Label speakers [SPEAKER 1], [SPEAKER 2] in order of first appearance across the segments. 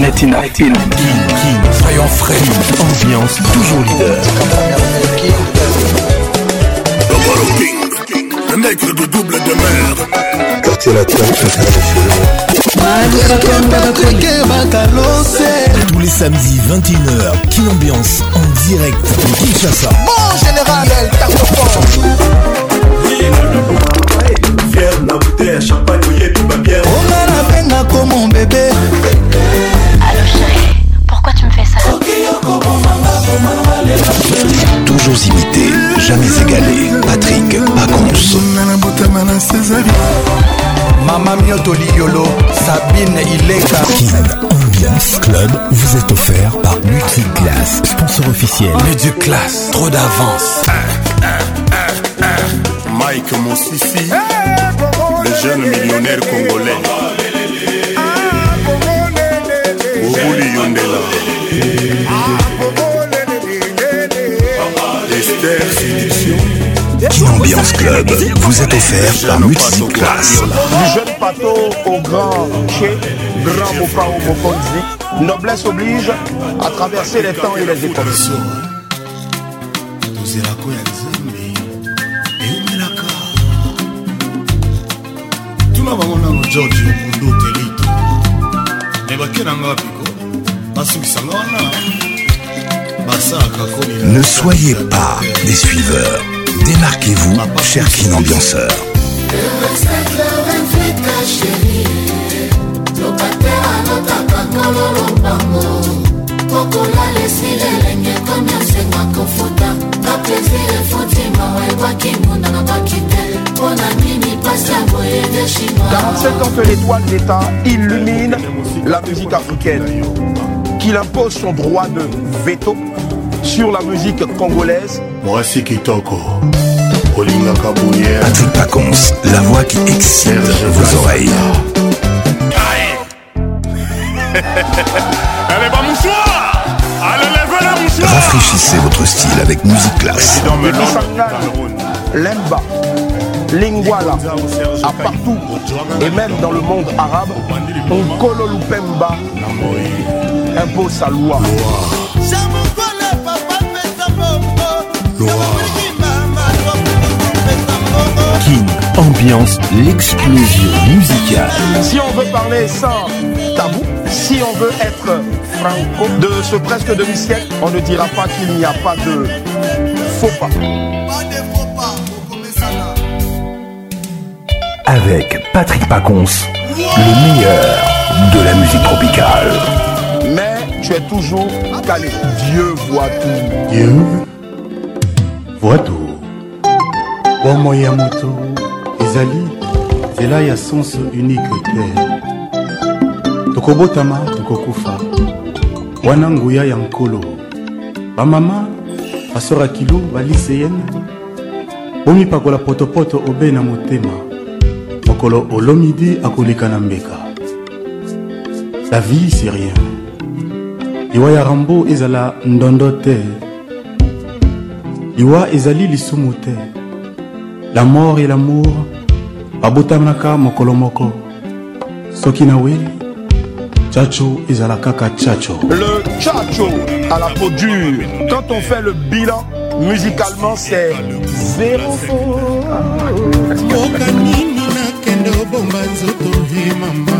[SPEAKER 1] Netina King King Soyons frais Ambiance toujours leader King Le nègre de double de mer Quartier latin tous les samedis 21h, King Ambiance en direct de Kinshasa. Bon général, elle fort. Fier la bouteille à champagne, oyebi bien. bière. Onga la comme mon bébé. Toujours imité, jamais égalé. Patrick Pacons. Mama Mioto Liolo, Sabine Ileka. Kin Ambiance Club vous est offert par Multiclass, sponsor officiel.
[SPEAKER 2] Multiclass, trop d'avance.
[SPEAKER 3] Mike Mosisi, le jeune millionnaire congolais. Bobouli Yondela.
[SPEAKER 1] Esther Séduction. Ambiance Club vous est offert par Music
[SPEAKER 4] Class. Du jeune pato au grand chez grand Mopa au Mokonzi. Noblesse oblige à traverser les temps et les époques.
[SPEAKER 1] tuna bango nano george okondo telito me bake na nga biko basukisa nga wana Ne soyez pas des suiveurs. Démarquez-vous, cher Kin Ambianceur.
[SPEAKER 4] kokolala ans que l'étoile d'état illumine la musique africaine qu'il impose son droit de veto sur la musique congolaise. Voici
[SPEAKER 1] Kitoko. Patrick Pacons, la voix qui excelle vos oreilles. Allez, Allez, Rafraîchissez votre style avec musique classe.
[SPEAKER 4] Lemba, Lingwala, à partout, et même dans le monde arabe, on Lupemba impose sa loi.
[SPEAKER 1] ambiance l'exclusion musicale.
[SPEAKER 4] Si on veut parler sans tabou, si on veut être franco de ce presque demi-siècle, on ne dira pas qu'il n'y a pas de faux pas.
[SPEAKER 1] Avec Patrick Pacons, le meilleur de la musique tropicale.
[SPEAKER 4] Mais tu es toujours calé. Dieu voit tout. Dieu
[SPEAKER 5] voit tout. bomo ya motu ezali nzela ya sens unique te tokobotama tokokufa wana nguya ya nkolo bamama basor akilu baliseyene bomipakola potopoto obe na motema mokolo olomidi akoleka na mbeka la vie c'est rien liwa ya rambo ezala ndondo te liwa ezali lisumu te la mort et l'amour babotamaka mokolo moko soki na weli Chacho la kaka Chacho.
[SPEAKER 4] Le Chacho à la peau dure. Quand on fait le bilan, musicalement, c'est zéro faux. mokanini nakende obomba nzoto e mama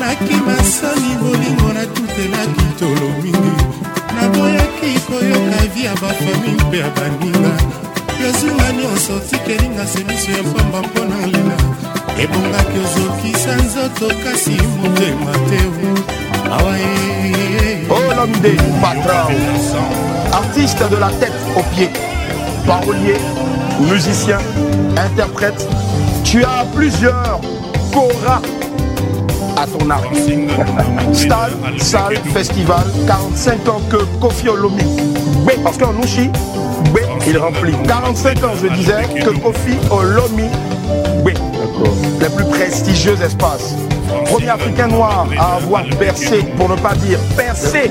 [SPEAKER 4] nakima La bolingo natutelaki tolo mingi naboyaki koyoka vi ya bafami mpe ya baninga yozinga nyonso tikelinga semiso ya pamba mpona lela ebongaki ozokisa nzoto kasi motema te e, e, e. Olamde patron artiste de la tête aux pieds, parolier, musicien, interprète, tu as plusieurs Cora à ton arrivée. Stade, salle, festival, 45 ans que Kofi Olomi. Oui, parce qu'en Ouchi, il remplit 45 ans, je disais, que Kofi Olomi, oui, le plus prestigieux espace. Premier Africain noir à avoir bercé, pour ne pas dire percé,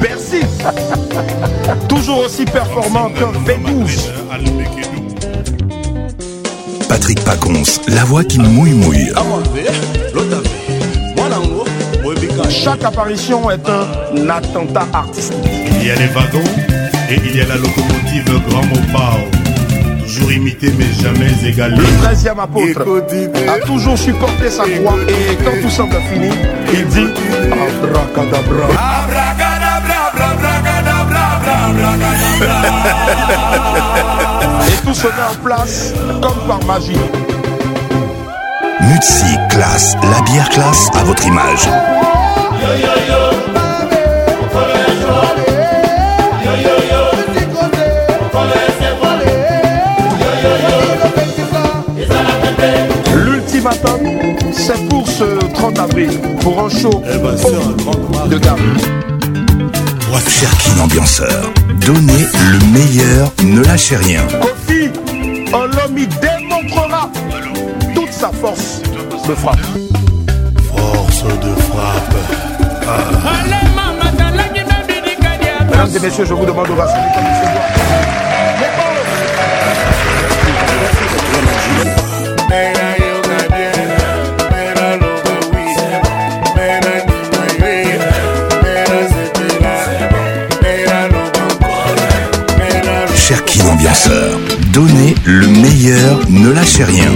[SPEAKER 4] Bercy. Toujours aussi performant qu'un V12.
[SPEAKER 1] Patrick Pacons, la voix qui mouille mouille. Ah,
[SPEAKER 4] Chaque apparition est un attentat artistique.
[SPEAKER 6] Il y a les wagons. Et il y a la locomotive Grand Mopao toujours imité mais jamais égalé.
[SPEAKER 4] Le 13e apôtre a toujours supporté sa croix et quand tout semble fini, il dit Abracadabra. Et tout se met en place comme par magie.
[SPEAKER 1] Mutsi classe, la bière classe à votre image. Yo, yo, yo.
[SPEAKER 4] C'est pour ce 30 avril, pour un show eh ben, un de gamme.
[SPEAKER 1] ambianceur. Donnez le meilleur, ne lâchez rien.
[SPEAKER 4] Kofi, un homme démontrera toute sa force de frappe.
[SPEAKER 7] Force de frappe. Ah. Mesdames et messieurs, je vous demande de rassurer.
[SPEAKER 1] bien sœur Donnez le meilleur, ne lâchez rien.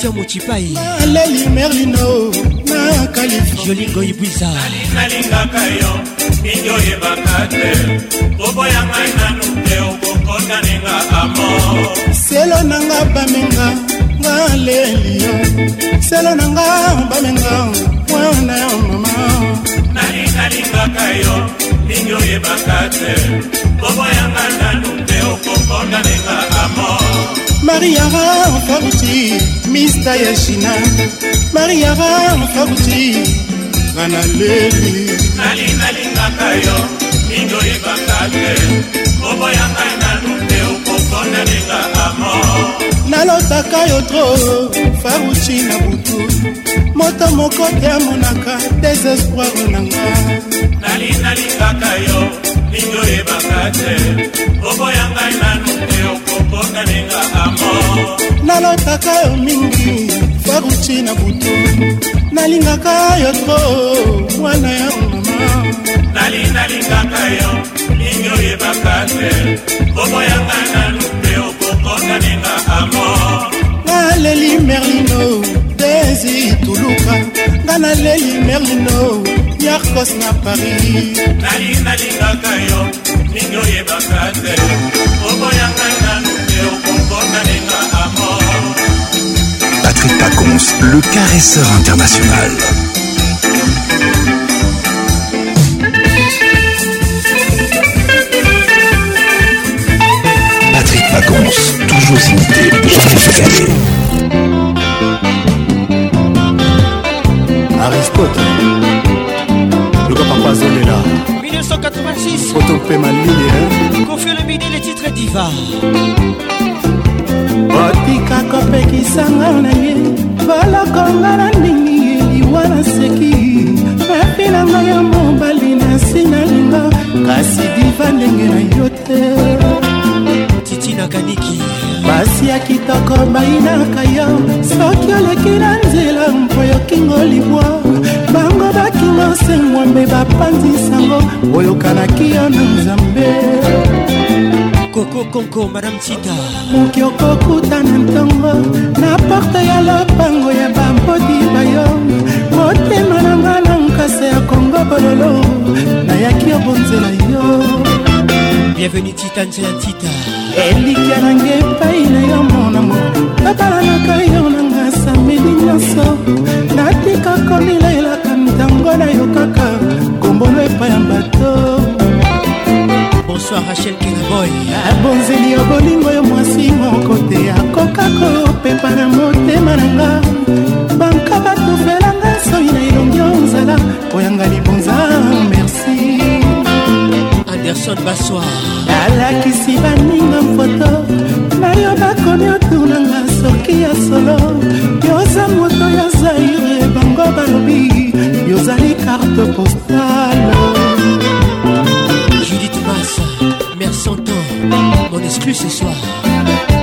[SPEAKER 8] Cynthia Mochipai
[SPEAKER 9] Naleli Merlino na Californie
[SPEAKER 10] Jolie Goyibwiza Nalingalingaka yo mingi oyebaka te
[SPEAKER 11] mariaga mfabuti mista ya shina
[SPEAKER 12] mariaga mfabuti nga na lebi
[SPEAKER 13] nalinalingaka yo mingi oyebaka te koboya ngai nanu te okokondelinga amo
[SPEAKER 14] nalotaka
[SPEAKER 13] yo
[SPEAKER 14] tro faruci
[SPEAKER 15] na
[SPEAKER 14] butu
[SPEAKER 16] moto moko te amonaka desespoire na nga
[SPEAKER 15] nalinalingaka yo mingi oyebaka te koboya ngai nanu te
[SPEAKER 17] nalotaka yo mingi
[SPEAKER 18] faruti na butu nalingaka yo to mwana ya mama nalinalingaka yo mingi oyebaka te koboyanga nanu mpe okokonaninga amo naleli merlino desi tuluka nga naleli merlino yarkos na paris nalinalingaka yo
[SPEAKER 1] mingi oyebaka te Patrick Pacons, le caresseur international. Patrick Pacons, toujours imité, jamais Arrive Aristote, le gars papa
[SPEAKER 19] là. 1986,
[SPEAKER 1] Potter paie ma ligne. Hein?
[SPEAKER 19] le midi, les titres d'Iva. otikaka opekisanga na ye bolokonga na ndingi liwa
[SPEAKER 20] naseki mapi na ngai ya mobali na nsi na linga kasi diva ndenge na yo te titinakaniki
[SPEAKER 8] basi ya kitoko bayinaka yo soki oleki na nzela mpo yokingo libwa bango bakingo sengwambe bapanzisango oyokanaki yo na nzambe
[SPEAKER 20] Coco Conco, Madame Tita
[SPEAKER 8] moki okokutana ntongo na porte ya lopango ya bamboti bayo motema na nga na nkasa ya kongo bololo nayaki obonzela yo
[SPEAKER 20] bienvenu tita nzela
[SPEAKER 8] tita elikya nange epai na yo monamo nabalanaka yo nanga sameli nyonso natika kolilelaka ntango na yo kaka kombolo epai ya bato
[SPEAKER 20] bonsoir rachel kingboy
[SPEAKER 8] abonzeli ah, yo bolingo yo mwasi moko te akoka kopepa na motema na nga banka batufelanga soi na elongi yo nzala koyanga libonza merci
[SPEAKER 20] anderson basoir
[SPEAKER 8] alakisi baninga mfoto na yo bakomi otunanga soki ya solo yoza moto ya zaire bango balobi yozali carte postale
[SPEAKER 20] laisse plus ce soir.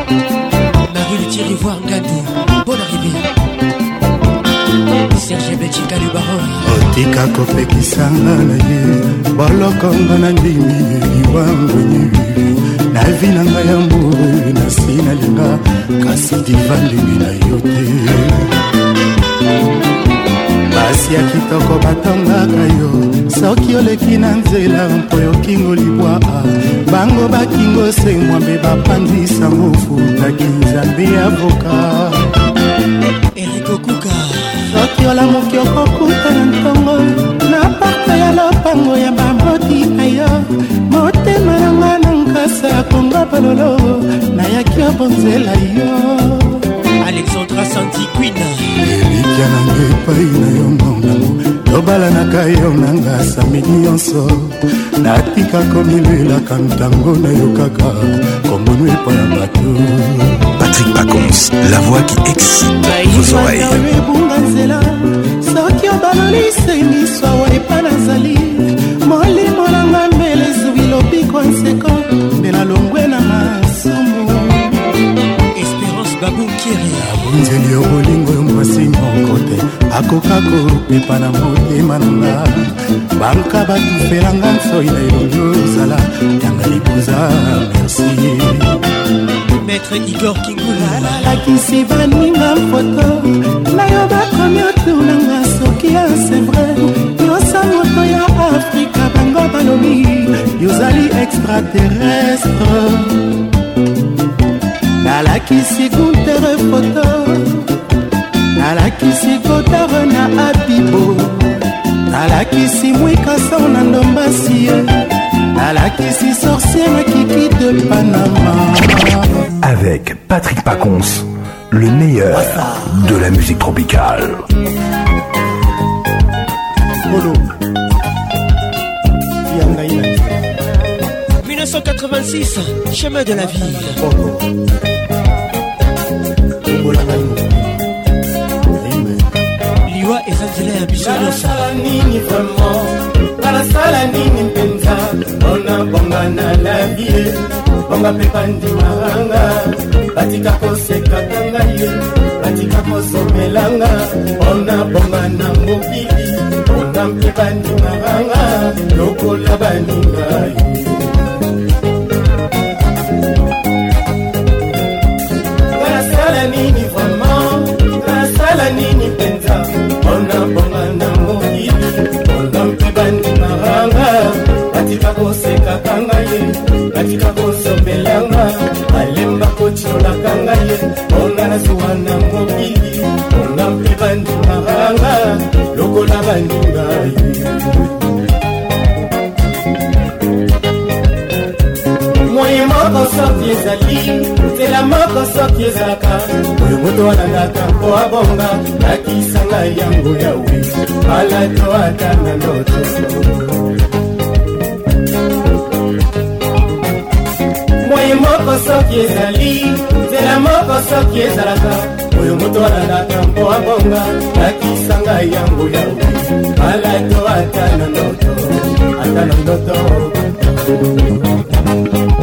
[SPEAKER 20] Marie le Thierry voir Gadou, bonne arrivée. Serge Betika le baron.
[SPEAKER 9] otika kopekisanga na ye bolokonga na ndimi liwangoni na vi na ngai ya mboi na si nalinga kasi divandimi na yo te basi ya kitoko batongaka yo soki oleki na nzela mpo yokingo libwa bango bakingo se mwambe bapanzisango futaki nzambe ya voka erikokuka soki
[SPEAKER 8] olamoki okokuta na ntongo na porte ya lopango ya bamoti na yo motema nanga na nkasa konga bololo nayaki obonzela yo
[SPEAKER 10] santiquina elikya na nga epai na yo mbongo tobalanaka yo na nga samini nyonso natika komilelaka
[SPEAKER 1] ntango nayokaka komono epai ya bato patrik pacons la voix qui excite vos oreilles ebunga nzela soki obalolise miso awa epa nazali molimo
[SPEAKER 21] nanga mbele ezwi lobiko nseko mbela longwe na masumu espérance babunkiria nzeli yo bolingo yo mwasi moko te akoka kopepa na motema na nga banka batufelanga nsoi na elongi ozala yanga libuza merci maître
[SPEAKER 20] igor kingula balakisi
[SPEAKER 22] baninga foto na yo bakomi otunanga soki ya sevre yosa moto ya afrika bango balobi yozali extraterrestre nalakisi la foto nalakisi kotare na abibo nalakisi mwikasor na la qui nalakisi sorcier na kiki de panama
[SPEAKER 1] avec patrick pacons le meilleur de la musique tropicale
[SPEAKER 20] 186, chemin de la ville. liwa eza nzela ya
[SPEAKER 23] biso nyonsoala nini vraimen balasala nini mpenza mpona bonga na lavie bonga mpe bandimaanga batika kosekaka ngai ye batika kosomelanga mpona bonga na mokili bonga mpe bandimaanga lokola baningai nini soki ezalaka oyo moto alangaka mpo abonga lakisanga yango yawe balato ata na ndoto moye moko soki ezali nzela moko soki ezalaka oyo moto alangaka mpo abonga lakisanga yango yawe balato ata na ndoto ata na ndoto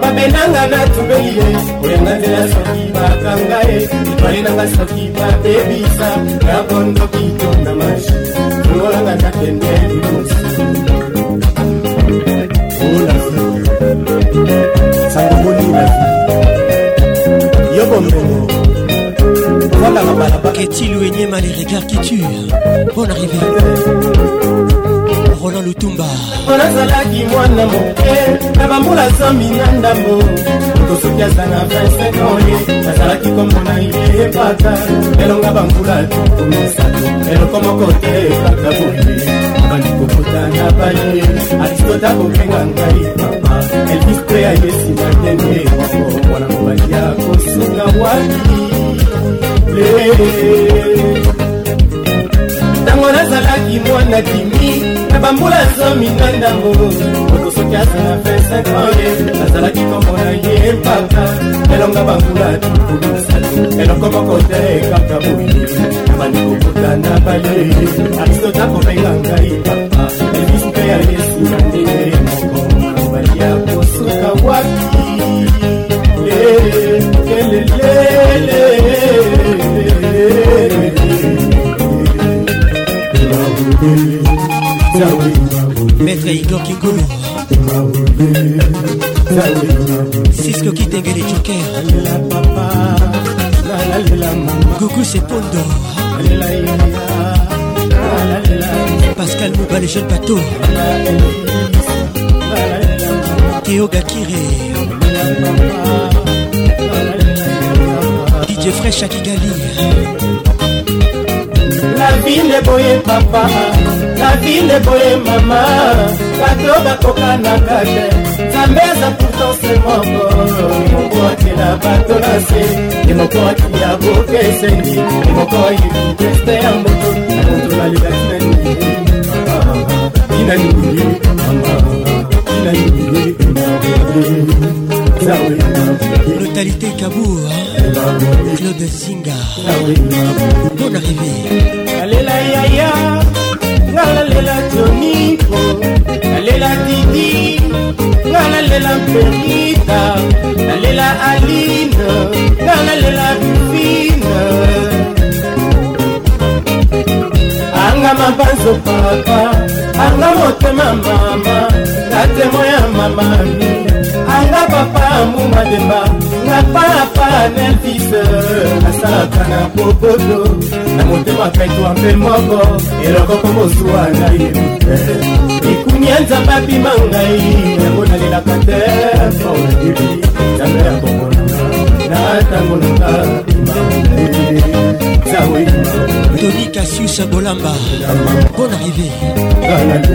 [SPEAKER 11] babenanga natubeli ye kolenga nzela soki bakanga ye epalenanga soki bapebisa
[SPEAKER 12] na bondoki to na mashi tololanga nakende libosi
[SPEAKER 20] Qu'est-il ou énième à les regards qui tuent Bonne arrivée ronan lutumba
[SPEAKER 13] nazalaki mwana moke na bambula zomi na ndambo tosoki azanga 25 oye nazalaki komona ye epaka elonga bambula tuku misato eloko moko te epaka boye bandi kokota na baye aristota kobenga ngai papa elvis te ayesi na dene wako mpona mobali ya kosunga waki ntango nazalaki mwana kimi bambula zomi na ndango moto soki azala 25 ans azalaki komona ye mpaka elonga bambula tikomisalo eloko moko te kaka boye na bandikokota na baye aristo takopenganga ye papa elvis mpe ya yesu na ndenge
[SPEAKER 20] Igor Kingolo Cisco Kitenge les
[SPEAKER 14] Jokers Gougou
[SPEAKER 20] c'est d'or Pascal Mouba les jeunes bateaux Théo Gakire DJ Fresh à Kigali
[SPEAKER 16] la ville boye papa la ville boye mama bato bakoka na kate nzambe aza pourtant se moko mokoakela bato na se ye moko akili ya boke esengi ye moko ayebi teste ya moto na moto nalibaki na nini inanini mama
[SPEAKER 20] brutalité kabour club singa
[SPEAKER 15] bon arrivé alela yaya nga nalela joniko nalela didi nga nalela perita nalela aline nga nalela bifine anga mabanzo papa anga motema mama batemo ya mamanu anga papa mu mademba nga papa nelfise asalaka na popoto na motema kaitwa mpe moko eloko komosuwa na ye likuni ya nzambe abima ngai yango nalelaka te maolakibi nzambe ya komonanga na ntango nanga
[SPEAKER 20] Tony Cassius
[SPEAKER 17] Bolamba,
[SPEAKER 20] bonne arrivée.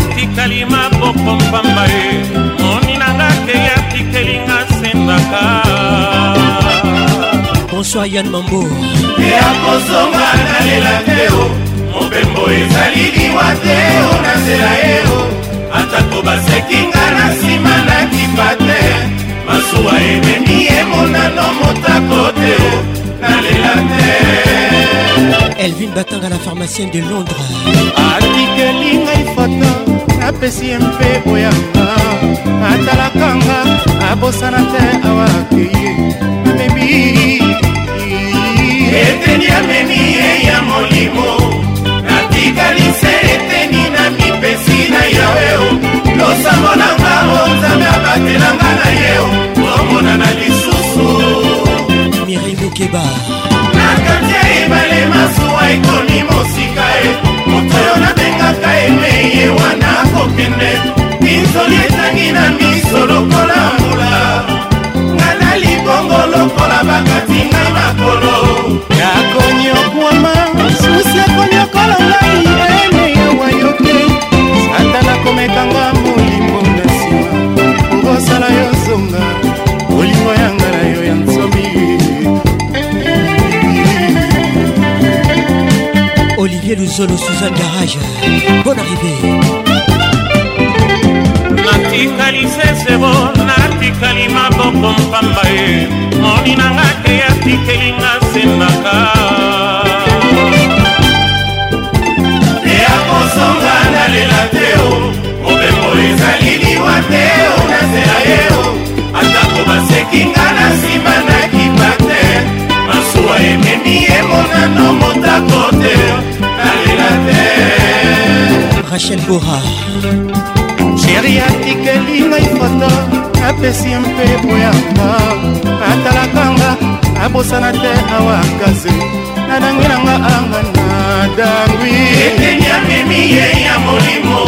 [SPEAKER 18] etikali maboko mpamba ye moni nanga keya
[SPEAKER 20] tikelinga sendaka bonsoir yan mambo eya kozonga nalela te o mobembo ezali liwa te o na nzela ye o atako basekinga na nsima nakipa te masuwa ememi emonano motako te o nalela te elvin batanga la pharmacienne de londres
[SPEAKER 24] atikelingai fatan apesi ye mpe oyaka atalaka nga abosana te awakeye amebi eteni ameni
[SPEAKER 20] zolo suzanne garage
[SPEAKER 25] bonne arrivée natikali sesebo natikali maboko mpamba ye moni nanga te atikelinga sembaka
[SPEAKER 26] rachel bora sheri atikeli ngai foto apesi mpe boyaka atalakanga abosana te awakaze nadangi nanga anga nadangwi eteni
[SPEAKER 27] amemi ye ya molimo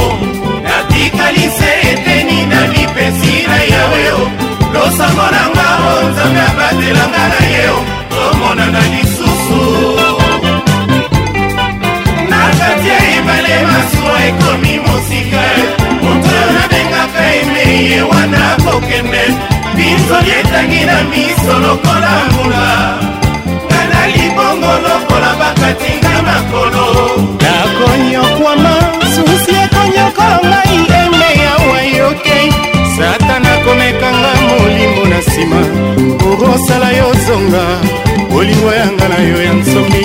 [SPEAKER 27] natikalise eteni na lipesi na yaweo losango nanga o nzambe abatelanga na yeo tomonana lisusu na kati ya ebale mas ekomi mosika moto nabengaka eme ye wana kokende binzoli etangi
[SPEAKER 28] na miso lokola mbula ngana libongo lokola bakatinga makolo nakonyokwama susi ekonyoko ngai eme yawa yoke satana komekanga molimo na nsima okosala yo zonga bolingo yanga na yo ya nsoki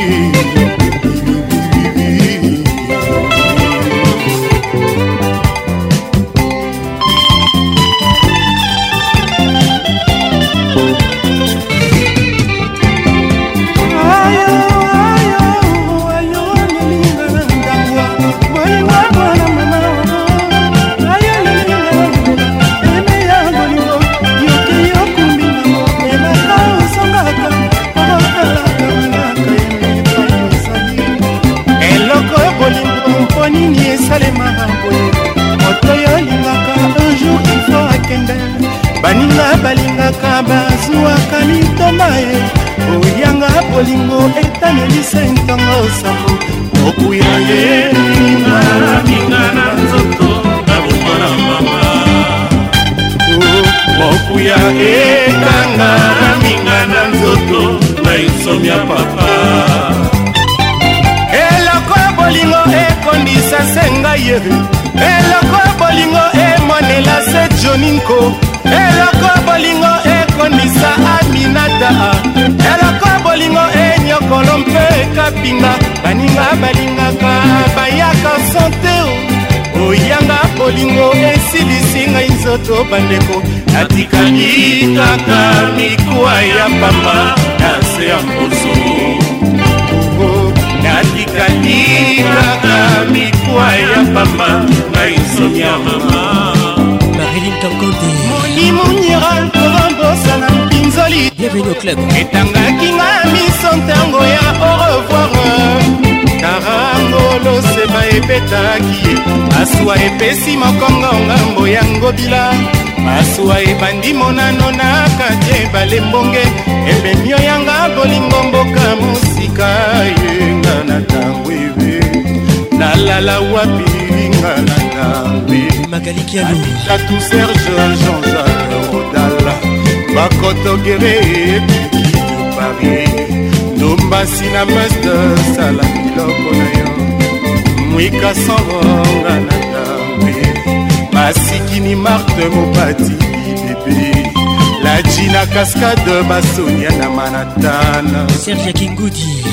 [SPEAKER 29] ye oyanga bolingo etanelisa ntango sambo okuya ye minga na nzoto naboma na mama okuya ekanga minga na nzoto na insomia papa eloko bolingo ekondisa se ngai ye eloko bolingo emonela se joninko eloko bolingo e efondisa aminata eloko bolingo enyokolo eh, mpe ekapinga baninga balingaka bayaka sante oyanga bolingo esilisi ngai nzoto bandeko natikali kaka mikuwa ya pamba na se ya mposo oh, natikali kaka mikuwa ya pamba ngai nsomi ya mama marilin tonkonte kimunyirakobambosana
[SPEAKER 30] mpinzoli etangaki nga miso ntango ya orevoir karangolo seba ebetaki ye masuwa epesi mokongo ngambo ya ngobila masuwa ebandi monano na kati ebale mbonge ebemio yanga bolingo mboka mosika yenga na ntango ebe nalala wapi nga na
[SPEAKER 31] ntango ebeatatu serge jean-jean kotokere parie ndombasi na meste sala biloko na yo mwika sangonga na ngambe basikini marte mopati bebe laji na kaskade basonia na manatana serge
[SPEAKER 20] kingudi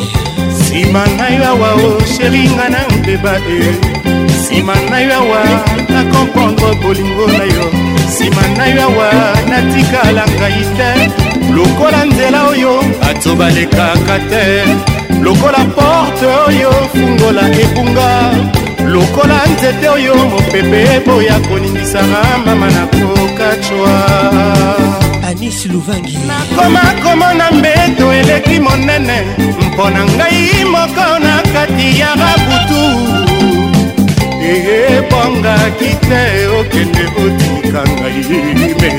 [SPEAKER 20] nsima na yo awa o oh, sheringa na mbeba e eh.
[SPEAKER 32] nsima na yo awa nakomprendre bolingo na yo nsima na yo awa natikala ngai te lokola nzela oyo bato balekaka te lokola porte oyo fungola ebunga lokola nzete oyo mopepe eboya koningisaka mama na kokacwa
[SPEAKER 20] anis luvangi
[SPEAKER 33] nakoma komona mbeto eleki monene mpo na ngai moko na kati ya rabutu ebongaki te okende otika ngai me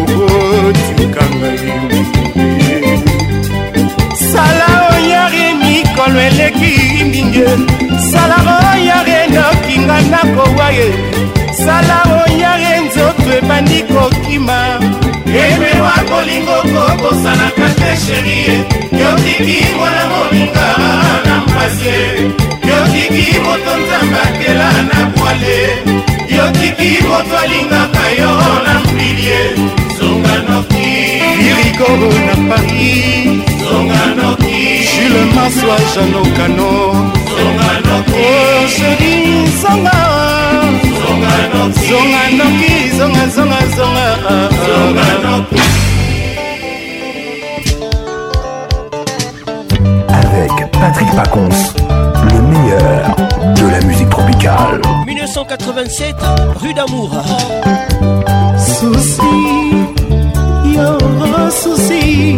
[SPEAKER 33] okotika ngai sala oyari mikolo
[SPEAKER 34] eleki minge sala oyari nokinga nakowa ye sala oyari nzoto ebandi kokima emewa kolingo kokosanaka te sherie yotiki mwana molinga
[SPEAKER 35] na mpasi yotiki moto nzambe akela na bwale yotiki moto alingaka yo na mbilie zonganoki irikoro na paris zonganoki jule maswa janokano zonganoki jeri zonga zonganoki oh, zonga zonga zonga zonga zonganoki
[SPEAKER 1] Patrick Pacons, le meilleur de la musique
[SPEAKER 36] tropicale. 1987, rue d'amour. Souci, yo souci,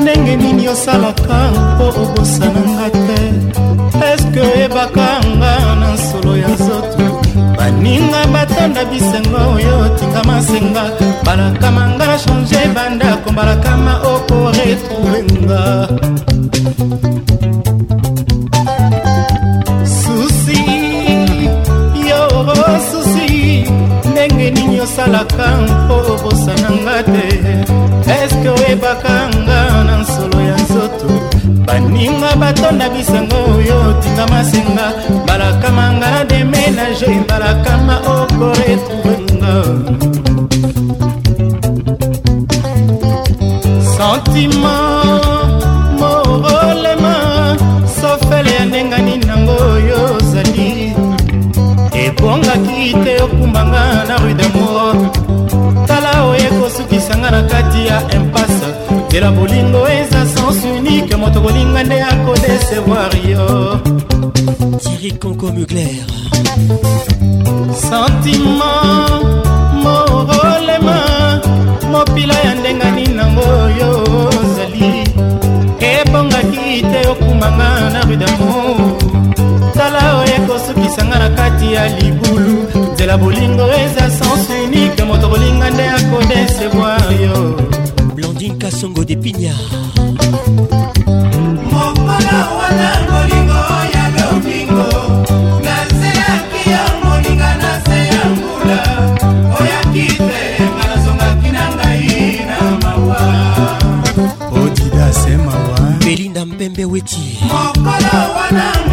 [SPEAKER 36] ndenge nini osalaka mpo obosananga te eske ebakanga na solo ya nzoto baninga batanda bisengo oyo tika masenga balakamanga change bandako balakama okoretrouvenga osalaka mpo obosana nga te eske oyebaka nga na nsolo ya nzoto baninga batonda bisango oyo tinga masenga mbalakama nga na deménage mbalakama okoretrouvenga sentima morolema sofele ya ndengani nango oyo ozali ebongaki te okumbanga na rue damour mbela bolingo eza sens unique moto kolinga nde akodesevoir yo
[SPEAKER 20] tiri conco mugler
[SPEAKER 37] sentiment morolema mopila ya ndengani nango yo ozali ebongaki te okumanga na rue damour tala oyo ekosukisanga na kati ya libulu nzela bolingo eza sens unique moto kolinga nde akodesevoir yo
[SPEAKER 20] songo de pinya mokolo wana molingo ya lomingo na se yaki ya moninga na se ya mbula oyaki penga nazongaki na ngai na mawa odida se mawa belinda mpembe weki mokolo wana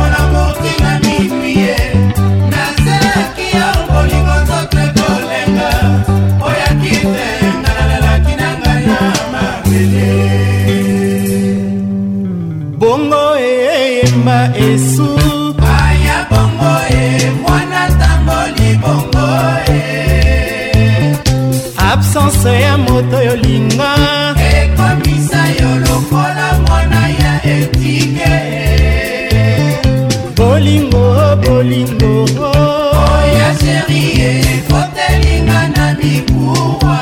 [SPEAKER 38] baninga
[SPEAKER 39] ekomisa yo lokola mwana ya etike
[SPEAKER 38] bolingo bolingo
[SPEAKER 39] oya sherie ekotelinga na
[SPEAKER 38] mikuwa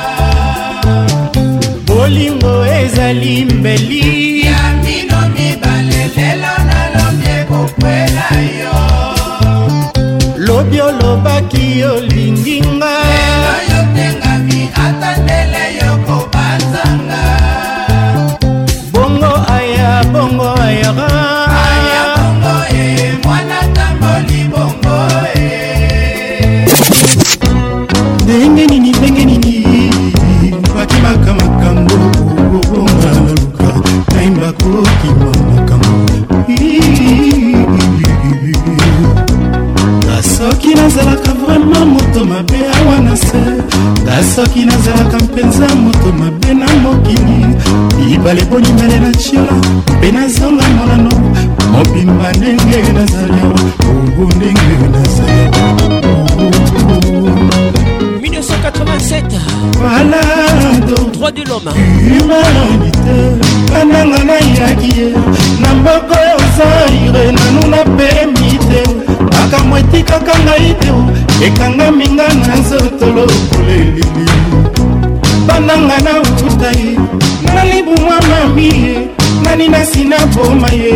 [SPEAKER 38] bolingo ezali mbeli
[SPEAKER 39] ya mino mibale lelo nalobi ekokwela yo lobi
[SPEAKER 38] olobaki olinginga soki nazalaka mpenza moto mabe na mokili libala ebonimale na ciola mpe nazonga molano mobimba ndenge nazali ogo
[SPEAKER 20] ndenge nazali 1987 Malado Droit de l'homme Humanité Bananga na yaki ye Na mboko ya Zaire Nanu na pembi te Makambo etikaka
[SPEAKER 40] ngai te ekangami nga na nzoto lokola elili bananga na uta ye nalibumwa mami ye nani nasi na boma ye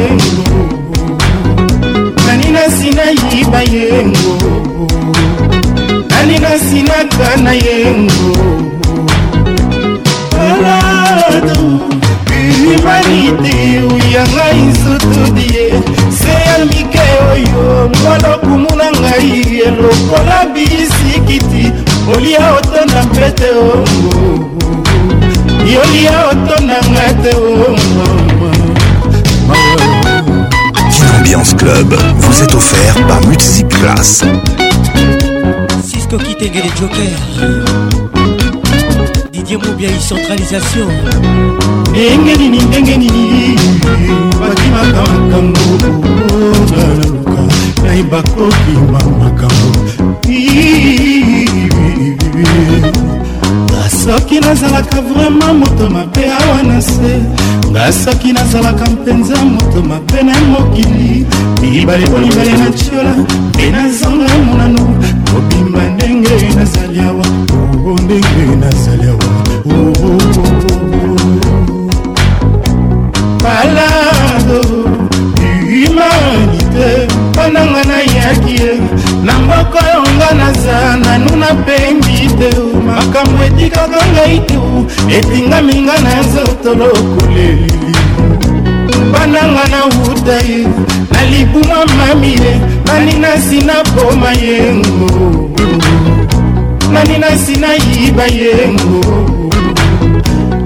[SPEAKER 40] nani nasi na yiba ye nani nasi na gana ye ngo humanité oya ngai nsutudi ye se ya mike oyo ngolokumuna ngai lokola bisikiti olia otona mpe te ongo yolia otonanga te ongo
[SPEAKER 1] Ambiance Club vous est offert par Multiplace.
[SPEAKER 20] Cisco Kitege les Jokers.
[SPEAKER 41] didier mobia icentralisation ndenge nini ndenge nini bakimaka makambo naluka nayeba kokima makambo soki nazalaka vraimen moto mabe awa na se nga soki nazalaka mpenza moto mabe na mokili mibale kolibale na tiola mpe nazonga monano kobima ndenge nazali awa o oh, ndenge nazali
[SPEAKER 40] etingaminga na nzoto lokulelili bananga nauta ye na libumwa mami ye nani nasi na poma yengo nani nasi nayiba yengo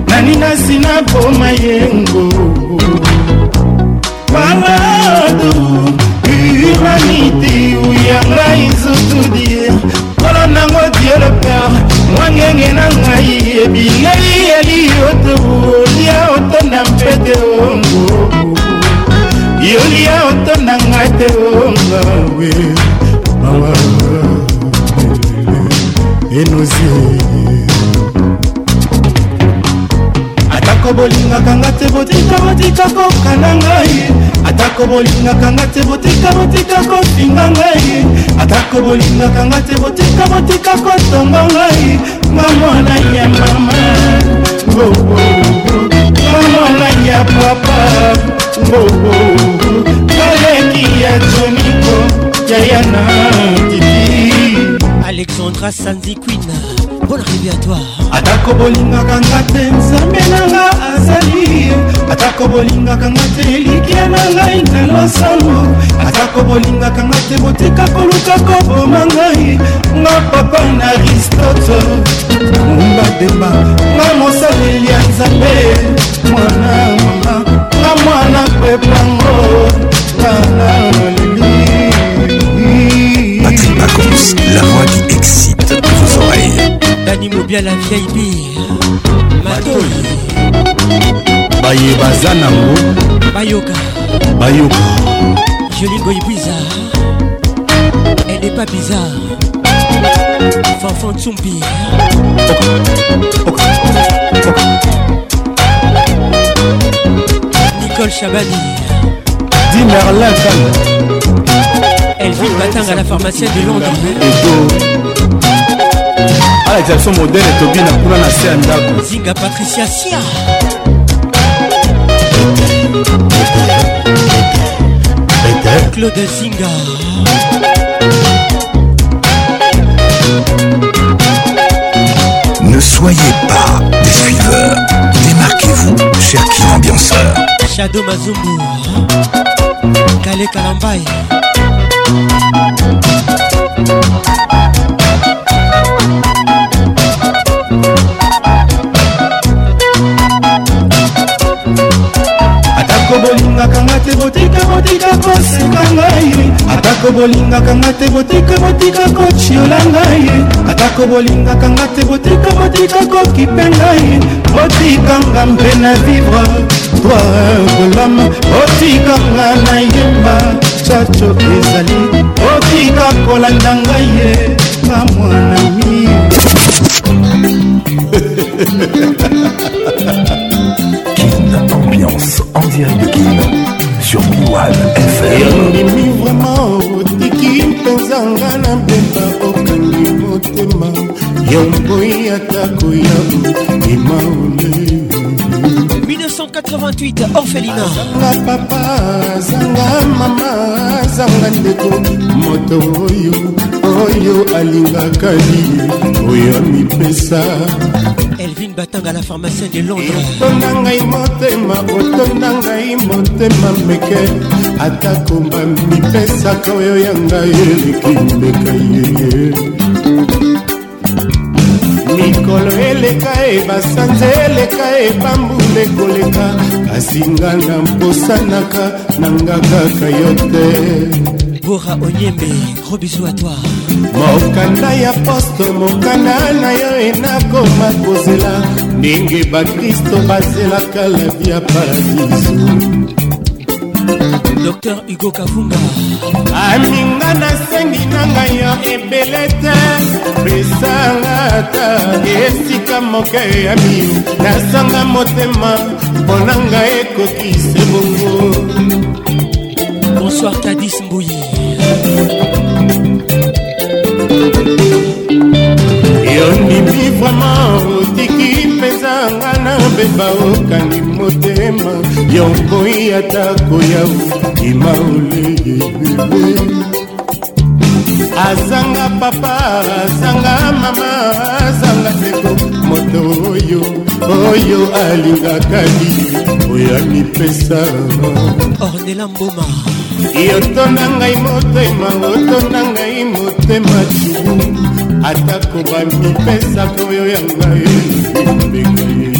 [SPEAKER 40] nani nasi na poma yengo baladu humanité uyanga izotudie kolo nango dieu le père mwangenge na ngai ebingai eliyotu lia otonda mpe te ongo yolia otonda ngai te ongawe mawa enozi
[SPEAKER 42] atako bolingaka nga te botika botika koka na ngai atako bolingaka nga te botika botika kofinga ngai atako bolingaka nga te botika botika kotonga ngai mamona ya mama mamona ya papa baleki ya joniko yayana
[SPEAKER 20] titi alexandra sanziquina mpona reviatoire
[SPEAKER 43] atako bolingaka nga te nzambe nanga azali atako bolingaka nga te elikya na ngai lelo sango atako bolingaka nga te botika koluka koboma ngai nga papa na aristote mumba demba nga mosaleli ya nzambe mwana mama nga mwana
[SPEAKER 20] pepango ngana maleli Patrick Pacons, la voix qui à la vieille bille matoyi
[SPEAKER 1] baye baza nango bayoka bayoka
[SPEAKER 20] jolie goy bizarre elle est pas bizarre fanfan tsumbi nicole chabani
[SPEAKER 1] di merlin elle
[SPEAKER 20] vit batanga la pharmacienne de londres
[SPEAKER 1] na Modèle et Tobin kuna na se ya
[SPEAKER 20] ndako zinga patricia sia claude zinga
[SPEAKER 1] Ne soyez pas des suiveurs. Démarquez-vous, cher Kim Ambianceur.
[SPEAKER 20] Shadow Mazumbu. Kale Kalambaye.
[SPEAKER 44] atako bolingaka nga te botika botika koseka ngai atako bolingaka nga te botika botika kotiola ngai atako bolingaka nga te botika botika kokipe ngai botikanga mpe na vivre toi golama botikanga na yemba chacho ezali botika kolanda ngai ye na mwanami
[SPEAKER 20] en direct de Kin sur B1 FM. vraiment otiki mpenza nga na beba okangi motema yo mboi atako ya mima ole 1988 orphelina azanga papa azanga mama azanga ndeko moto oyo oyo alingaka li oyo amipesa batanga la pharmacien de londres
[SPEAKER 45] otonda ngai motema otonda ngai motema meke atako bamipesaka oyo ya ngai eleki mbeka yeye mikolo eleka e basanza eleka e bambula ekoleka basinga na mposanaka nanga kaka yo te debora onyembe gros bisou à toi mokanda ya poste mokanda na yo enakoma kozela ndenge bakristo bazelaka lavi ya paradiso
[SPEAKER 20] dr hugo kavunga aminga nasengi na ngai yo ebele te pesanga ata esika moke ya mio nasanga motema mponanga ekoki sebongo bonsoir kadis mbuyi
[SPEAKER 46] yondimi vraimen otiki mpezanga na beba okangi motema yonkoyi ata koya okima oleyeyele azanga papa azanga mama azanga seko moto oyo oyo alingaka li oyo amipesa
[SPEAKER 20] ornela mboma
[SPEAKER 46] yotonda ngai motema otonda ngai motema tu atako bamipesa koyo ya ngai mbenga ye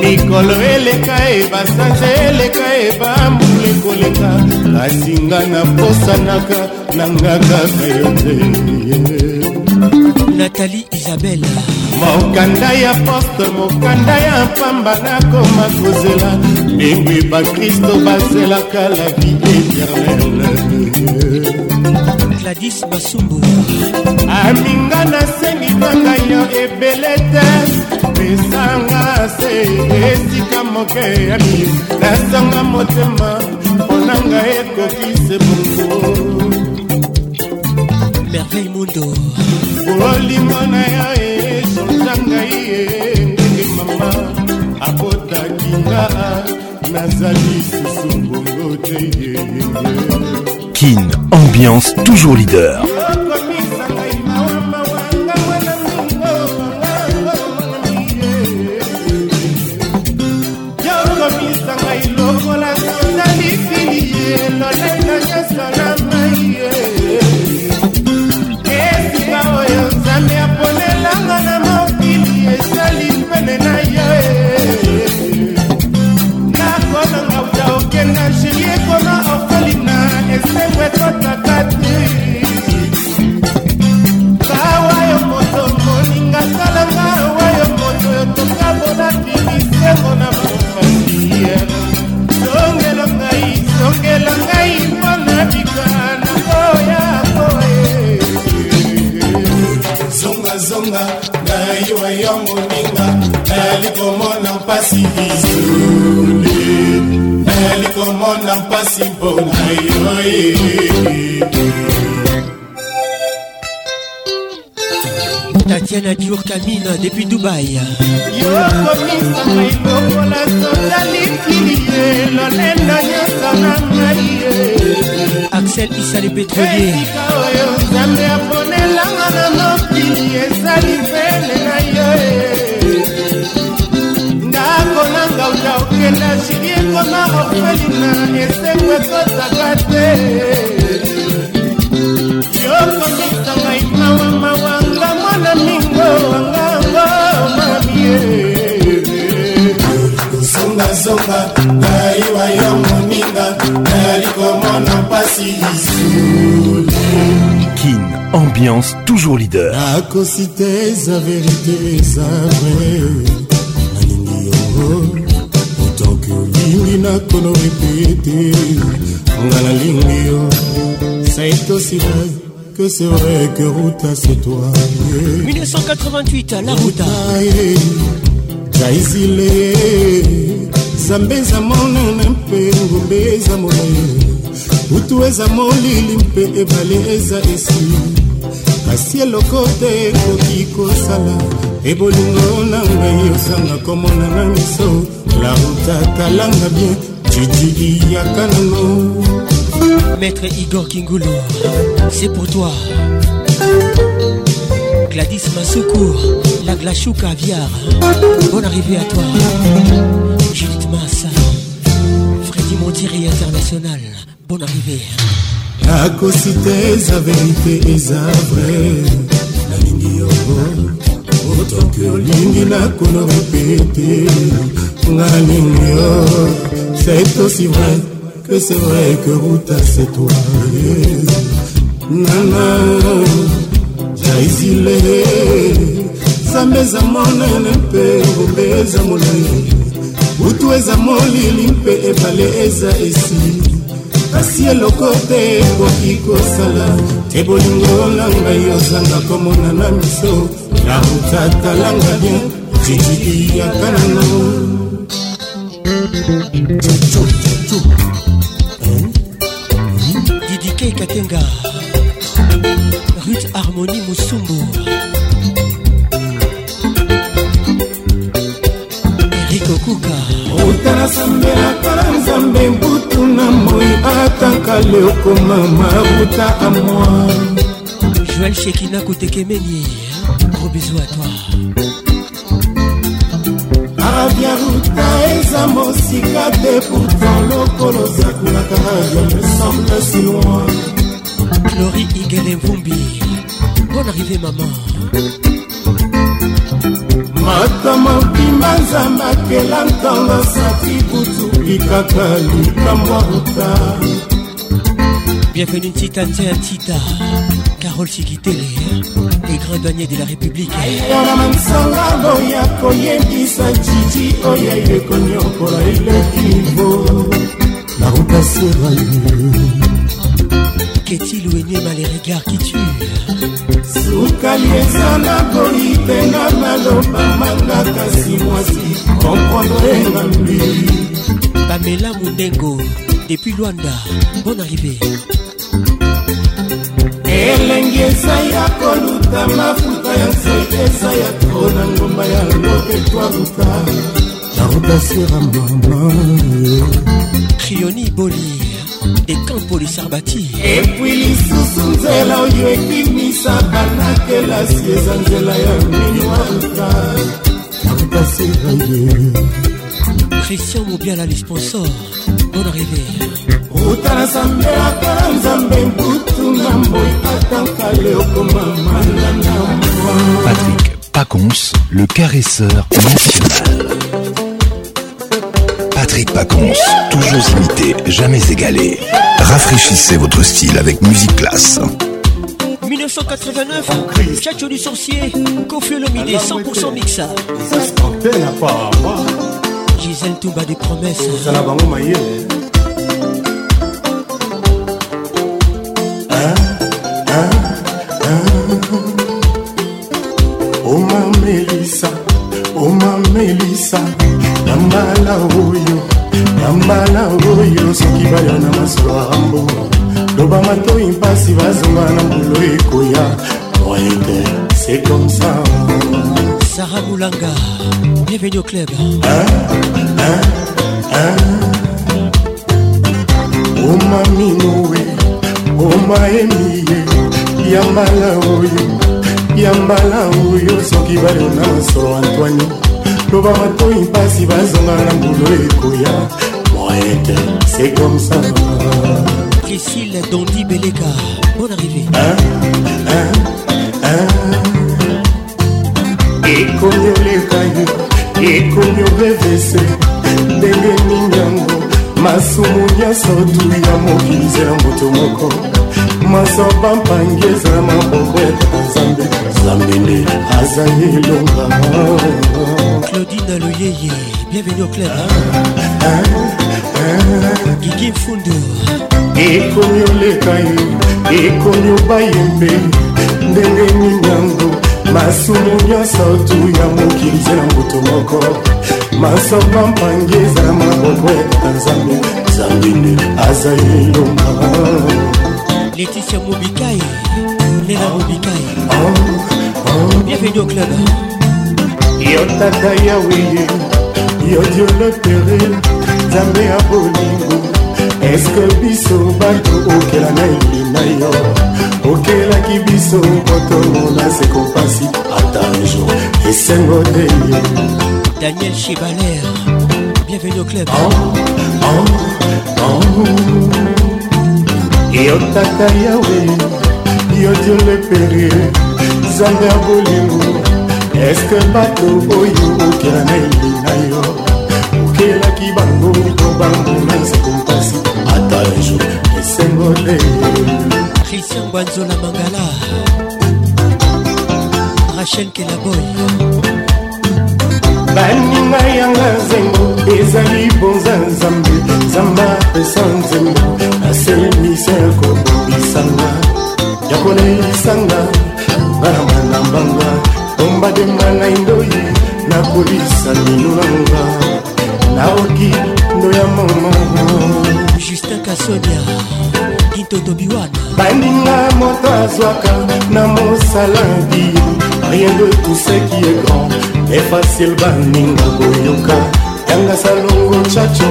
[SPEAKER 46] mikolo eleka e basanze eleka e bambula ekoleka kasi nga naposanaka nanga kaka yo te
[SPEAKER 20] nathalie isabelle
[SPEAKER 47] mokanda ya poste mokanda ya pamba nakoma kozela mingwi bakristo bazelaka la vie éternele
[SPEAKER 20] gladis basumbu
[SPEAKER 48] aminga nasengisanga yo ebele te pesanga se esika moke ya mi nasanga motema mponanga ekokise bongo merveille
[SPEAKER 20] mundo bololi mwana yo esonza ngai engenge mama
[SPEAKER 1] akotaki nga nazali susu mbongo te kin ambiance toujours leader
[SPEAKER 49] moninga nayali komona mpasi izule nayali komona mpasi mpona yoye
[SPEAKER 20] tatiana dior kamina depuis dubai yokomisanga ilokola totalikili ye lolendo nyonso na ngai ye axel isale petrolier oyo nzambe aponelanga na mokili ezali pene na ye kokenda sikikoma orphelina esengo ekotaka te
[SPEAKER 1] yokondisa ngai mawamawanga mwana mingo wangango mamie zongazonga nayiwa yo moninga nayali komona mpasi isuli kin ambiance toujours leader nakosi te eza verite eza vrai nalingi
[SPEAKER 50] yo nakono epe ete nga nalingi yo saitosila que c'est vrai que Ruta c'est toi. Yeah.
[SPEAKER 20] 1988 à la Ruta. Jaizile Zambe eza monene mpe ngombe eza molai utu eza molili mpe
[SPEAKER 51] ebale eza esi kasi eloko te ekoki kosala ebolingo na ngai osanga komonana miso la route atalanga bien titiliaka nano
[SPEAKER 20] maître igor kingulu c'est pour toi gladys masuku la glachuka aviar bonne arrivée à toi judith massa freddy montiri international bonne arrivée
[SPEAKER 52] nakosi te eza verite eza vrai nalingi yango otoki olingi nakona kopete nga mingi yo c'est aussi vrai que c'est vrai que ruta c'est toi nana jaizile nzambe eza monene mpe ngombe eza molai butu eza molili mpe ebale eza esili kasi eloko te ekoki kosala te bolingo na ngai ozanga komona na miso ya ruta talanga bien titiki yakana nao
[SPEAKER 20] didike kakenga rut harmonie mosumbu erikokuka
[SPEAKER 53] otala sambelakala nzambe mbutu na moi ataka leokoma mabuta a moi joel shekina
[SPEAKER 20] kotekemeni gros bisou à toi eza mosika te pourtant lokolo sakulaka je me semble si loin lori igele mvumbi bon arrivé mama mata mobimba nzambe akela ntango sati butuki kaka likambwa ruta bienvenu ntita ntia ntita Carole Sikitele, les grands douaniers de la République. Qu'est-il ou énigme les regards qui tuent sukali eza na boli mpe na maloba manga kasi mwasi komprendre engambi pamela mondengo depuis lwanda bon arrivé elengi eza ya koluta mafuta ya nzete eza ya to na ngomba ya loketwaluta naruta sera mama krioni
[SPEAKER 54] boli ekampoli sarbati epui lisusu nzela oyo ekimisa banakelasi eza nzela ya miniwaluta naruta sera ye
[SPEAKER 20] christian mobiala le
[SPEAKER 54] sponsor
[SPEAKER 20] bon arrivée
[SPEAKER 1] Patrick Pacons, le caresseur national. Patrick Pacons, toujours imité, jamais égalé. Rafraîchissez votre style avec musique classe.
[SPEAKER 20] 1989, Chacho du sorcier, Kofi Lomide, 100% mixa. Gisèle Touba des promesses.
[SPEAKER 54] komelisa na mbala oyo na mbala oyo soki baya na maswambo loba matoi mpasi bazonga na mbolo ekoya moyete se komsa sara
[SPEAKER 20] bulanga bienvenu au club hein? Hein? Hein?
[SPEAKER 54] omaminowe omaemiye ya mbala oyo ya mbala oyo soki bayo na masolo antoine loba matoi mpasi bazonga na mbulu ekoya moete c'est comme ça
[SPEAKER 20] priscille dondi beleka bon
[SPEAKER 54] arrivé ekomi olekani ekomi obevese ndenge nini yango masumu nyonso tu ya mokili zela moto moko masaba mpangi ezala mabongo ya tata nzambe nzambe nde
[SPEAKER 20] azali elonga claudine aloyeye bienvenu au club gigi mfundu ekomi
[SPEAKER 54] oleka ye ekomi obayembe ndenge nini yango masumu nyonso tu ya mokili zela moto moko masamba mpange ezala maboko ya nzambe nzambe nde
[SPEAKER 20] azali elonga leticia mobikai lela mobikai ah, bienvenue au club yo
[SPEAKER 54] tata yawe ye yo dio lepere nzambe ya bolingo eske biso bato okela na elinga yo okelaki biso kotomona sekopasi ata jour esengo te ye
[SPEAKER 20] daniel chibaler bienvenue au club
[SPEAKER 54] oh, oh, oh. yo tata yawe yo dio lepere alexander bolingo eske bato oyo okela na elinga yo okelaki bango to bango na nzeko mpasi ata jour esengo te christian bwanzola
[SPEAKER 20] mangala rachel kelaboy baninga yanga nzengo ezali bonza nzambe nzambe apesa nzembo naselemisa kobobisanga
[SPEAKER 54] ya koleisanga balama na mbanga tombadenga na ndoyi nakolisa minu nanga naoki ndo ya mama justin
[SPEAKER 20] kasodia
[SPEAKER 54] itotobiwana bandinga moto azwaka na mosala bi rien de tout ce qui est grand e facile baninga koyoka yanga salongo chacho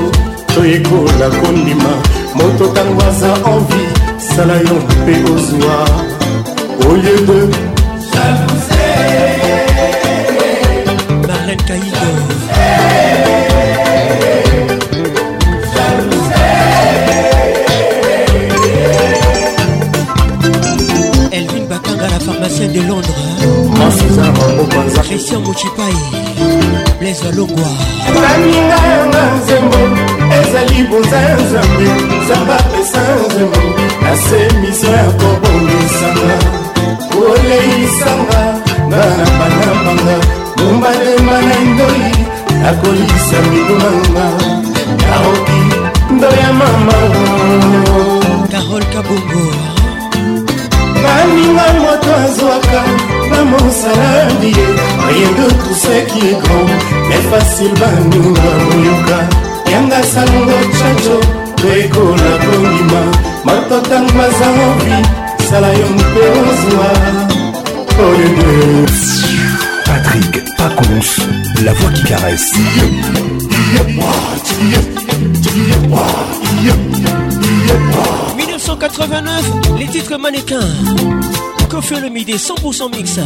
[SPEAKER 54] toyekola kondima moto ntango aza envi sala yo mpe ozwa au lieu de
[SPEAKER 20] Marlène Caïdo Elvin Bakanga, la pharmacienne de Londres Christian Mouchipai Blaise Longwa baninga yanga nzembo ezali boza nzambe zamba
[SPEAKER 54] pesa nzembo nasemisa ya kobongisanga oleisanga nga nambangambanga bombalema na ndoi nakolisa mikomanga naoki ndoya mama
[SPEAKER 20] karol
[SPEAKER 55] kabongo baninga moto azwaka na mosala bie ayendo tuseki egro me facile baninga moyoka yanga salongo chacho toekola kondima matotang mazaovi Oh,
[SPEAKER 20] Patrick, pas mpe la voix qui caresse. 1989, les titres mannequins. Coffee le midi, 100% mix.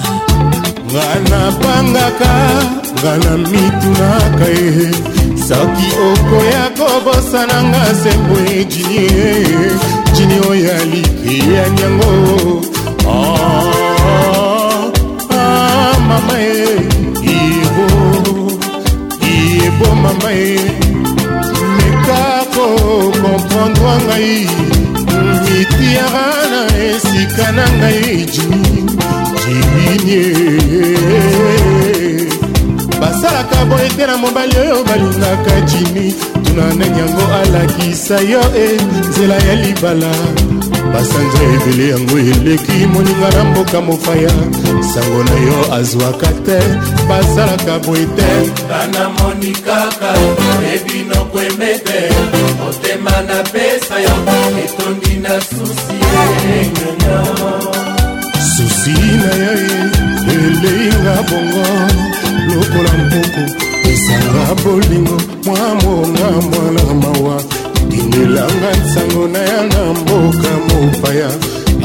[SPEAKER 20] bangaka,
[SPEAKER 56] soki okoya kobosana nga sembwe jini jini oyo alikiya nyango ah, ah, mama e ibo ibo mama e meka kokomprendre ngai mitiara na esika na ngai jini jini e. boye te na mobali oyo balingaka jimi tuna ndenge yango alakisa yo e nzela ya libala basanza ebele yango eleki moninga na mboka mopaya sango na yo azwaka te basalaka boye te banamoni kaka ebinoko emete motema napesa yo etondi na susi susi na yo eh. eleinga bongo lokola mpoko esanga bolingo mwa monga mwana mawa dindelanga nsango na ya na mboka mopaya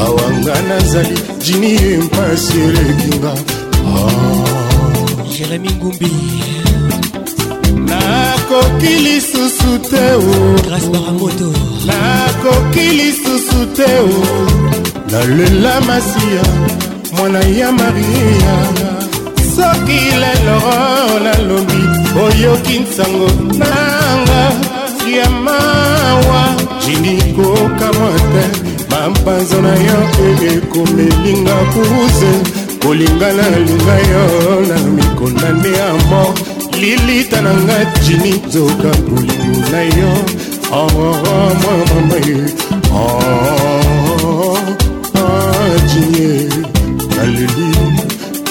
[SPEAKER 56] awanga nazali jini ye mpasi elekinga ah.
[SPEAKER 57] jeremi ngumbi nakoki lisusu te grace baramoto nakoki lisusu te nalela masiya mwana ya maria soki lelo nalobi oyoki nsango nanga ya mawa jinikokamwa te bampanzo na yo ekomelinga kuze kolingana linga yo na mikolo nde ya mo lilita na nga jini zoka bolingo na yo mwa mama ye jinie aleli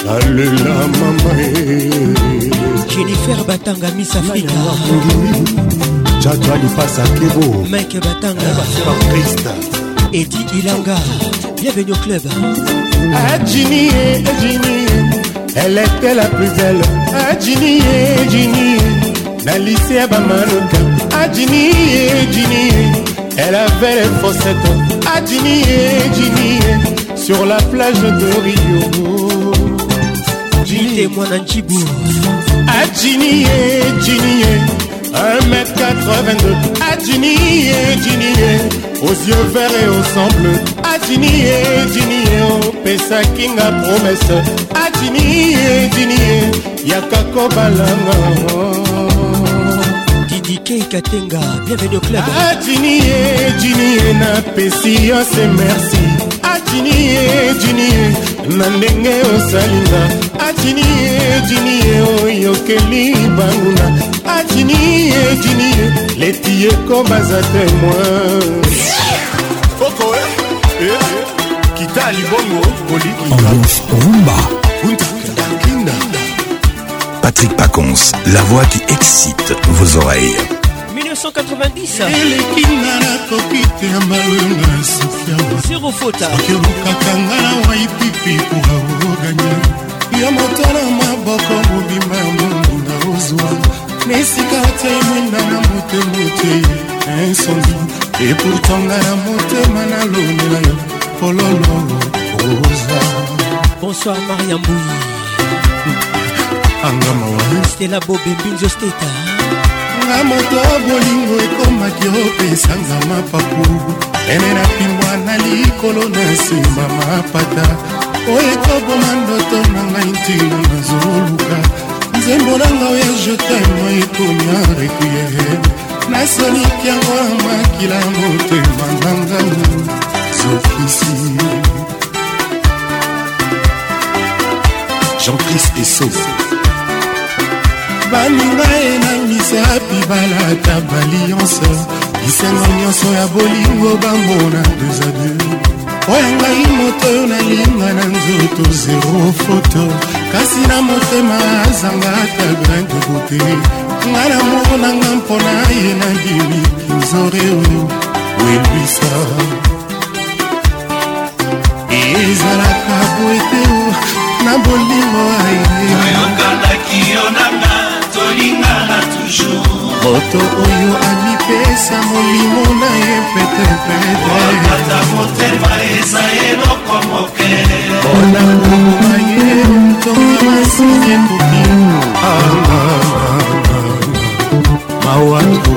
[SPEAKER 57] alela mama e.
[SPEAKER 20] jennifer batanga miss afrika
[SPEAKER 58] jaja lipasa kebo
[SPEAKER 20] mike batanga eh, batista edi ilanga bienvenue au club ajini
[SPEAKER 59] eh, ajini eh, elle était la plus belle ajini ajini na lycée ya bamaloka ajini ah, ajini elle avait les faussettes ajini ah, ajini sur la plage de Rio.
[SPEAKER 20] Jité mwana Njibou.
[SPEAKER 59] Adjinié, Djinié, 1m82. Adjinié, Djinié, aux yeux verts et au sang bleu. Adjinié, Djinié, oh, Pessa Kinga promesse. Adjinié, Djinié, Yakako Balanga.
[SPEAKER 20] Didi Kei Katenga, bienvenue au
[SPEAKER 59] club. Adjinié, Djinié, napesi yo se merci. atinie jinie na ndenge osalinga atinie jinie oyokeli banguna atinie jinie leti
[SPEAKER 20] ekobaza témoin koko e eh, eh, eh. kita libongo olikiambiance rumba Patrick Pacons, la voix qui excite vos oreilles. 1990 elekinga nakoki te ya malonga sofia fota olukaka nga na waipipi koaoganya ya moto na maboko mobimba ya mondu na ozwa na esika te mwinda na motemo te insondi eportanga ya motema nalonela yo pololo oza bonsoir maria mbui angamawa stela bobembinzo steta nga moto bolingo ekomaki opesanga mapapu ene na pimbwa na likolo na nsima mapata oyo ekoboma ndoto na ngai ntina nazoluka nzembo nanga oyo jetemo ekomia requiere nasoliki yango amakila motema na ngai zokisi jean-christ
[SPEAKER 60] eso baninga enamisa balata balianse lisengo nyonso ya bolingo bambona deza deux oyo ngai moto oyo nalinga na nzoto zero foto kasi na motema azanga ata grain de beauté ngai na moko nanga mpona ye nandimi kinzore oyo welwisa ezalaka boeteo na bolingo ayeokandaki yo nanga tolingana toujours moto oyo amipesa molimo na ye petepete motema eza eloko moke mpona kokoma ye ntonga masini ekoki mawatu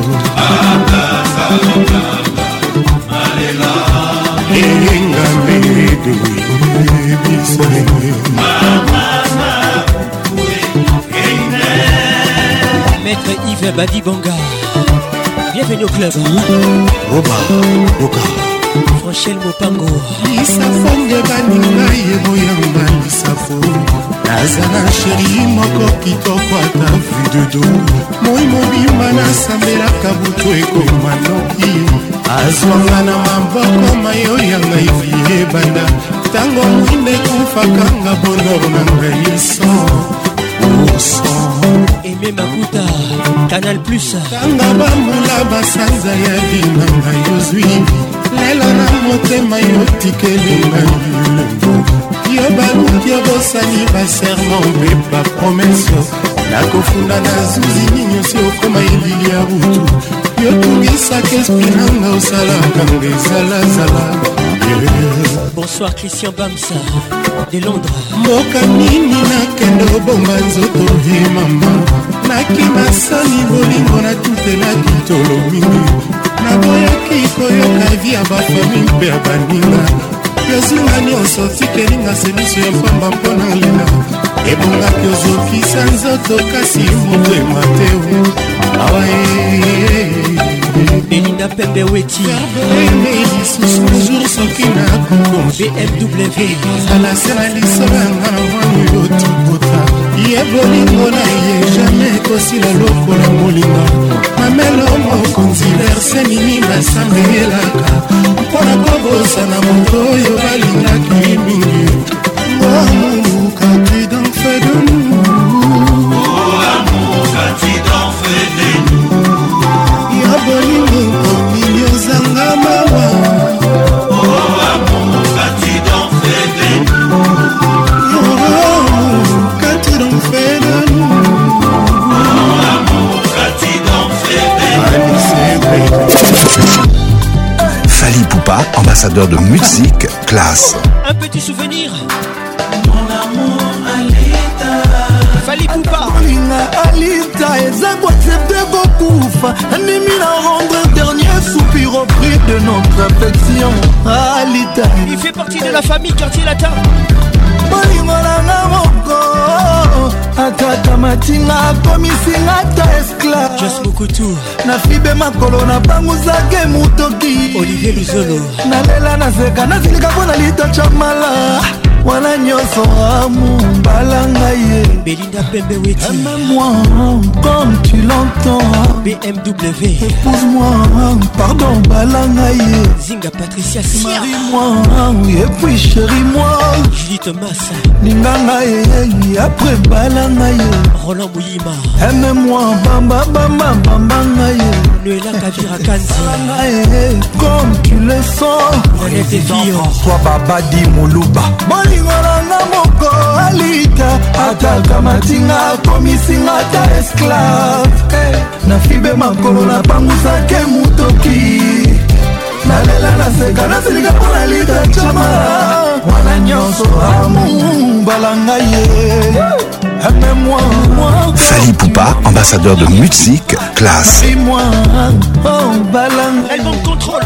[SPEAKER 60] elinga mbedebisa
[SPEAKER 20] Maître Yves Badibanga. Bienvenue au club. Romain Boka. Franchel Mopango. lisafo baninga yebo yanga lisafo nazala sheri moko
[SPEAKER 61] kitoko ata videdo moi mobimba nasambelaka butu ekoma noki azwanga na maboko mayo ya ngai viyebanda ntango mwinde kufakanga bonor na ngai so oso aime makuta canal plus tanga bambula basanza ya binanga yozwi lela na motema yotikelinga yo baluki yo bosani baserma mpe bapromese nakofunda na zuzi ninyosi okoma elili ya butu yotungisaka espinanga osalaka ngo ezalazala
[SPEAKER 20] bonsoir christian bamsa de londres mboka nini nakende obonga nzoto vi mama nakima sani
[SPEAKER 62] bolingo na tutela kitolo mingi naboyaki koyoka vi ya bafami mpe ya baninga yozinga nyonso tikelinga semiso ya pamba mpona lela ebongaki ozokisa nzoto kasi moto ema te awa
[SPEAKER 20] eh, eh, eh. belinda pembe
[SPEAKER 63] weti
[SPEAKER 20] bmw
[SPEAKER 63] alasela lisolo yanga na mwanuyo tibota ye bolingo na ye jamai ekosila lokola molinga mamelo mokonzi verse nini basanga eyelaka mpo na kobosana moto oyo balingaki mingi
[SPEAKER 20] ambassadeur de musique classe. Un petit souvenir.
[SPEAKER 64] Mon amour, Alita. Fali Poupa. Alita, Un kokufa. rendre dernier soupir au prix de notre affection. Alita.
[SPEAKER 20] Il fait partie de la famille Quartier Latin.
[SPEAKER 64] akata matinga akomisinga ta
[SPEAKER 20] esclavebokutu
[SPEAKER 64] nafibe makolo nabanguzake motoki
[SPEAKER 20] olivier luzolo
[SPEAKER 64] nalela nazeka nazilika mpo na litocha mala wana nyonso
[SPEAKER 20] amombala ngai ye belinda pembe
[SPEAKER 64] wetiamemoi comme tu l'entends bmw épouse-moi pardon bala ngai ye
[SPEAKER 20] zinga patricia marie-moi
[SPEAKER 64] et puis chéri-moi julie thomas linga ngai ye après bala ngai ye
[SPEAKER 20] roland mouyima
[SPEAKER 64] aime-moi bamba bamba bamba
[SPEAKER 20] ngai ye noelakavirakansanga ye comme
[SPEAKER 64] tu le sens toi babadi moluba boli bolingo nanga moko alika ataka matinga akomisinga ata esclave nafibe makolo napangusake motoki
[SPEAKER 20] nalela naseka nasilika mpo nalika cama wana nyonso amumbala ngai ye Fali Poupa, ambassadeur de musique, classe.
[SPEAKER 64] Album
[SPEAKER 20] contrôle.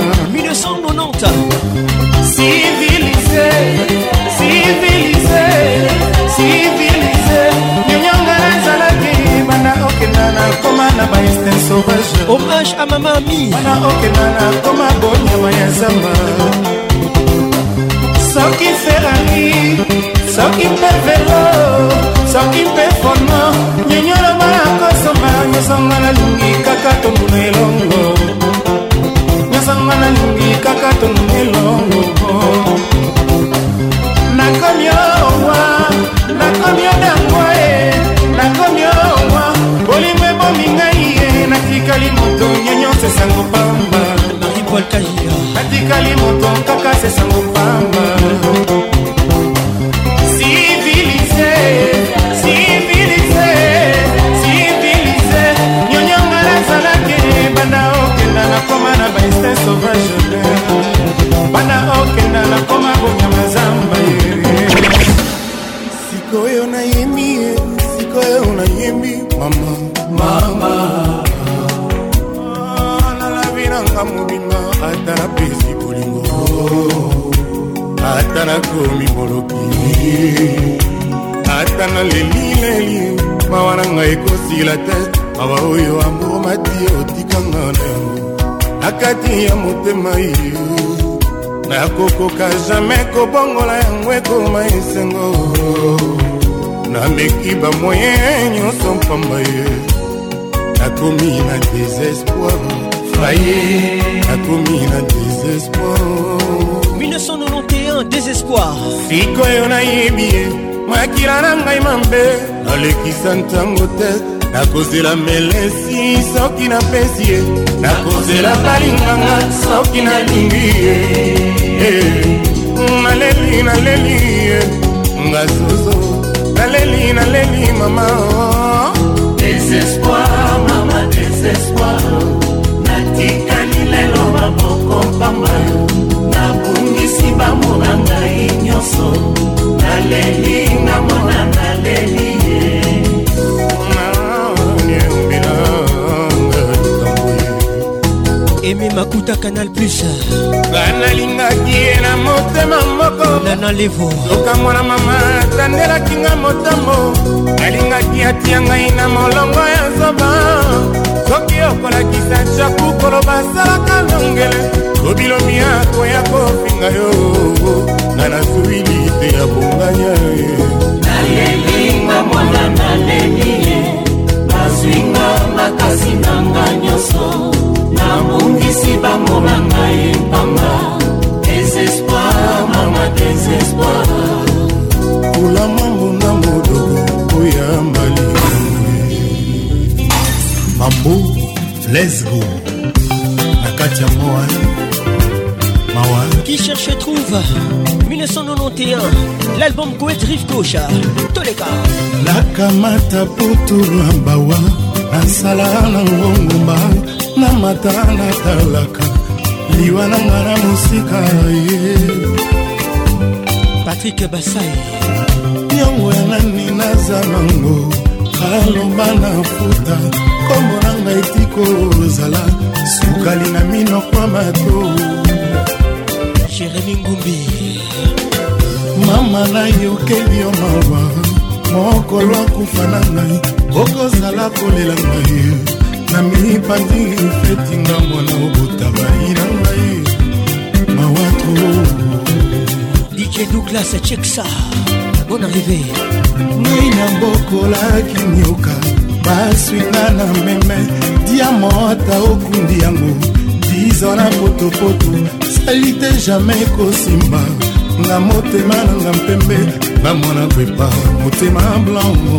[SPEAKER 65] na baestin sauvage
[SPEAKER 20] hommage à mama ami wana okenda na koma
[SPEAKER 65] bonyama ya zamba soki ferrari soki mpe velo soki mpe fono nyonyoloba nakosomba nyosonga nalingi kaka tonguna elongo nyosonga nalingi kaka tonguna elongo nakomi owa nakomi odangwa e nakomi atikali moto nyonso esango pamba maripol
[SPEAKER 20] kajia atikali
[SPEAKER 65] moto kaka sesango pamba civilise civilise civilise nyonyonga nazalaki banda okenda nakoma na baestin sauvage banda okenda nakoma bonyama
[SPEAKER 66] ata nakomi moloki ata nalelileli mawa na ngai ekosila te mawa oyo amurumati otikanga na yango na kati ya motema yo nakokoka jamai kobongola yango ekoma esengo nameki bamoye nyonso mpamba ye nakomi na désespoir faye nakomi na désespoir sans désespoir sikoyo nayebi ye makila na ngai mabe nalekisa ntango te nakozela melesi soki napesi ye nakozela balinganga soki nalingi ye eh, naleli naleli ye nga zozo naleli naleli mama désespoir mama désespoir natikani lelo maboko pamba nabu
[SPEAKER 65] mibambo na ngai nyonso naleli ngamona naleli ye
[SPEAKER 20] emi makuta canal plus banalingaki ye na motema nana levo
[SPEAKER 66] luka mwana mama atandelaki nga motambo alingaki atia ngai na molongo ya zoba soki okolakisa jaku koloba asalaka longele tobilomi akoya kofinga yo nga nasuwili te ya bonganya nalelinga mwana naleli bazwinga makasi
[SPEAKER 65] na nga nyonso nabongisi bango na ngai mpanga desespo mama désespoir
[SPEAKER 66] kolama
[SPEAKER 65] mona
[SPEAKER 66] modobo oyamba likambe mambu lesgo na kati ya moa mawa
[SPEAKER 20] qui cherche trouve 1991 l'album goet rive gauche toleka
[SPEAKER 67] nakamata potolamba wa nasala na ngongomba na mata natalaka liwa na nga na mosika ye patrik basai yango ya nani naza nango
[SPEAKER 20] kaloba na futa kombo na ngai etiko
[SPEAKER 67] ozala sukali na minokwa mato jeremi ngumbi mama na yokebi yo mawa mokolo akufa na ngai okozala kolela ngai na mipandi fetinga mwana obotabai na ngai mawatro dj douglas chek sa bon arrivé ngai
[SPEAKER 68] na mbokola kinioka baswinga na meme diamota okundi yango dizo na potopoto sali te jamai kosimba na motema nanga mpembe bamwana kwepa motema
[SPEAKER 20] blanco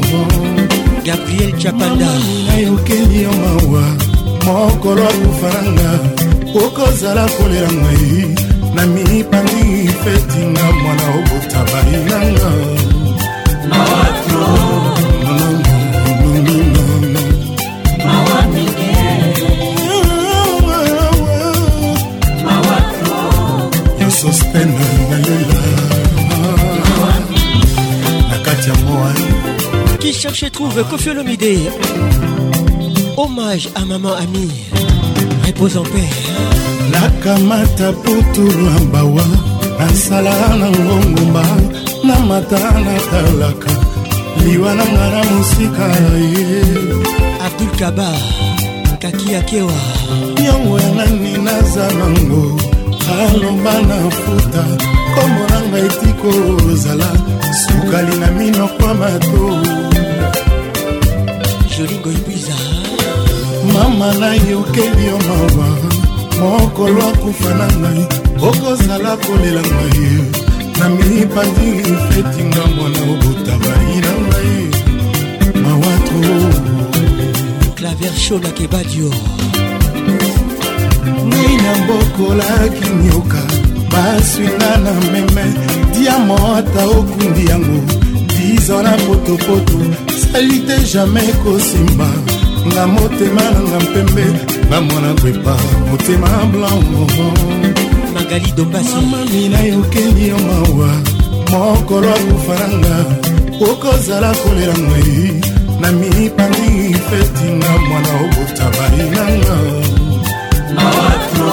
[SPEAKER 20] gabriel chapanda
[SPEAKER 68] nayokeli yo mawa mokolo akufa nanga okozala kolela ngai na mipanzi fetinga mwana obota bainanga sostena na yo
[SPEAKER 20] Allez chercher, trouve Kofi Olomide. Hommage à maman amie. Repose en paix.
[SPEAKER 68] nakamata putu na mbawa nasala na ngongomba na mata natalaka liwa na nga na mosika ye
[SPEAKER 20] abdul kaba kaki akewa
[SPEAKER 68] yongo ya nani naza nango aloba na futa komona ngai tiko ozala sukali na minokwa matoi jolingo ibiza mama na yokeli yo mawa mokolo akufa na ngai okozala kolela ngai na mipandili fetinga mwana obota bai na ngai mawato clavier shola kebadio ngai na bokolaki nyoka baswinga na meme diamota okundi yango dizo na potopoto sali te jamai kosimba na motema nanga mpembe na mwana gwepa motema blanco
[SPEAKER 20] magali dombasiamami
[SPEAKER 68] nayokeli yo mawa mokolo akufananga okozala kolela ngoi na mipangi fetinga mwana obota balinanga mawatro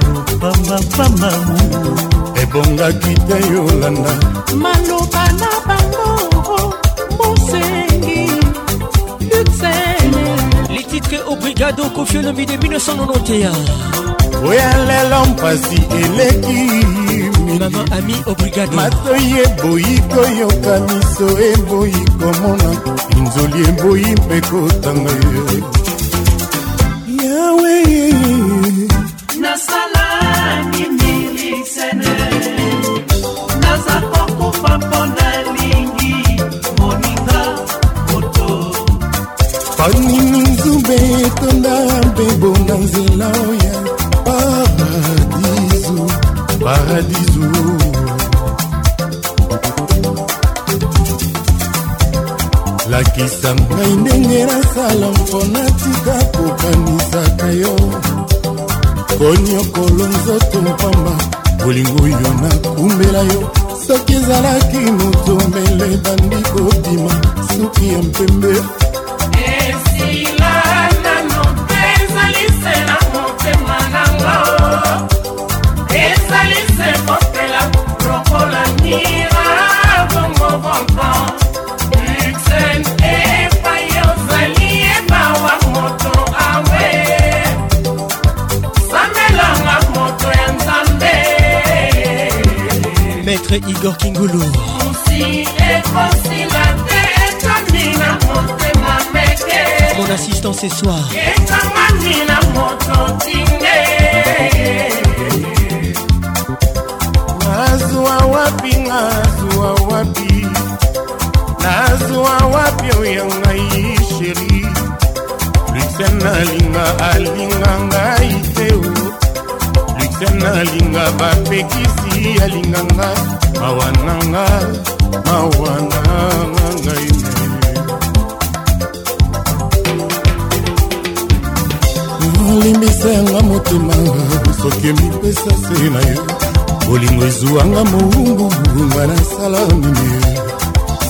[SPEAKER 66] mapamba ebongaki te yolanda
[SPEAKER 61] maloba na bango mosengi
[SPEAKER 20] luxele les titres au brigado kofiolomi de 1991
[SPEAKER 66] oya lelo mpasi eleki
[SPEAKER 20] mama ami obrigado
[SPEAKER 66] matoi
[SPEAKER 20] eboyi koyoka miso
[SPEAKER 66] eboyi komona inzoli eboyi mpe kotanga yo
[SPEAKER 20] titre Igor Kingulu Mon assistant
[SPEAKER 66] ce soir nazwa wapi nazwa wapi nazwa wapi oyo ngai sheri luxen alinga alinga ngai teo luxen alinga bapekisi alinga ngai mawa nanga mawa nanga ngai olimbisanga motema soki mipesa se na yo bolingo ezwanga mowungu nga nasala nini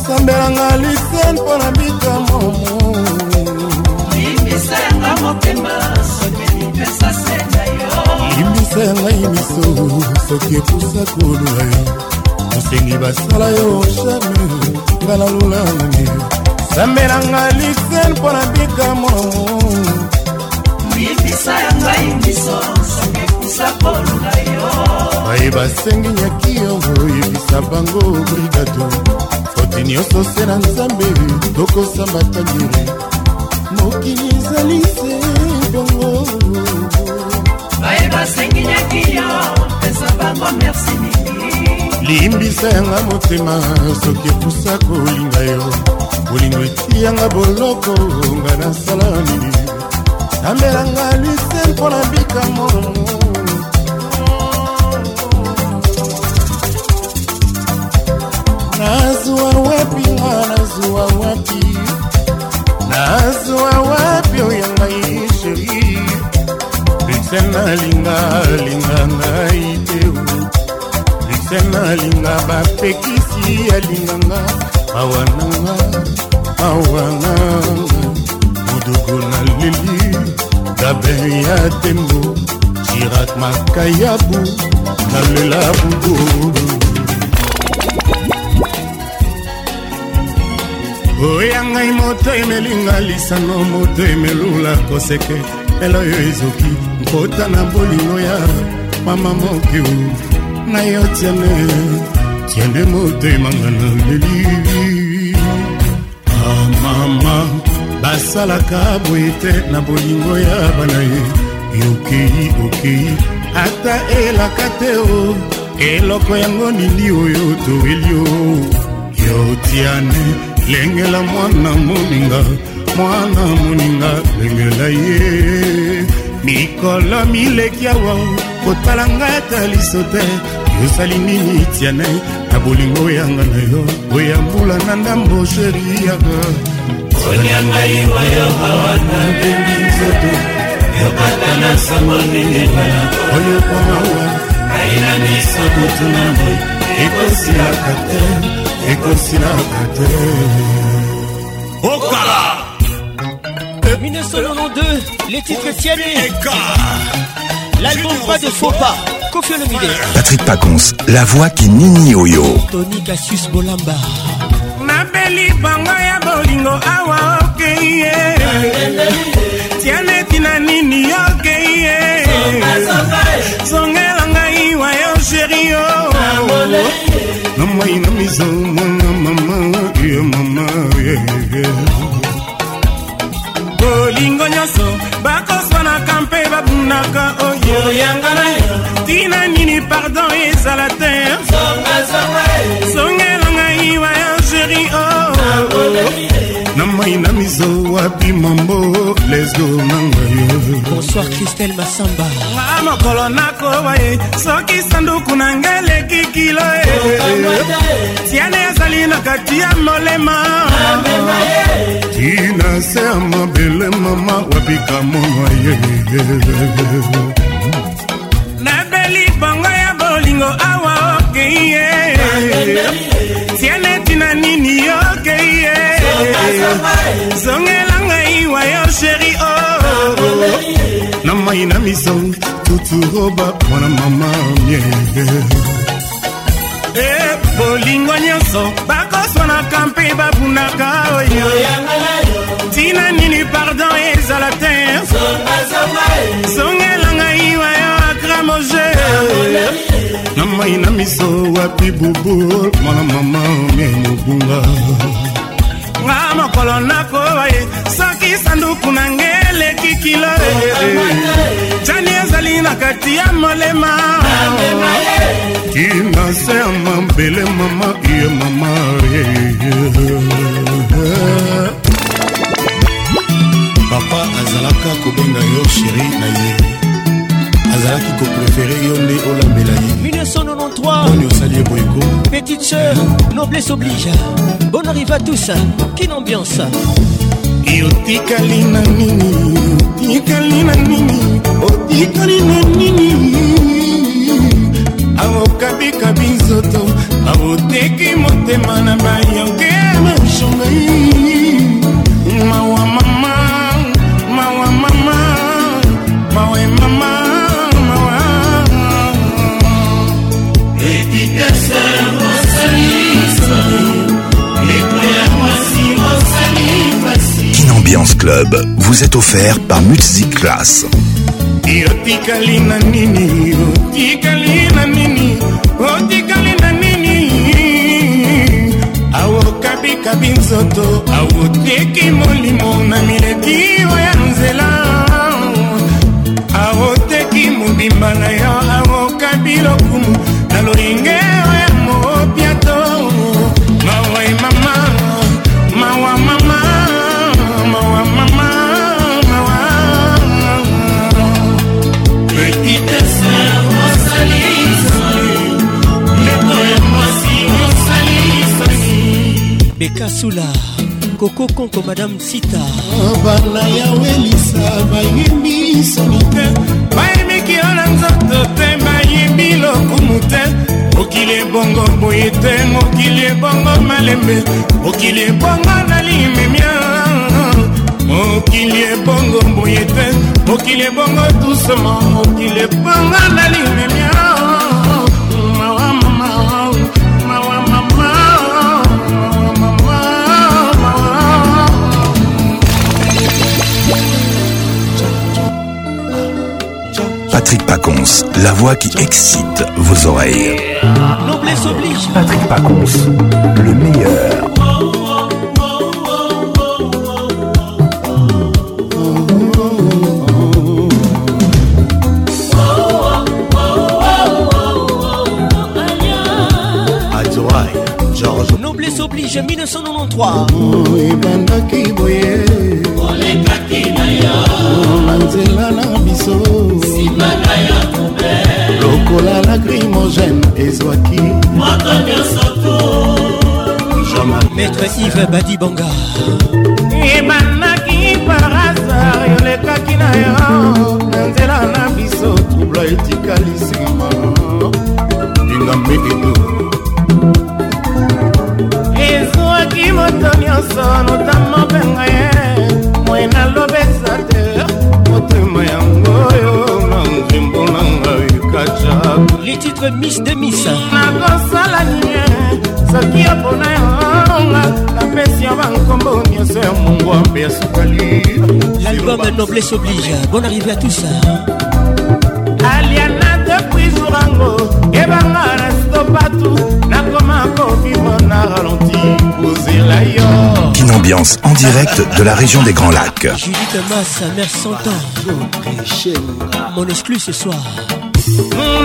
[SPEAKER 66] sambelanga lise mpo na bikamamo limbisanga motema soki mipesa se na yo limbisanga imiso soki epusa kolula yo basengi basala yo shame nga na lulangi sambelanga lisen mpo na bikamo mipisa ya ngai miso sokekusa koluna yo baye basengi
[SPEAKER 69] nyaki
[SPEAKER 66] yo yebisa bango brigato
[SPEAKER 69] foti nyonso se na nzambe
[SPEAKER 66] tokosamba tangiri mokili ezali se bongo baye basengi nyaki yo pesa bango merci mingi limbisa yanga motema soki epusa kolinga yo bolingo etiyanga boloko nga nasala nini nambelanga lise mpo na bikamo nazwa wapi nga nazwa wapi nazwa wapi oyangai sheri lise nalinga linganga se nalinga bapekisi yalinganga mawananga mawananga modugo na leli gabe ya tembo jirak makayabu nalela bugo oya ngai moto emelinga lisano moto emelula koseke eloyo ezoki nkota na bolingo ya mama mokiu na yo tiene tiene motemanga na leli amama ah, basalaka boye te na bolingo ya bana ye yokei okei ata elaka te o eloko yango nini oyo toweli o yo tiane lengela mwana moninga mwana moninga lengela ye mikolo mileki awa kotala ngai ata liso te osali nini tia nai na bolingo oyanga na yo oyambula
[SPEAKER 69] na ndambo sheri yanga konia ngai oyoka wana bembi nzoto yokata na sango ndingela oyokwa mawa aina miso butu na moi ekosilaka te
[SPEAKER 20] ekosilaka te okala 1992, les titres tiennent. L'album pas de faux pas.
[SPEAKER 70] Kofi Olomide Patrick Pacons, la voix qui nini oyo Tony Cassius Bolamba napeli bango ya bolingo awa okei ye tianeti
[SPEAKER 71] na nini okei ye songela ngai wa yo sheri o na mai na miso mwana mama ye mama bolingo nyonso bakoswanaka mpe babunaka o oh. boyanga na yo tina nini pardon ezala te zongela ngai voyageri o
[SPEAKER 66] na mai na miso wapi mambo lesgo na ngai bonsoir
[SPEAKER 20] kristel masamba nga mokolo nakoba ye soki sanduku na ngai eleki kilo e eh. tiane ezali na kati ya molema eh. tina se ya mabele mama wapika monwa ye
[SPEAKER 71] bolingo awa okeye tiene tina nini okeye zongela ngai wa yo sheri o
[SPEAKER 66] oh. na mai na misong tuturoba mwana mama mie
[SPEAKER 71] e bolingo nyonso bakoswanaka mpe babunaka oyo tina nini pardon ezala te zongelanga iwa moje
[SPEAKER 66] na mai na miso wapi bubu mwana mama me mobunga
[SPEAKER 71] nga mokolo nakoye soki sanduku na nge eleki kilo jani ezali na kati ya molema kina se ya mabele mama ye
[SPEAKER 66] mama papa azalaka kobenga yo sheri na ye azalaki kopréféré yo nde
[SPEAKER 20] olambela ye 1993 osali ye boyeko petite sœur noblesse oblige bon arrive à tous kine ambiance
[SPEAKER 66] yotikali na nini otikali na nini otikali na nini aokabikabi nzoto aoteki motema na bayoke ya mashongai mawa
[SPEAKER 70] Club vous est offert par Music Class. awokabikabi nzoto awoteki molimo na mileki oya nzela awoteki mobimba na yo awokabi lokumu
[SPEAKER 20] na lolinge oya kasula koko konko madame sita
[SPEAKER 72] bana ya welisa bayembi soni te bayemiki yo na nzoto te bayembi lokumu te mokili ebongo boye te mokili ebongo malembe mokili ebongo nalimemia mokili ebongo boye te mokili ebongo tusema mokili ebongo nalimemia
[SPEAKER 70] Patrick Pacons, la voix qui excite vos oreilles.
[SPEAKER 20] Noblesse oblige.
[SPEAKER 70] Patrick Pacons, le meilleur.
[SPEAKER 20] Noblesse oblige 1993 oblige, 1993.
[SPEAKER 73] lacrymogène ezwaki moto
[SPEAKER 20] nyonso to maître yves badibanga titre Miss de Miss nakosala nie noblesse oblige bonne arrivée à tous aliana depuis jourango ebanga resto
[SPEAKER 70] partout nakoma kovivre na ralenti la yo une ambiance en direct de la région des Grands
[SPEAKER 20] Lacs Judith Massa, mère 100 ans Mon exclu ce soir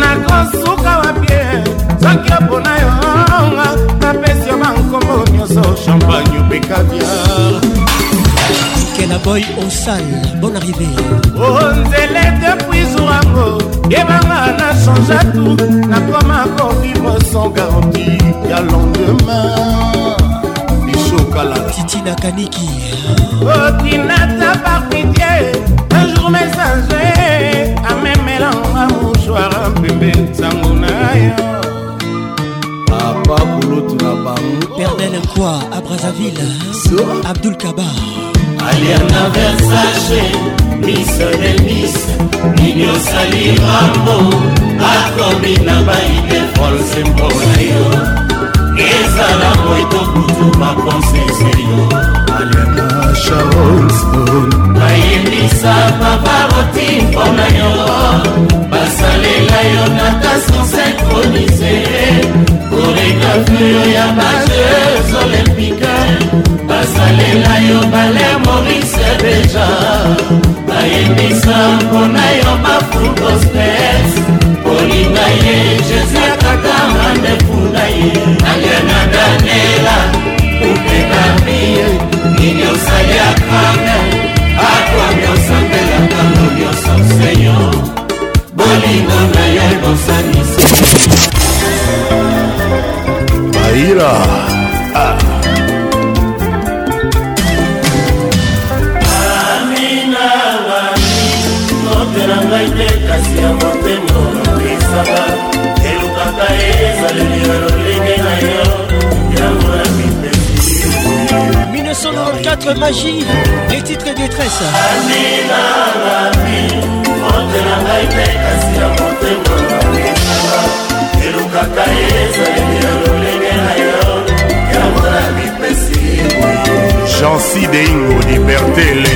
[SPEAKER 74] nakosuka wapie soki opona yo
[SPEAKER 20] napesi yo
[SPEAKER 74] bankombo nyonso champagne upekaviar
[SPEAKER 20] kela boy osal bon arrivé
[SPEAKER 75] onzele oh, depuis zourango yebanga na change tout nakoma kovivre sans garanti ya lendemain
[SPEAKER 20] bisokalatitina kaniki otinata parmitie un jour messager mashwara mpembe
[SPEAKER 76] ntango na yo papa kolotu na bango
[SPEAKER 20] pernel nkwa a brazaville abdul
[SPEAKER 77] kabar alir na versace misonemis nini osali mambo akomi na baide folse mpona yo ezala moito kutu makonse serio maliama charleston bayebisa paparoti mpona yo basalela yo na tasosenkronize koregrafio ya bajeus olympique basalela yo bale morise deja bayebisa mpona yo bafulgospes kolinga ye jésus akaka mandefuna ye aliona danela upekabie nyonso yakanga akwa nyonso mbelakango nyonso seyo bolingo na yo bosanisi baira ah.
[SPEAKER 20] titres magie, les titres détresse. elukaka ezali ya lolenge na yo yango na mipesi jansi deingo liberté le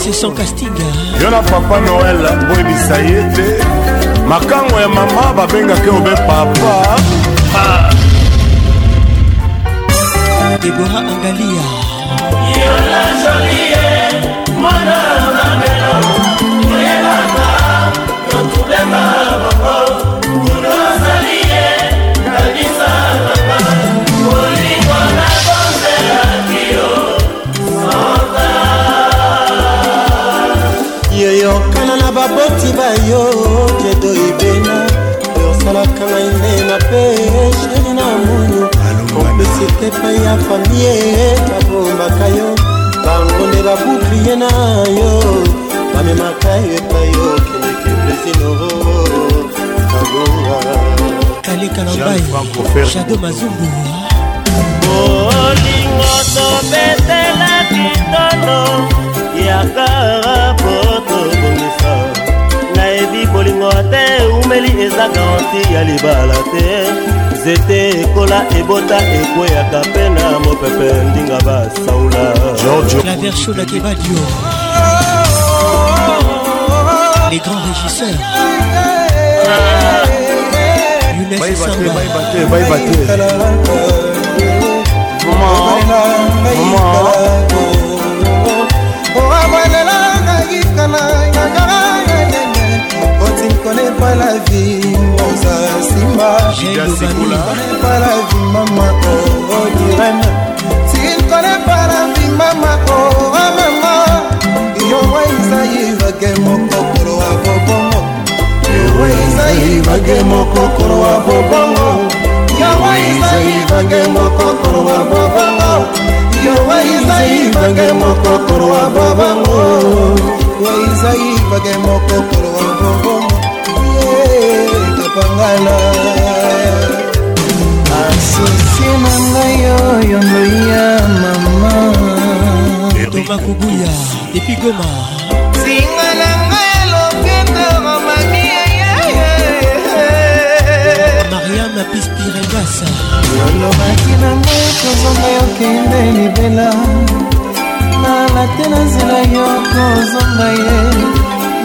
[SPEAKER 20] seson kastinga
[SPEAKER 78] yo na papa noel boyebisa ye te makango ya mama babengaki obe papa
[SPEAKER 20] debora angalia yola jolie
[SPEAKER 77] yokana
[SPEAKER 79] na baboti bayo kedo ibena yosalaka ngai nde na pe sheri na munu komplisite epai ya famie kabombaka yo bangondela buklie na yo bamemaka yo epai yo kendeke plesinoro
[SPEAKER 80] nagonga kaleka lambai shado mazumbu olingo tobetela kitolo ya kara po tobongisa nayebi bolingo te eumeli eza garanti ya libala te nzete ekola ebota ekweyaka mpe na mopepe ndinga basaula
[SPEAKER 20] georgelaver cholakebadio les grands régisseurs
[SPEAKER 81] connais pas la vie Rosa Simba Je connais pas la vie maman oh oh Irène Si ne connais pas la vie maman oh ah maman Yongwa Isaïe va que mon kokoro a bobongo Yongwa Isaïe va que mon kokoro a bobongo Yongwa Isaïe va que mon kokoro a bobongo Yongwa Isaïe va que mon kokoro a bobongo Yongwa Isaïe va que mon kokoro a bobongo valeur asusi na ngai oyo
[SPEAKER 82] ndoya mama etova kobuya epi goma singa na ngai elopete romani mariame pispirengasa olobaki na ngai kozonga yokende libela nalate na nzela yo kozonga ye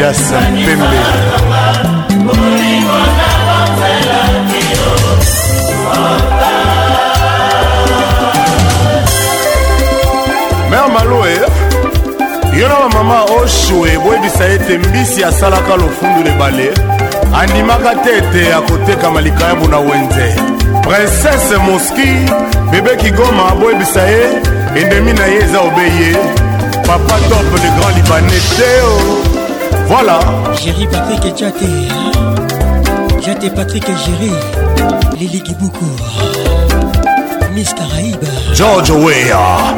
[SPEAKER 83] midas mpembe mer maloe yo na bamama oshu eboyebisa ete mbisi asalaka lofundu lebale andimaka te ete akotekama likayambu na wenze prinsese moski bebe kigoma boyebisa ye endemi na ye eza obe ye papa top le grand libanais teo Voilà.
[SPEAKER 20] Jerry, Patrick et j'ai Jaté hein. Patrick et Jerry. Lily Kibuku. Miss Caraïbe.
[SPEAKER 83] George Weah.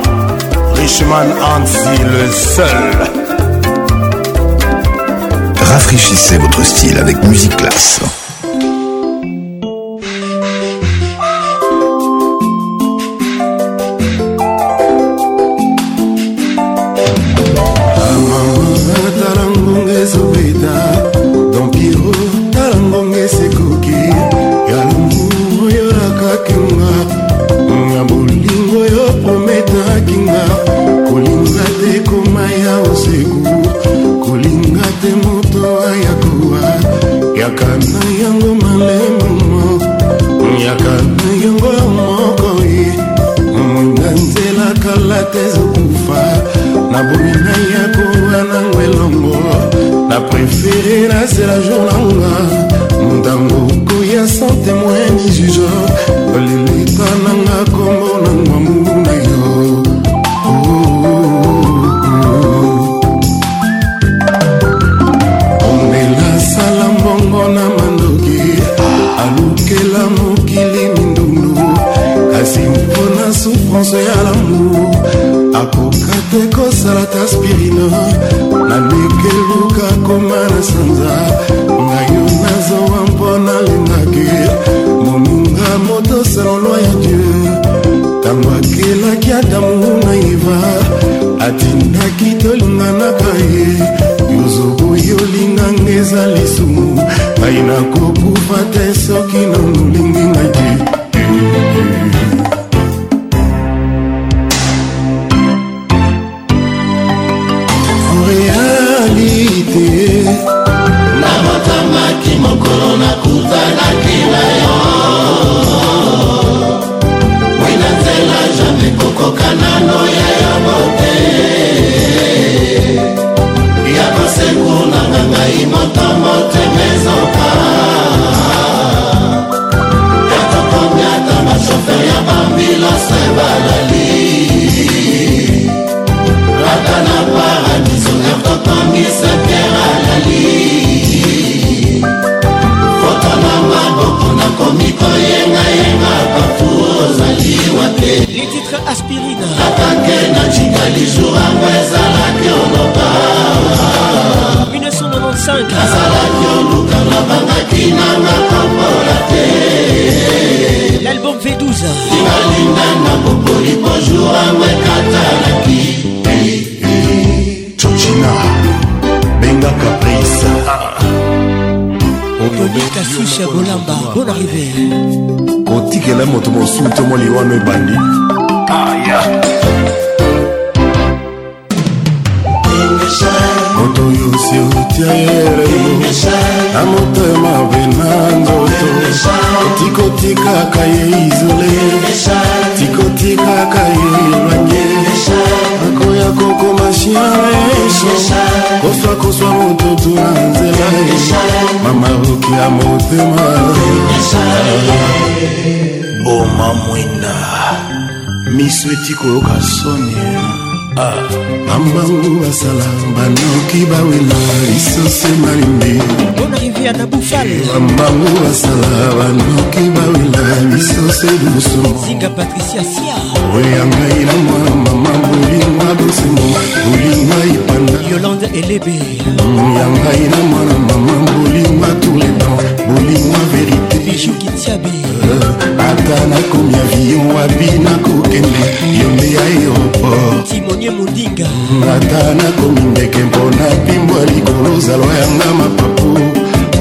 [SPEAKER 83] Richman Hansi, le seul.
[SPEAKER 70] Rafraîchissez votre style avec Musique Classe.
[SPEAKER 84] biso eti koyoka soni ah. bambangu
[SPEAKER 20] basala banoki bawela lisose malimbeambangu basala banoki bawela lisose lusumoya
[SPEAKER 84] ngai na mwana mama bolinga bosengo bolinga epanda ya ngai na mwana mama bolinga tuletan mm, bolinga veri ata nakomi avion wapi nakokende yo nde
[SPEAKER 20] aéroport timonie modinga ata
[SPEAKER 84] nakomi ndeke mpona pimbwa likolo zalwa yanga mapapu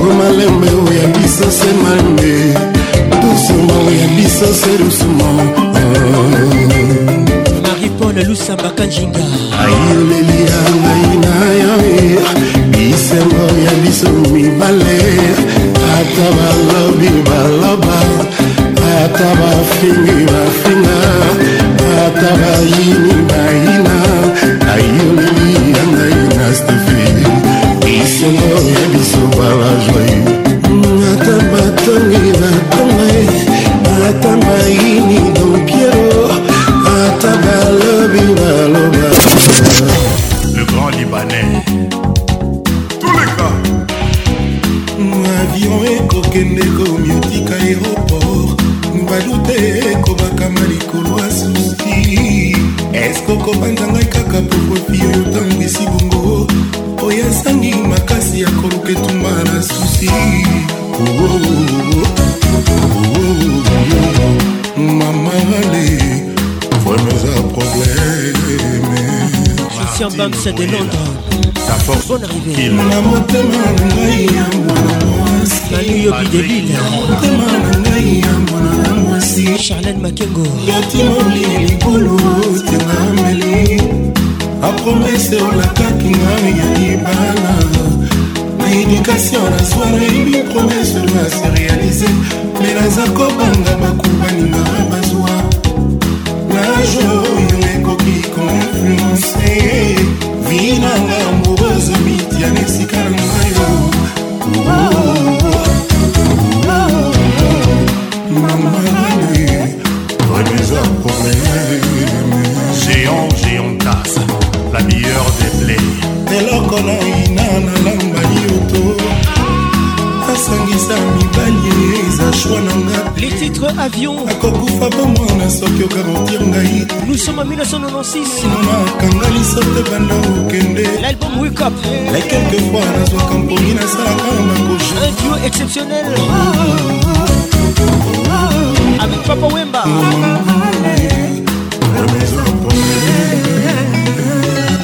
[SPEAKER 84] o malembe oya biso se malembe dusuma oya biso se dusuma maripole
[SPEAKER 20] lusamba kanjinga
[SPEAKER 85] ayoleli ya ngai na yo bisembo ya biso mibale ata balobi baloba ata bafingi bafinga ata bayini bayina ayoleli ya ngai na stefe isengo ya biso balajoi ata batongi batonga ata bayini dompiero ata balobi baloba le grand libanais tous les cas
[SPEAKER 86] avion ekokende komiotika ero baluta ekobakama likolo ya suki eske okobanza ngai kaka pokofi oyo tangwisi bongo oyo asangi makasi ya koluka etumba na susi mamale vraimen problème Christian Banks de
[SPEAKER 20] Londres. Ta force, bon arrivée. Na motema ngai ya mwana nalu yobi debile motema
[SPEAKER 86] na ngai ya mwana ya mwasi charlene
[SPEAKER 20] makengo
[SPEAKER 86] yotimoli likolo tengameli apromese olakaki ngai ya libala na edikation na soire ebi promese na se réalise me naza kobanga bakubaninga bazwa na jour oyo ekoki koinfluence vi nanga amoureuse mitiana esika na ngai Ooh. avion akokufa bomona soki okakotir ngai
[SPEAKER 20] nous sommes en 1996 akanga lisote banda okende l'album wake up la quelquefois nazwaka mponi nasalaka makojo un duo exceptionnel avec papa wemba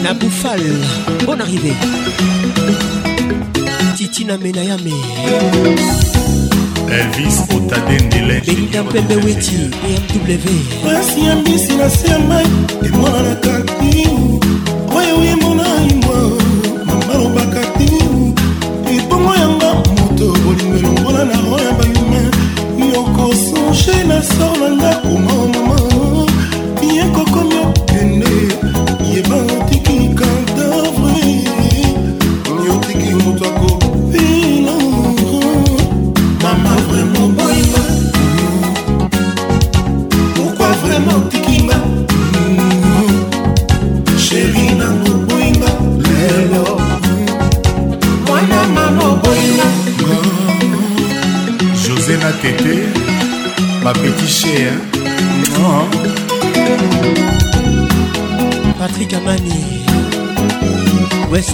[SPEAKER 20] na bouffal bonne arrivée titina menayame
[SPEAKER 83] elvis otadendelebenita mpembe weti
[SPEAKER 86] bmw pasi ya mbisi na se ya mai emona na kati oyo yembona imwa mamalobaka ti ebongo yanga moto bolingo elongola na oyo bayuma yokosonge na sor na nga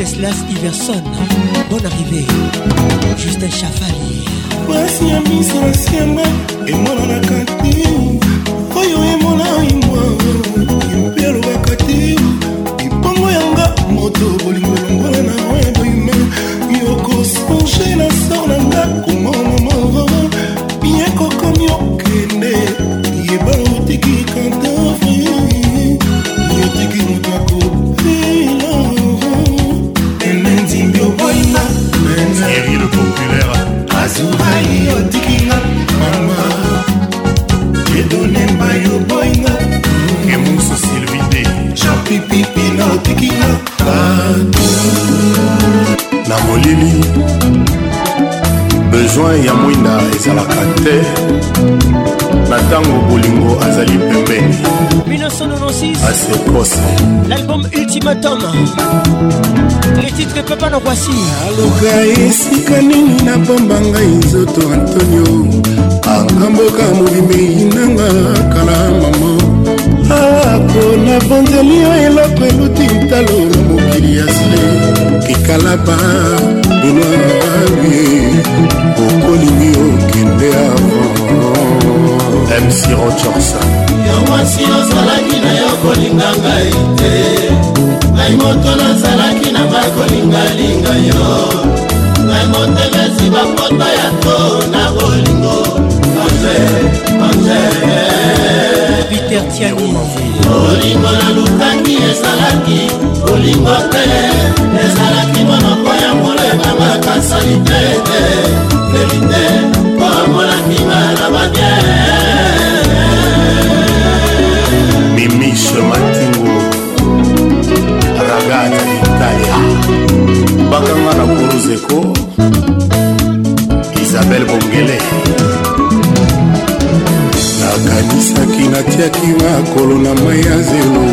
[SPEAKER 20] Stanislas Iverson Bonne arrivée Justin Chafali mwasi ya miso asianga emonanaka te oyo
[SPEAKER 86] ntango bolingo azali pembeni 1996 asekose ah, l'album ultimatum le titre papa na kwasi aluka esika nini napamba ngai nzoto antonio akamboka mobimei nanga kala mama ako nabonzeli yo eloko eluti ntalo na mokili ya sile kikalaba inaalie okolingi okende avant
[SPEAKER 83] mc rochorson
[SPEAKER 86] yo mwasi ozalaki na yo kolinga ngai te ngai moto nazalaki na ngai kolingalinga yo ngai motemesi bapota ya to na bolingo ange ange peter
[SPEAKER 20] tiani olingo
[SPEAKER 86] nalukaki ezalaki olingo te ezalaki monoko ya molema makasali te te leli te patrice matingo ragata d'italia bakanga na kuruzeko isabel bongele nakanisaki natiaki makolo na mai ya zelo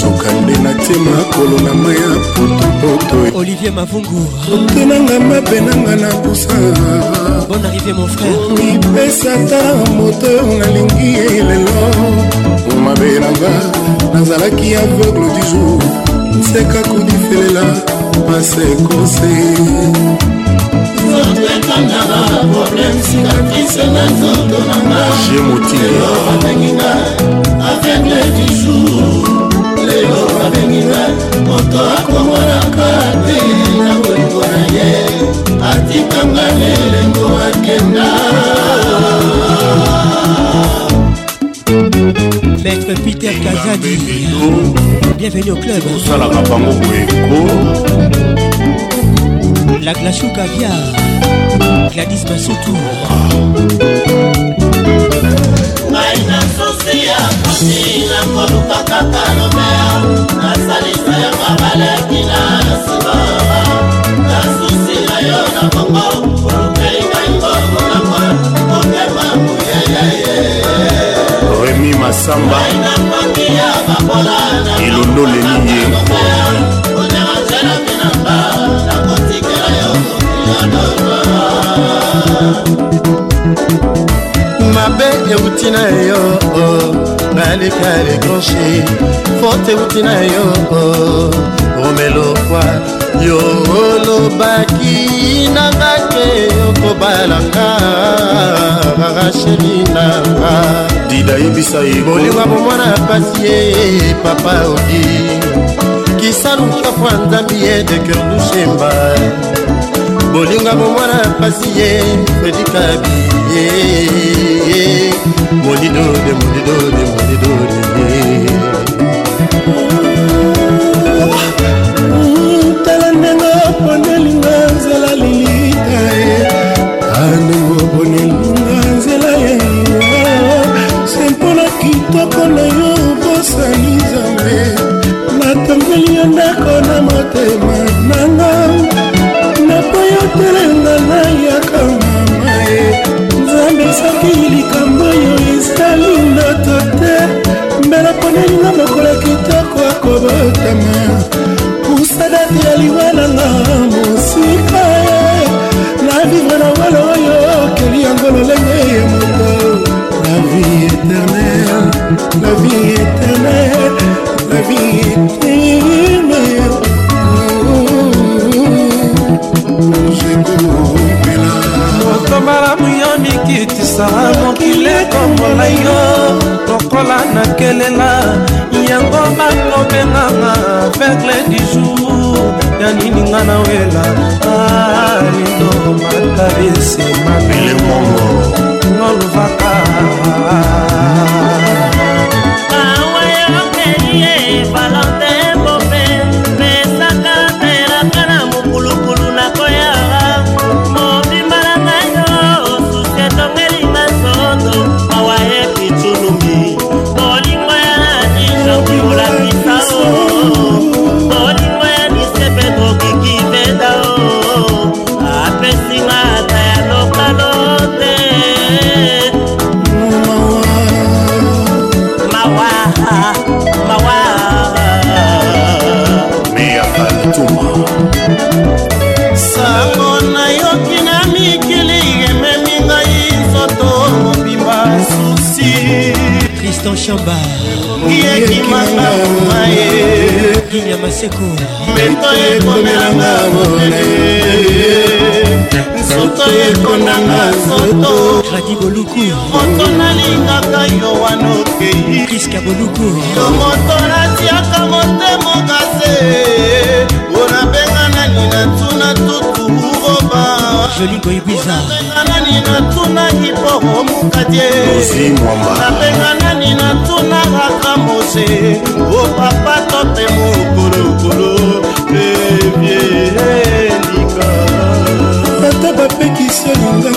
[SPEAKER 86] soka nde natie makolo na mai ya potopoto
[SPEAKER 20] olivier mavungu tenanga
[SPEAKER 86] mabe nanga na busa bon arrivé mon frère mipesa
[SPEAKER 20] ta moto nalingi elelo
[SPEAKER 86] mabe na nga nazalaki aveugle du jour nseka kodifelela masekose je motinga aveugle du jour lelo babenginga moto akomonaka te na bolingo na ye atikanga lelengo akenda
[SPEAKER 20] Philippe Peter Kazadi Bienvenue au club osalaka bango boyeko la glachou caviar gladis basutu
[SPEAKER 86] ngai na sosi ya koti nakoluka kaka lobea nasalisa yango baleki na nsima nasusi na yo na bongo masamba elondo leli ye mabe euti na yo baleka oh, lekonche fote euti na yo oh, romelokwa yo olobaki na ngai mpe okobalanga racheli nanga dida yebisa
[SPEAKER 83] ye
[SPEAKER 86] bolingo bomwana pasi ye papa odi kisaluka po nzambi ye de cœur dushemba bolingo bomwana pasi ye fredikabi ye elodi boluku moto nalingaka yo wana okei priska boluku yo moto natiaka motema okase mpona benga nani natuna tutu roba
[SPEAKER 20] jolingoibwizabenga
[SPEAKER 86] nani natuna hipoko mukatienabenga nani natuna raka mose o papa tote mokolokolo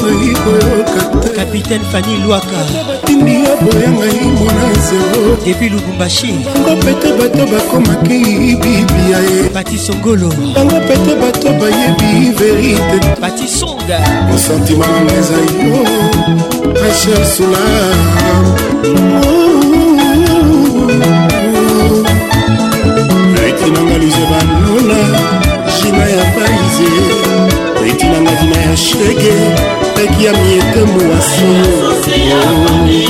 [SPEAKER 20] boyangai koyoka te capitaine fani lwaka
[SPEAKER 86] tindi ya boyangai mwana zero
[SPEAKER 20] depuis lubumbashi
[SPEAKER 86] bango pete bato bakomaki biblia
[SPEAKER 20] ye pati songolo
[SPEAKER 86] bango pete bato bayebi verite
[SPEAKER 20] pati songa mosantima
[SPEAKER 86] ezai yo rachel sula leki nanga luze banona jina ya paize na ya shege peki ya mietemu wa sonoderange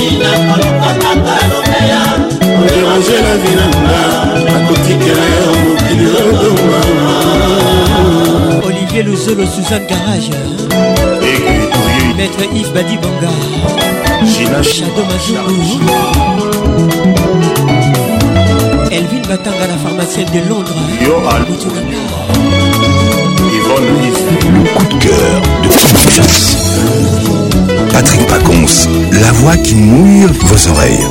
[SPEAKER 86] na vinanga akotikela ya mokili odonga
[SPEAKER 20] olivier luzolo suzanne garage maître yves badi bonga shado mazungu elvin batanga la pharmacienne de londres
[SPEAKER 83] yo Yvonne
[SPEAKER 87] de cœur de confiance. Patrick Paconce, la voix qui mouille vos oreilles.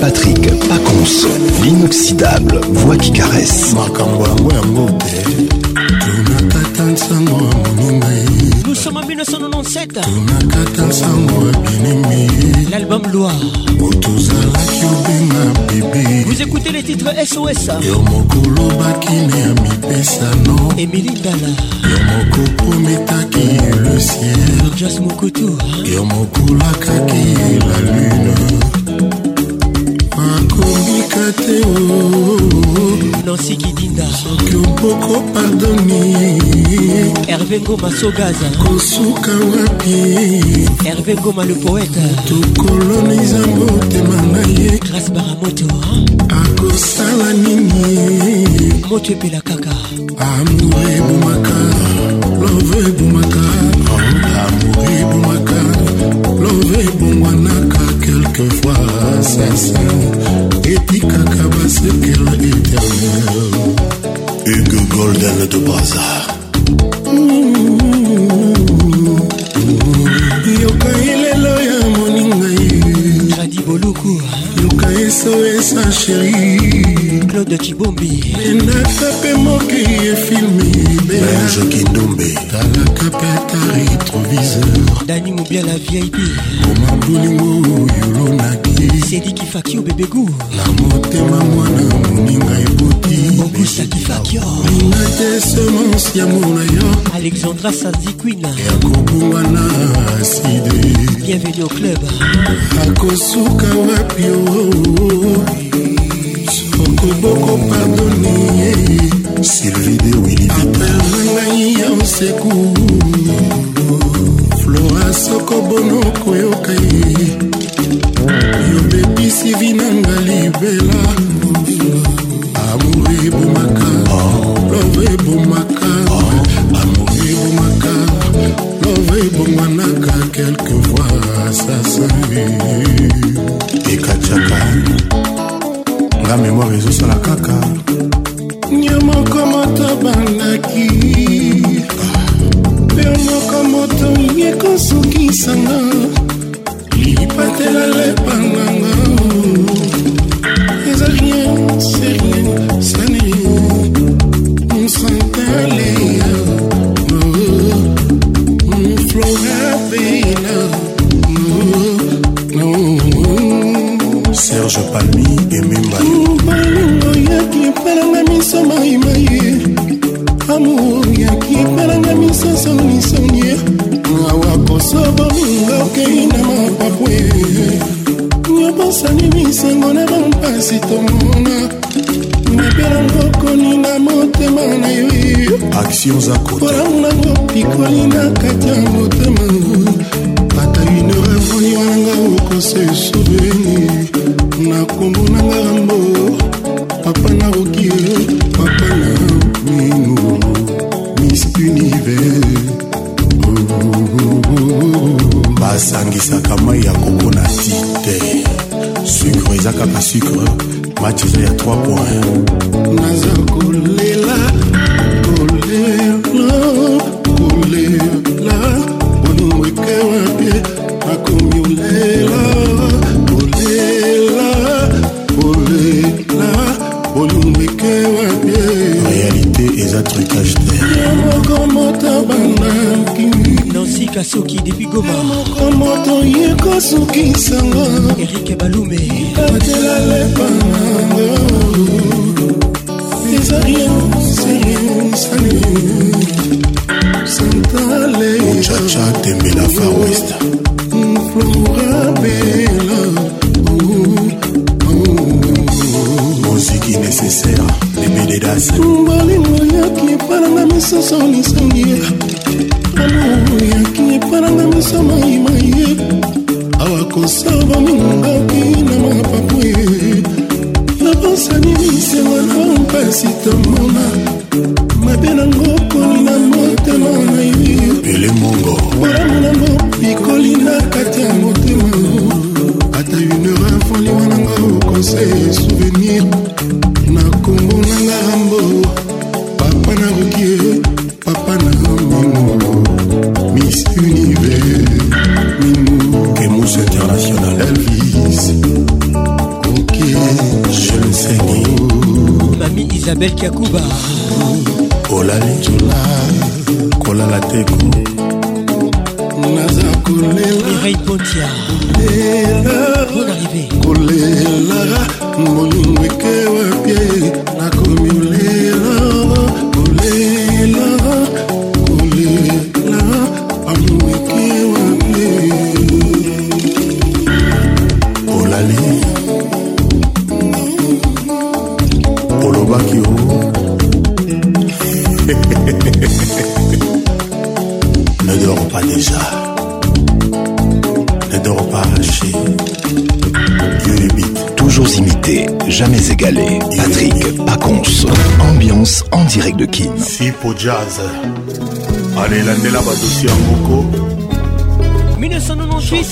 [SPEAKER 87] Patrick Paconce, l'inoxydable voix qui caresse.
[SPEAKER 83] nakata nsango
[SPEAKER 20] ya moninga lusoma 1997 tonakata nsango ya binimi l'album loire botozalaki obenga bebe vous écoutez les titres sos yo moko olobaki ne ya mipesano emili ndala yo
[SPEAKER 88] moko
[SPEAKER 20] prometaki le ciel jas mokutu
[SPEAKER 88] yo moko olakaki la lune ya te oh. nansi kidinda soki oboko pardoni
[SPEAKER 20] herve ngoma sogaza
[SPEAKER 88] kosuka wapi
[SPEAKER 20] herve ngoma le poete
[SPEAKER 88] tokoloniza motema na ye
[SPEAKER 20] grace baramoto
[SPEAKER 88] akosala nini
[SPEAKER 20] moto epela kaka
[SPEAKER 88] amour ebomaka love ebomaka amour ebomaka love ebongwanaka quelquefois sasa etikaka basekela éternel hugo
[SPEAKER 83] golden de brazar
[SPEAKER 88] yoka elelo ya moningai radi boluku yoka esoesa sheri claude cibombi endaka mpe mokei
[SPEAKER 83] efilme beange kindumbe talaka mpe ta retroviseur
[SPEAKER 20] dani mobiala vip omabulimo
[SPEAKER 88] sedikifakio bebegu na motema mwana moninga eboti okusakifakio linga te semence ya
[SPEAKER 20] mona yo alexandra sandiquina ya kobunga na aside bienvenu au club akosuka wapi o sokoboko pardon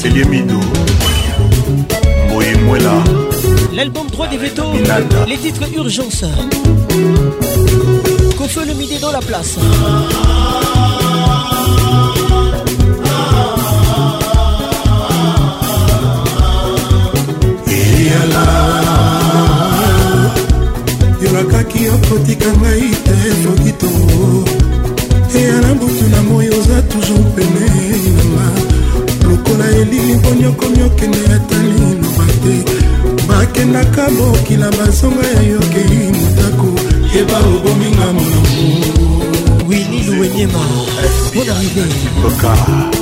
[SPEAKER 20] Célie Mido, Moïe Mouela. L'album 3 des Veto, les titres Urgence. Kofeu le midi dans la place.
[SPEAKER 88] yolakaki okotika ngai te soki tongo eya na butu na moi oza toujours pene ezali boniokomi okende ata liloba te bakendaka bokila bazonga ya yokei motako yeba obominga molongo wini luwenyema bonarive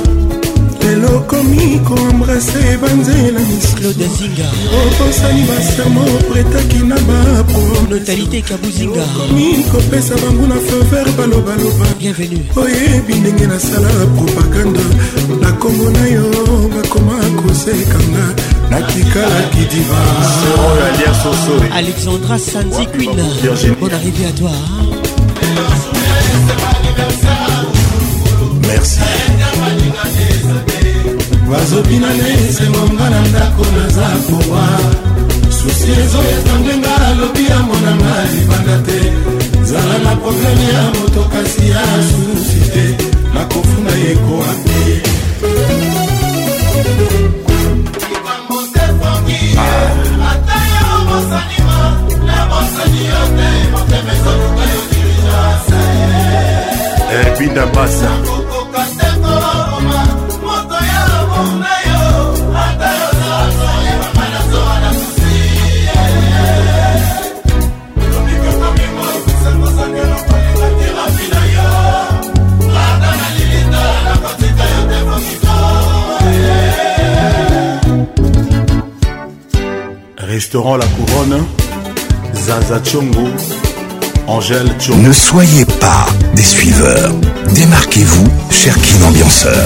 [SPEAKER 88] lelo okomi koembrase banzela misloposani basermo pretaki na bapromeokomi kopesa bango na fever balobaloba oyebi ndenge nasala propagande na kongo na yo bakoma kosekanga nakikalaki divaalexandra sanzi quin bon arrivé à toi merci bazobina na esengonga na ndako naza kowa susi ezoyata ndenga alobi ya monanga libanda te zala na probleme ya moto kasi ya susi te nakofunda ye kowa te ata yo bosanima na bosani yo te motema ezokuka yo diligence ebinda eh, basa
[SPEAKER 89] restaurant La Couronne, Zaza Tchongo, Angèle Tchongo.
[SPEAKER 83] Ne soyez pas des suiveurs. Démarquez-vous, cher Kin Ambianceur.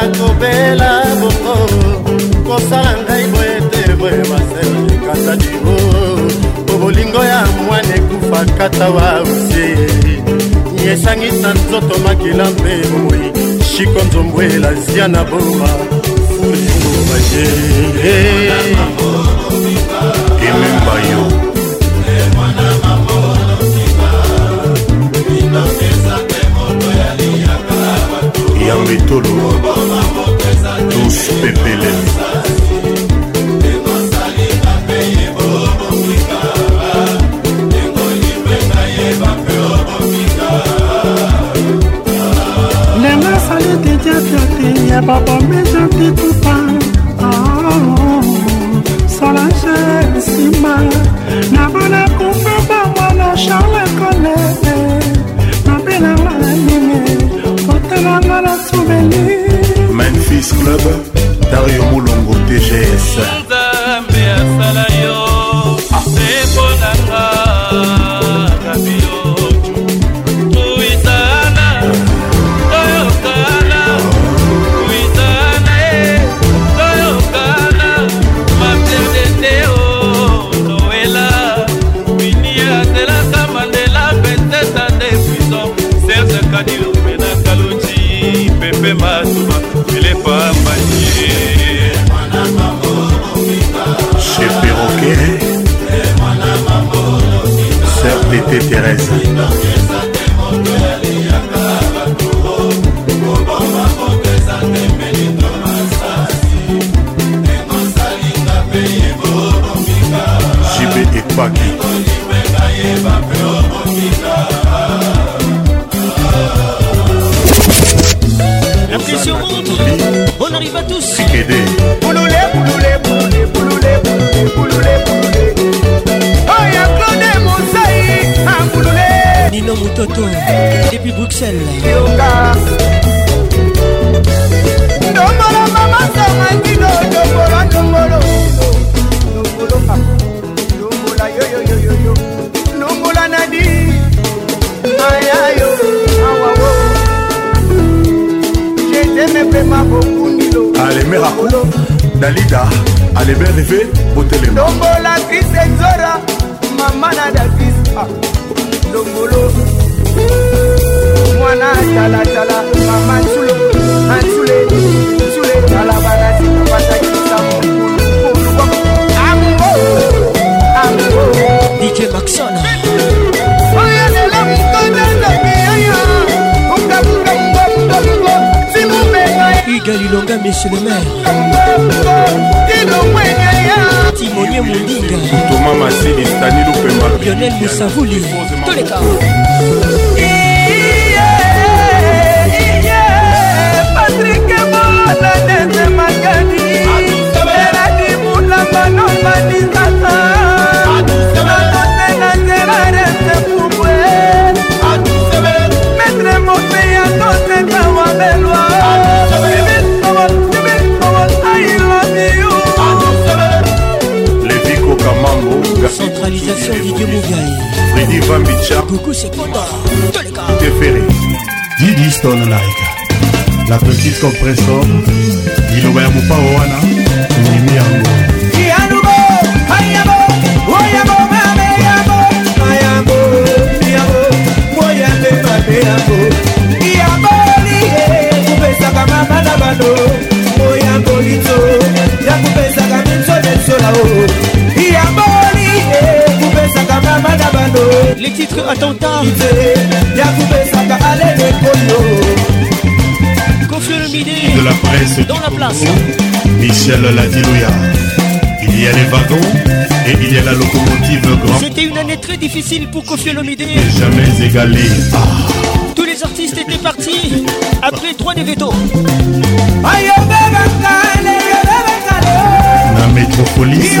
[SPEAKER 88] nakobela bongo kosala ngai boye te boye maselikasa dingo po bolingo ya mwana ekufa kata wa ose yesangisa nzoto makila mpe bomoi shiko nzombwela zia na boma fulingo baje ememba yo ya metolo tous pepele ndenge asali tetiatiati ya babomejantitupa ah, solange nsima
[SPEAKER 89] meuble dario molongo tgs nzambe asala yo tete
[SPEAKER 88] thérèse
[SPEAKER 89] jibe ekwaki
[SPEAKER 88] La pression monte,
[SPEAKER 20] on arrive à tous.
[SPEAKER 89] Boulou
[SPEAKER 20] Bruno Mutoto depuis Bruxelles
[SPEAKER 88] nombola nadi ayayo awawo jeteme vrema bokundilo alemerako
[SPEAKER 89] dalida alebe reve botelema nombola trise nzora mama na davis ah. longolo
[SPEAKER 88] mwana talatala mama nsule ansule nsule tala banasi batakisa mokulu
[SPEAKER 20] amuo amuo
[SPEAKER 88] dj maxon oyanela mkonanabiaya ungamngamngamngamngo simumega
[SPEAKER 20] igalilonga monsieur le maire kilomwenya timonie mondinga
[SPEAKER 89] toma masini stani lupemba lionel musavuli toleka
[SPEAKER 88] patrik mona nete makani eladi mulamba nomaningata nakotena nzela rete pubwe metre mopeya toseka
[SPEAKER 20] wabelwa kamango centralisation didie mogai fredi vambicha kuku sekota tefere didi stone
[SPEAKER 89] like la petite compressor liloba ya mopao wana ndimi yango
[SPEAKER 20] Oh Les titres attentats le
[SPEAKER 89] De la presse
[SPEAKER 20] Dans la place
[SPEAKER 89] Michel Ladilouya Il y a les wagons et il y a la locomotive
[SPEAKER 20] C'était une année très difficile pour le midi
[SPEAKER 89] Jamais égalé.
[SPEAKER 20] Tous les artistes étaient partis après trois des La
[SPEAKER 89] métropolis.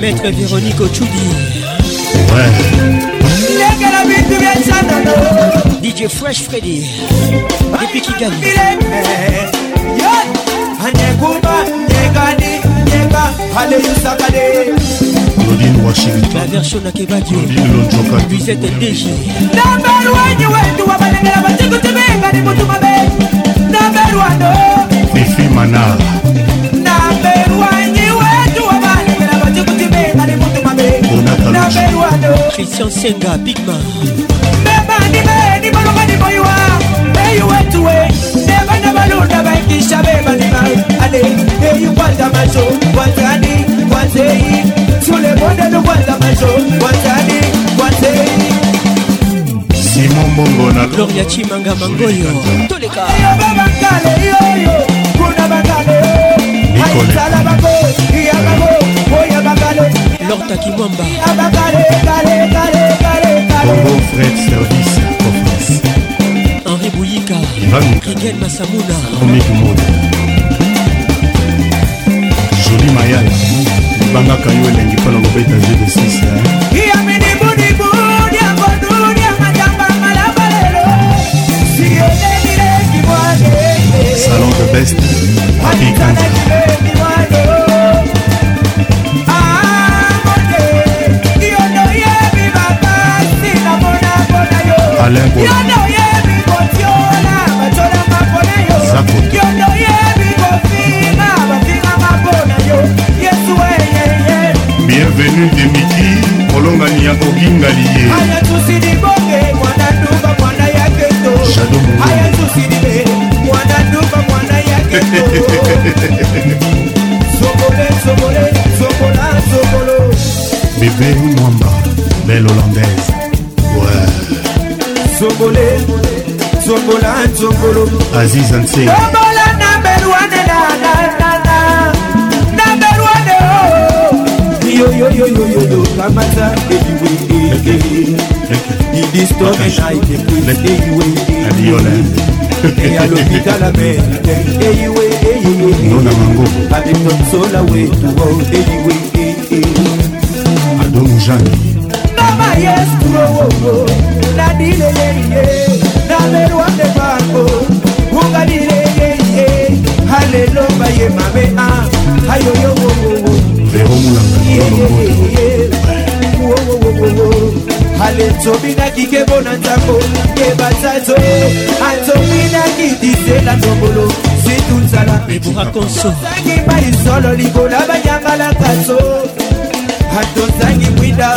[SPEAKER 20] maître Véronique Ochoudi.
[SPEAKER 89] Ouais.
[SPEAKER 20] DJ Fresh Freddy. Depuis qui eh, gagne.
[SPEAKER 89] Claudine Washington. La version
[SPEAKER 20] de Kebadio. Claudine
[SPEAKER 89] Lonjoka. Lisette DG. Number one, you went to a man and I was taking to me and I was to my bed. Number one, oh. Fifi Manar.
[SPEAKER 88] Christian Senga Bigman nebalunda baikisha bebalima ale eyikwanza maso kwanzani kwanzeyi sulebondelu kwanza maso kwanzani kwanzeyi simon bongo
[SPEAKER 89] na
[SPEAKER 20] gloria chimanga mangoyo toleka babakale yoyo kuna bakale aitala bako iyabako lortaki
[SPEAKER 88] mwamba bongo fred
[SPEAKER 20] service confrance henri bouyika rigel
[SPEAKER 89] masamuna omikimonde joli mayala libangaka yo elengi mpona kobeta gd6 Salon de Best, Papi Kanza.
[SPEAKER 88] alain bola
[SPEAKER 89] bienvenu de miki kolongani ya okingali ye bebe mwamba belle hollandaise zongole
[SPEAKER 88] zongola zongolo aziz anse zongola na belwane na na na na na belwane o oh. yo yo yo yo yo yo kamata eyiwe eyiwe the disturb na eyiwe
[SPEAKER 89] eyiwe adiola eya lopitala me eyiwe eyiwe nona
[SPEAKER 88] mango adetonsola wetuwo oh, eyiwe eyiwe adomu jani yesu owowo oh, oh, oh. nadile yeye naberwa nde mako ungalile yeye halelo baye mabe a hayoyo wowowo haletsobinaki kebo na nzambo yebatsazo atsobinaki disela nombolo situnzala eburakonsoangi baisolo libola bayangalakaso atozangi mwinda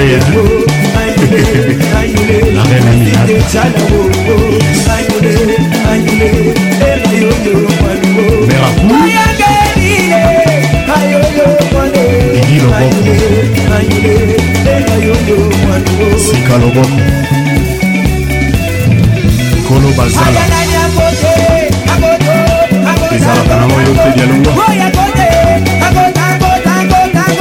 [SPEAKER 88] parler. Hein. La reine Aminata. Merakou. Didi Loboko. Sika Loboko.
[SPEAKER 89] Kolo Bazala.
[SPEAKER 88] ezalaka nango yo
[SPEAKER 89] te dialongo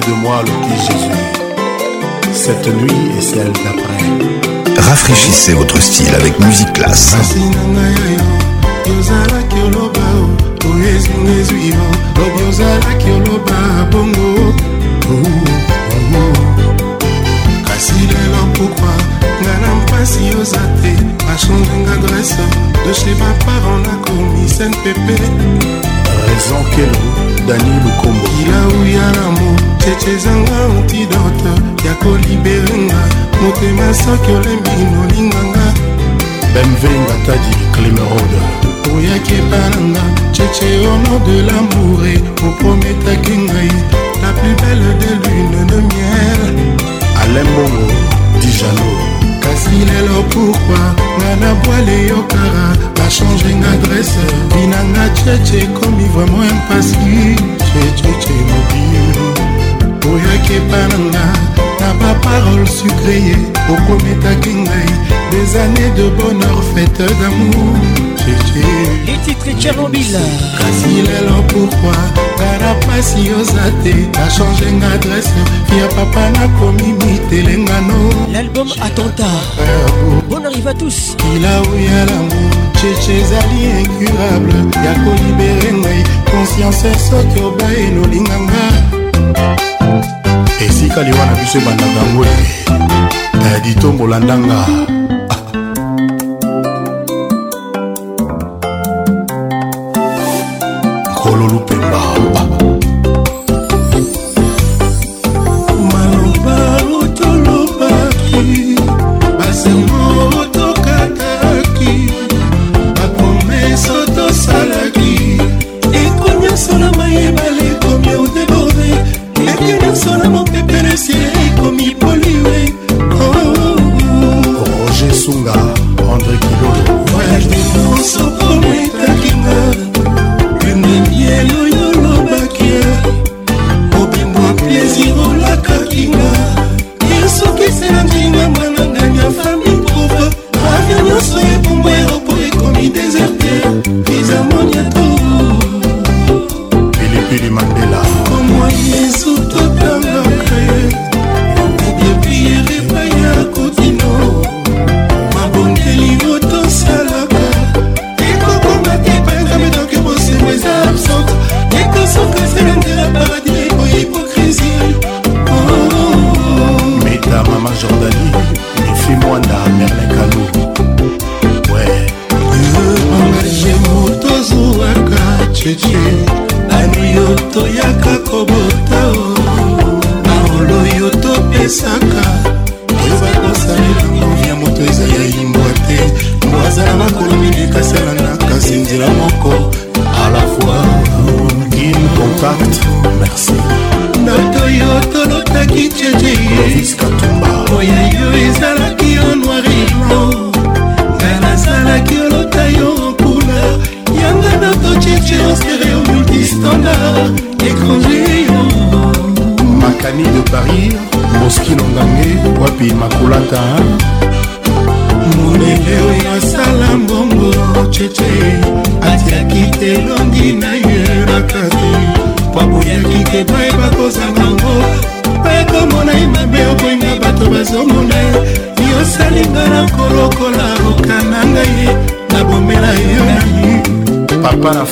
[SPEAKER 89] de moi le petit Jésus. Cette nuit et celle d'après.
[SPEAKER 83] Rafraîchissez votre style avec musique classe.
[SPEAKER 88] grâce oza te achangenga grâce de chez baparent nakomi snpp
[SPEAKER 89] raison kelo dani lukombo
[SPEAKER 88] kilau ya lamo cece ezanga antidote ya koliberenga motema soki olembi nolinganga
[SPEAKER 89] bemvenga tadi climerode
[SPEAKER 88] oyaki epananga cece honor de lamour e oprometaki ngai la plus belle de lune de miel
[SPEAKER 89] alembongo dijano
[SPEAKER 88] kasi lelo pourkui nga na bwale yokara bachangeing adresse binanga cheche ekomi vraimen impasi checheche mobile oyaki epa na nga na baparole sucreye okometaki ngai des années de bonheur fête d'amour les titres tchernobyl kasi lelo pourkui ngana mpasi oza te achange nga adresse ya papa nakomi mitelengano
[SPEAKER 20] l'album attentat bon arrive à tous
[SPEAKER 88] kila oya lamour cheche ezali incurable ya kolibere ngai conscience soki obaye nolinganga
[SPEAKER 89] esika liwa na biso ebandaka ngwe eh, ditombola ndanga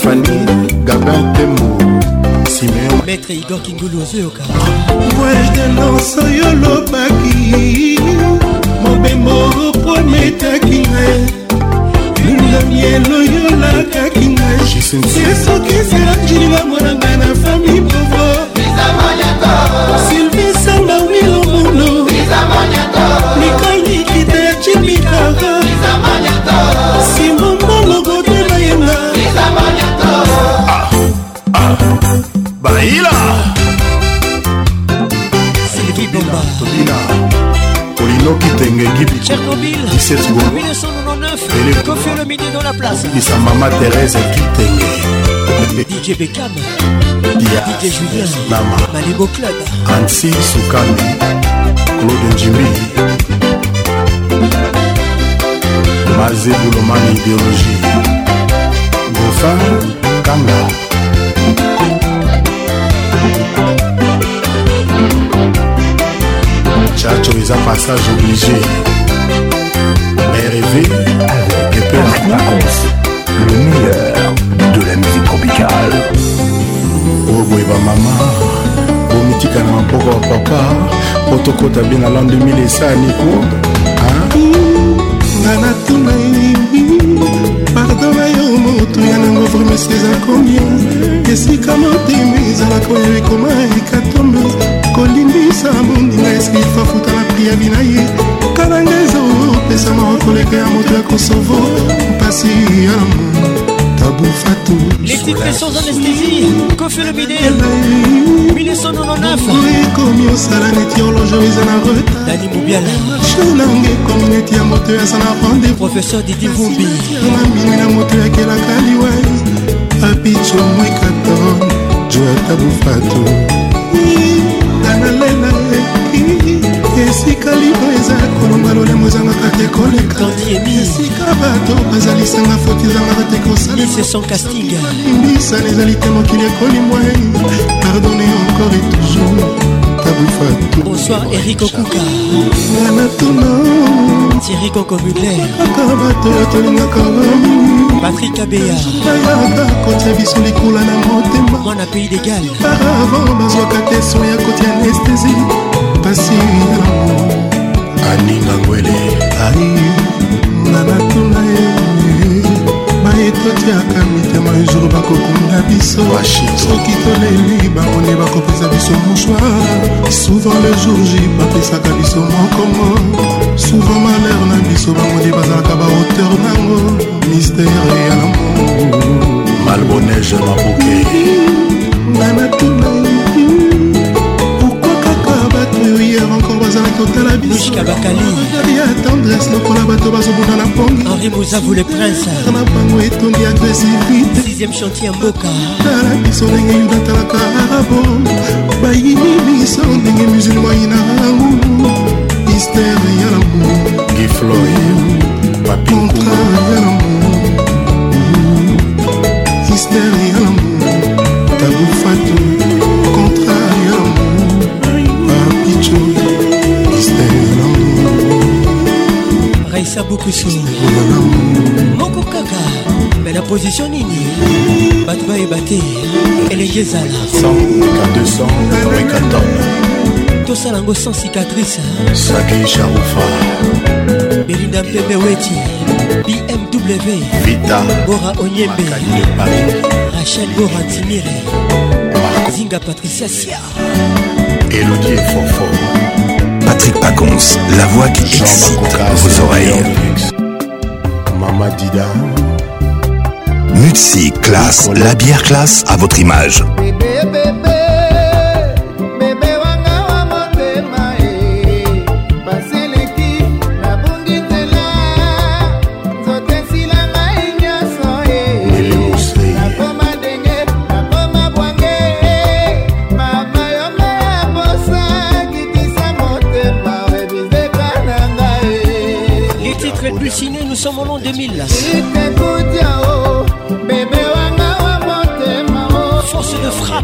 [SPEAKER 89] fani gabin tembo
[SPEAKER 20] simeomaître idor kingulu ozoyoka
[SPEAKER 88] wejdenos oyo olobaki mobembo oprometaki ngai lulamielo yolakaki ngai esokisi angilinga mwana ngai na fami
[SPEAKER 20] kitenge kibiisa mama terese kitenge ansi
[SPEAKER 89] sukambi
[SPEAKER 20] claude njimbi maze
[SPEAKER 89] bulomani idéologie gofin kanga chacho eza passage obligé rv avec
[SPEAKER 83] permanence le meilleur de la musique tropicale
[SPEAKER 89] oboye bamama bomitika na maboko ya papa po tokota bien na lan 2000 esa ya niko
[SPEAKER 88] motu ya nango vremes eza combien esika motema ezalaka oyo ekoma ekatombe kolimbisa mondinga eskifa futa na pri ya bina ye kalanga eza opesa mawa koleka ya moto ya kosovo mpasi ya lamo tabufatu les titres sans anesthésie kofi lobidel 1999 ekomi osala neti horloge eza na retard dani mobiala marche nange ekomi neti ya moto aza na rendez professeur didi vumbi na mingi na moto yakelaka liwe abijo mwekaton joata bufato danalela esika libre eza kolonga lolemo ezangaka te koleka esika bato bazalisanga foti ezangaka te
[SPEAKER 20] kosalaimbisana
[SPEAKER 88] ezali te mokili ekolimbwa pardonne encore et toujours
[SPEAKER 20] bonsoir eric okuka thierry koko mudler patrik abeyayaka
[SPEAKER 88] kotia biso
[SPEAKER 20] likula na motema mwana pays de gal avant bazwaka
[SPEAKER 88] te so ya kotia anestesi pasi yango aninga ngwele ai nga natuna ye baetotiaka mitema ezuru bakokunda biso soki toleli barone bakopesa biso mochoir souvent le jour j bapesaka biso mokongo souvent malheur na biso bamoni bazalaka baauteur nango mistere ya lamour
[SPEAKER 89] malbonege maboke nganatuna
[SPEAKER 88] hier encore bazalaki otala bisoya tendresse lokola bato bazobunda na pongiana bango etongi agressivitala biso ndenge yuda atalaka arabo bayini biso ndenge musulma yina mistere ya lamour gifloy papinkontra ya lamour mistere ya
[SPEAKER 20] lamour tabufatu elisa bukusu moko kaka me na position nini bato bayeba te elenge ezala tosala yango sans cicatrice belinda mpembe weti bmw
[SPEAKER 89] vita
[SPEAKER 20] bora onyembe rachel bora timire zinga patricia sia
[SPEAKER 89] elodie fofo
[SPEAKER 83] Patrick Pacons, la voix qui excite vos oreilles.
[SPEAKER 89] Mama
[SPEAKER 83] Mutsi classe, la bière classe à votre image.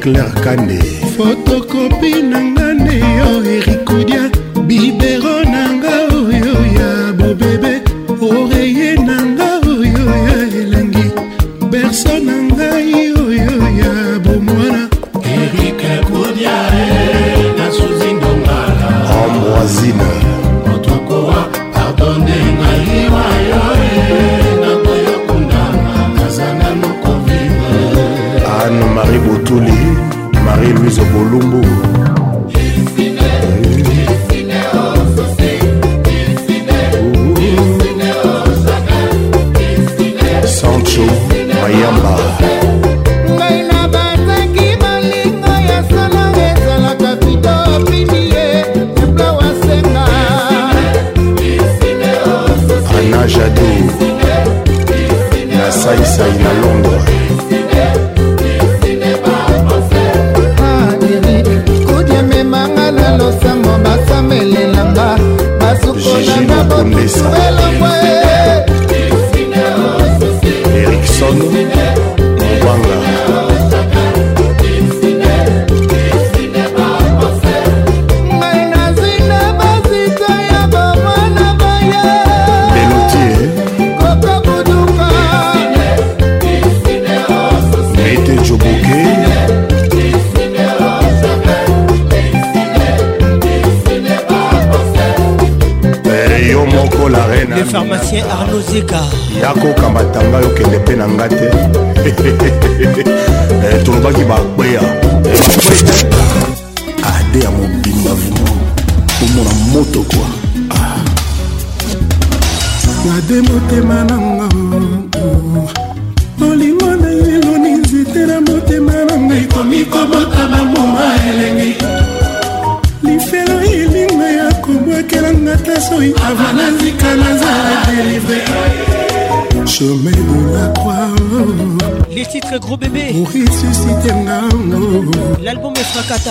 [SPEAKER 89] claire kande
[SPEAKER 88] fotokopi na nga nde yo
[SPEAKER 90] ya saisai na londres
[SPEAKER 91] emanga na losango basamelelanga basukolanga botuelongwe erikson
[SPEAKER 89] le pharmacien arnaud zeka ya kokamata ngai okende
[SPEAKER 20] mpe na nga te eh, tolobaki bakweya eh, ade ya mobimba vrima omona
[SPEAKER 88] moto kwa ah. ade motema nanga olingo na eloni nzete na motema na ngai komikobota bamoma elenge lifelo
[SPEAKER 20] elinga ya kobwakelanga ta soi avanazikala délivré. Chemin de la croix. Les titres Gros Bébé. Pour ressusciter L'album est Frakata.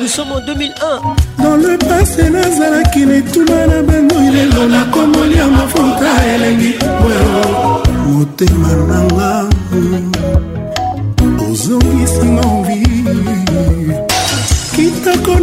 [SPEAKER 20] Nous sommes en 2001. Dans le passé, nazalaki netuma na bando lelo
[SPEAKER 88] nakomolia mafuta elengi motema nanga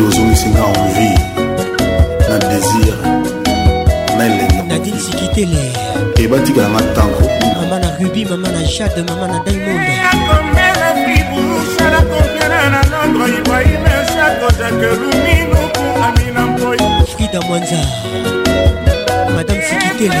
[SPEAKER 89] mobali ozongisinga envi na désir na elengenatinsikitele ebatikalanga ntango
[SPEAKER 20] mama na rubi mama na jade mama na diamond frida mwanza madame sikitele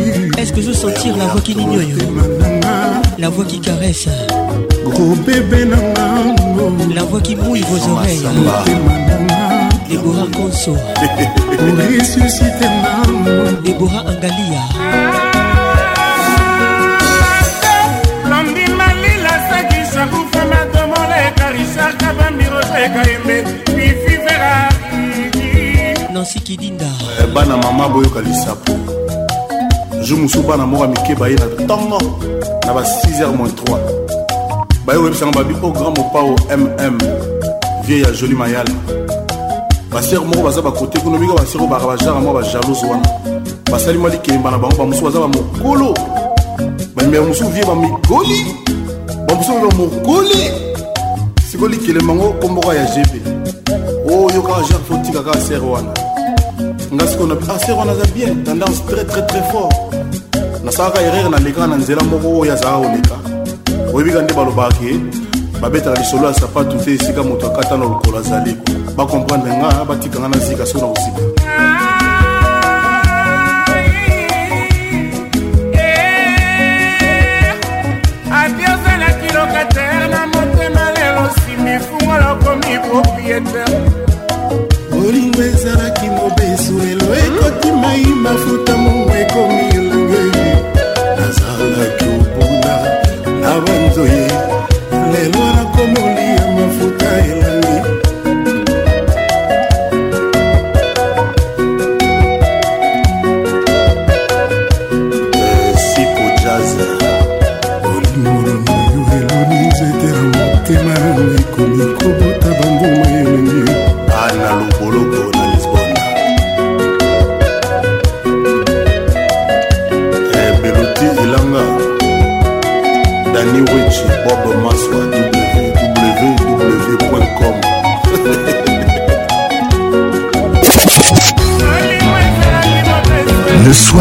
[SPEAKER 20] Est-ce que vous sentir la voix qui n'ignore La voix qui caresse La voix qui mouille vos oreilles Déborah Conso Déborah Angalia nansi kidinda eh, bana mama boyoka lisapo
[SPEAKER 89] jo mosusu bana moko ya mike baye na ntongo na ba 6h 3 baye koyebisanga babi oh o grand mopao mm vie ya joli mayala basere moko baza bakote kuna mika basere baka bajara mwa bajalose wana basali mwa likemba na bango bamosusu baza bamokolo bamibela mosusu vie bamigoli bamosusu babe bamokoli sikoyo likelema yango komboko ya gb oyo oh, kaka jacques fotika kaka sere wana nga sikoyo na bi ah sere wana aza bien tendance très très très fort nasalaka erreur nalekaka na nzela moko oyo azalaka koleka oyebika nde balobaki babetaka lisolo ya sapatu te esika moto akata na lokolo azali bakomprendre nga batikanga na zika soki na kozika ozalaki lokatere na motema lelo simi fungo lokomi propriétaire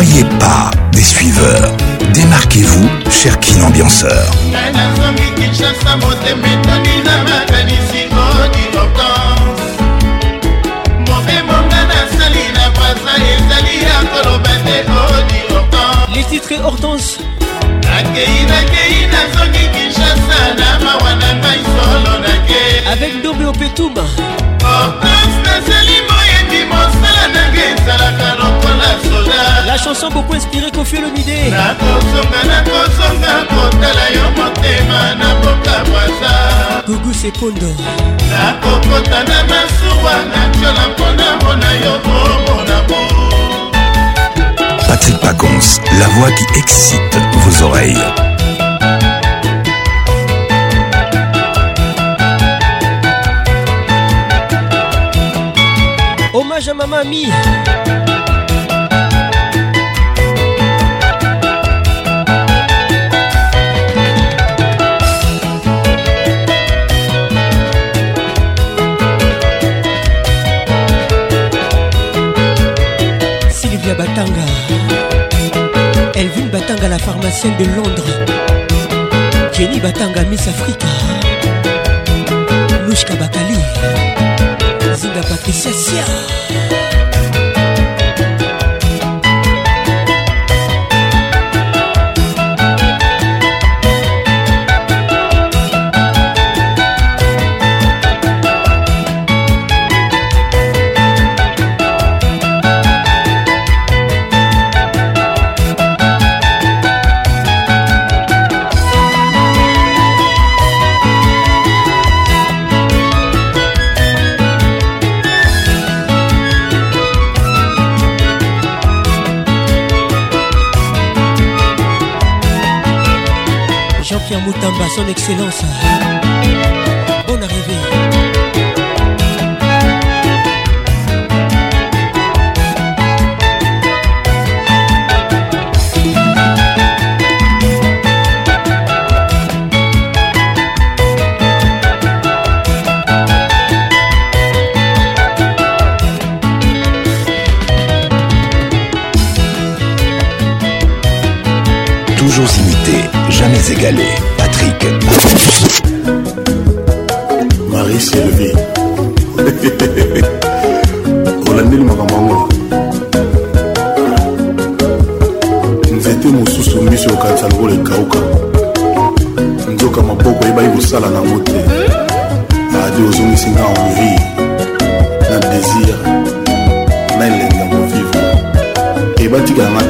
[SPEAKER 83] soyez pas des suiveurs. Démarquez-vous, cher kin ambianceur.
[SPEAKER 20] Les titres et Hortense avec Nobé Opetum chanson beaucoup inspirées qu'on fait Gugu
[SPEAKER 83] Sekondo. Patrick Pacons, la voix qui excite vos oreilles.
[SPEAKER 20] Hommage à ma mamie. Batanga Elvin Batanga la pharmacienne de Londres Jenny Batanga Miss Africa Louchka Bakali Zinda Patricia Sia son excellence. Bonne arrivée.
[SPEAKER 83] toujours imité, jamais égalé.
[SPEAKER 89] ebebisa lokola ekauka nzoka maboko eyebaki kosala nango te adi ozongisi nga hongrie na désir na elengi ya movivre ebatikala nga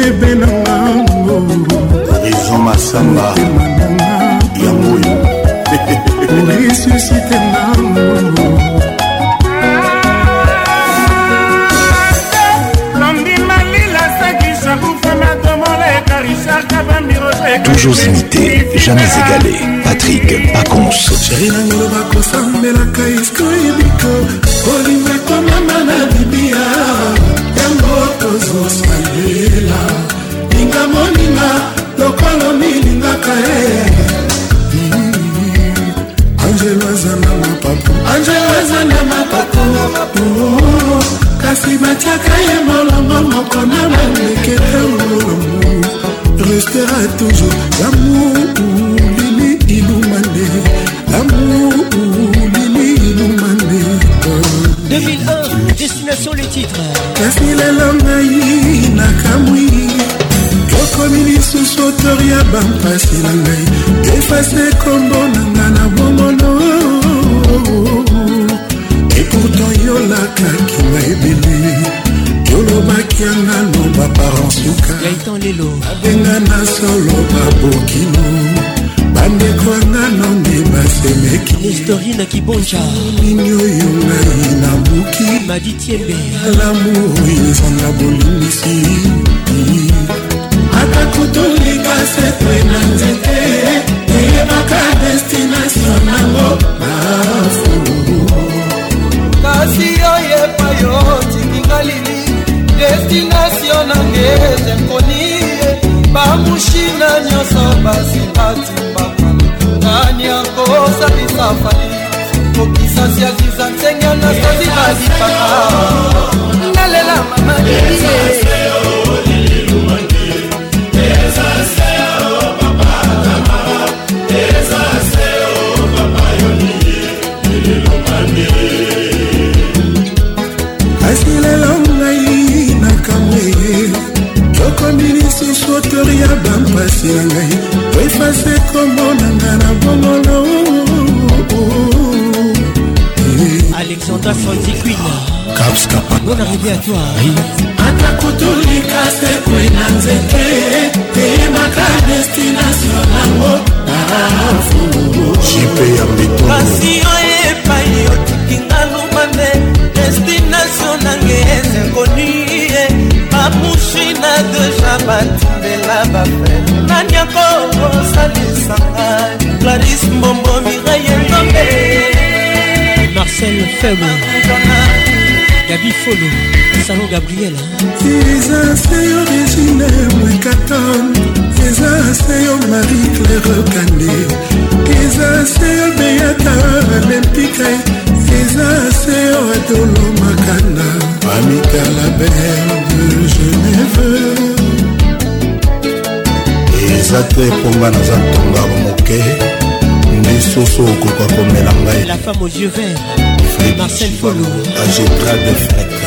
[SPEAKER 89] bebe na wango
[SPEAKER 88] rizo masamba yango oyo resusite nango
[SPEAKER 83] Toujours imité, jamais égalé. Patrick Pacons.
[SPEAKER 88] olinga komama na bibia yango tozosalela banzela aza na makoko kasi batiaka ye molongo moko na bandeke te restera toujours lamour lili ilumande lamour lili
[SPEAKER 20] ilumande 2001 destination le titre kasi lelo ngai nakamwi okomi
[SPEAKER 88] lisusu otori ya bampasi na ngai efase kombo na nga na bongono oyolakaki na ebele yolobaki
[SPEAKER 20] yanga loba paransuka abenga na solo
[SPEAKER 88] babokino bandeko yanga nonde
[SPEAKER 20] basemekilini
[SPEAKER 88] oyo ngai na buki alamu oyo ezanga bolimisi atako tolika sekre na nzete
[SPEAKER 92] eyebaka destination nango kasi yo epai otikinga lili destination nange ezekoni bamushina nyonso basi batimbaka nani akosalisa fali kokisasi aziza nsenge nasozi balipaka nalela mama laboratoire atakutulikaste kwena nzete eyemaka destination nango ah, jipe ya mbitopasi oyo epai otukinga lumande destination nange ezekoni bamushina deja batimbela bafere nani akokosalisanga claris mbombo miraye ndombe marcel febo
[SPEAKER 88] gabi folo salon gabriel eza se yo regine mwekaton eza se yo marie claire kande eza se yo beata olympique eza se yo adolo makanda amikala bel de geneve eza
[SPEAKER 89] te mponga naza ntonga moke
[SPEAKER 20] lisusu okoka
[SPEAKER 89] komela ngai la femme aux
[SPEAKER 20] yeux verts Marcel Polo
[SPEAKER 89] Algebra de fête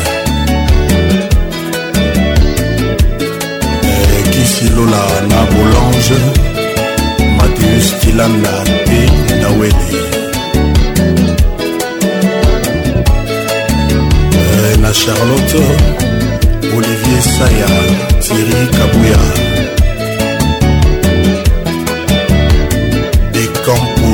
[SPEAKER 89] Kisi euh, Lola na Boulange Mathius Tilana et Naweli euh, Na Charlotte Olivier Saya Thierry Kabouya Des Campos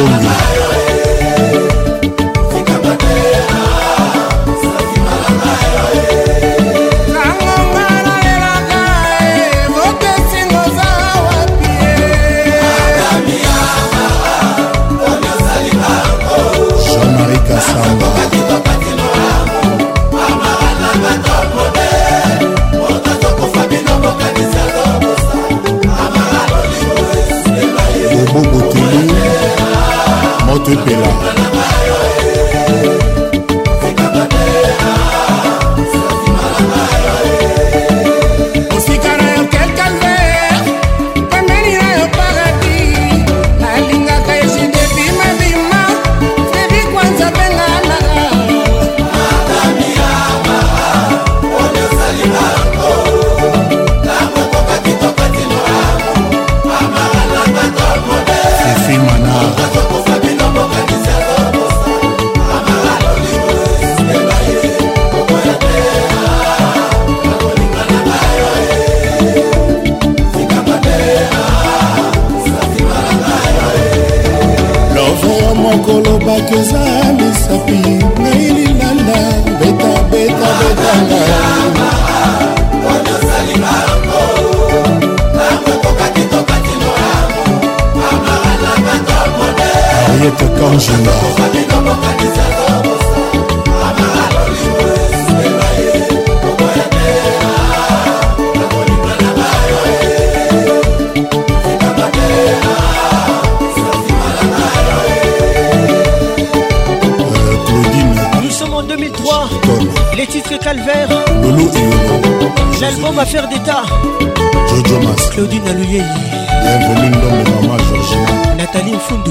[SPEAKER 90] bombi jean-marie kasamba Bobo Botini
[SPEAKER 89] epela
[SPEAKER 20] Nous sommes en 2003. Les titres Calvaire. L'album Affaire d'État. Claudine
[SPEAKER 89] Alouye.
[SPEAKER 20] Nathalie Fondou.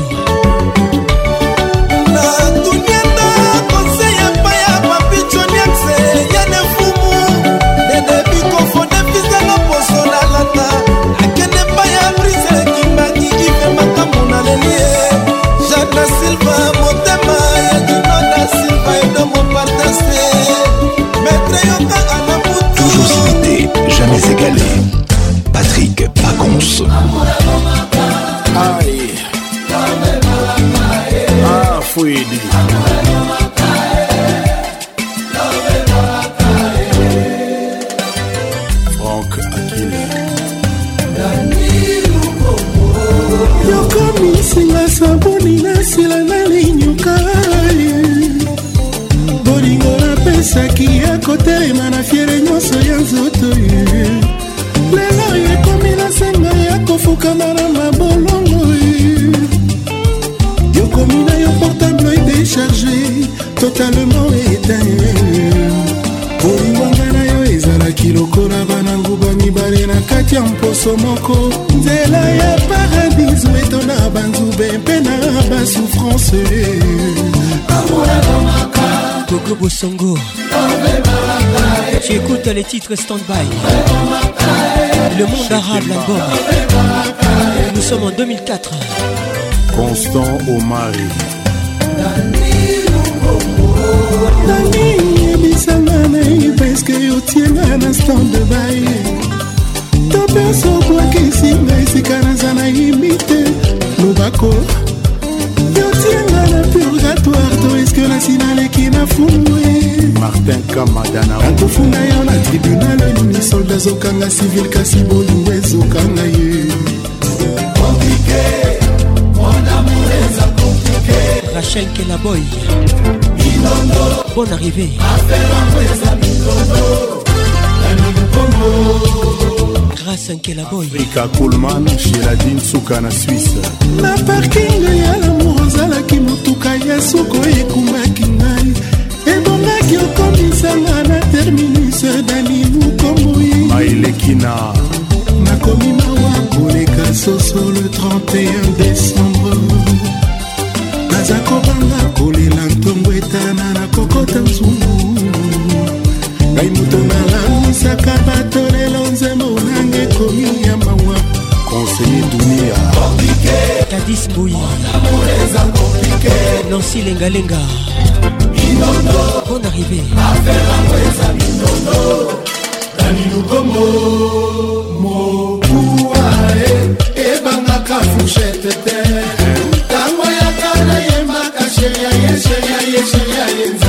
[SPEAKER 88] nyonso moko nzela ya paradis etona banzube mpe na basouffrance
[SPEAKER 20] gogo bosongo tu écoutes les titres standby le monde arabe l'album nous sommes en 2004 constant omari nani yebisanga nai peske yotienga
[SPEAKER 89] na stand
[SPEAKER 88] by topesa obwakisi nga esika naza nayimi te lobako yotianga na purgatoire to eske nasi naleki na fumwe
[SPEAKER 89] martin kamadana
[SPEAKER 88] akofunga yo na tribunal nini solda
[SPEAKER 90] azokanga civil
[SPEAKER 88] kasi bolingo
[SPEAKER 90] ezokanga ye rachel kelaboy bonne arrivée Affaire
[SPEAKER 89] en zara sankelaboyafrika kulman sheradin suka na swisse
[SPEAKER 88] na parking ya lamour ozalaki motuka yesu koyekumaki ngai ebongaki okomisanga na terminus danilu komoi mailekina nakomi mawa koleka soso le 31 décembre naza kobanga kolela ntongo etana na kokota nzungu ngai moto nalamisaka bato lelo nzembo nanga ekomi ya mawa
[SPEAKER 89] konseye
[SPEAKER 20] dunia tadis boyi nansi lengalenga
[SPEAKER 90] bon arrivé mokuwa ebangaka fushete te ntango yakala yembaka sheria ye sheria ye sheria yenza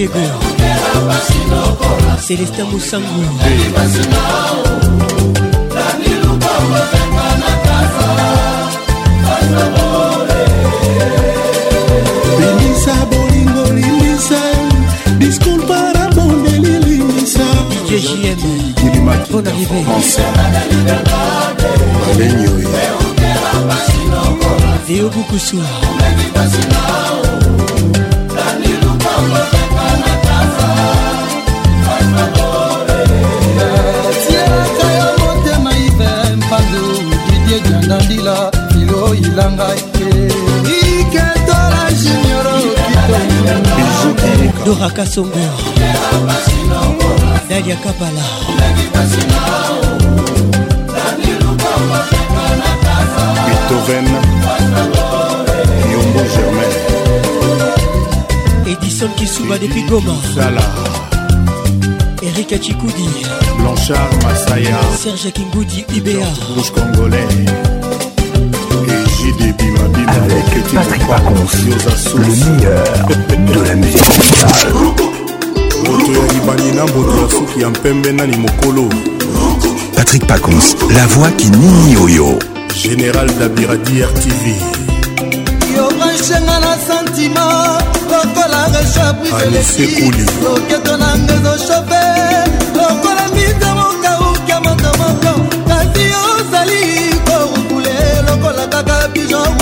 [SPEAKER 88] Weber Célestin Moussango Benissa bolingo lilisa Discours para bondeli lilisa JJM Bon arrivé Alenyo Théo Boukousou
[SPEAKER 20] Dani Lupango tiaka yo motema ive mpandu didie diandandila filo ilanga iketola junioro dora kasongo dalia kabala beethoven
[SPEAKER 89] yombo germain edison
[SPEAKER 20] kisuba depuis goma
[SPEAKER 89] Salah.
[SPEAKER 20] Erika Chikoudi
[SPEAKER 89] Blanchard Masaya
[SPEAKER 20] Serge Kingoudi IBA
[SPEAKER 89] Rouge Congolais et JDB
[SPEAKER 83] Mabima Avec Patrick Pacons Le meilleur de la musique moto ya
[SPEAKER 89] libani na mboto ya suki ya mpembe
[SPEAKER 83] nani
[SPEAKER 89] mokolo
[SPEAKER 83] patrick pacons la voix qui nini oyo
[SPEAKER 89] général dabiradi rtv
[SPEAKER 88] yokansenga na
[SPEAKER 89] santima lokola reshapriseloketo
[SPEAKER 88] ah, na nga ezochope lokola mbinza mokauka moto moko kasi ozali korukule lokola kaka pigeon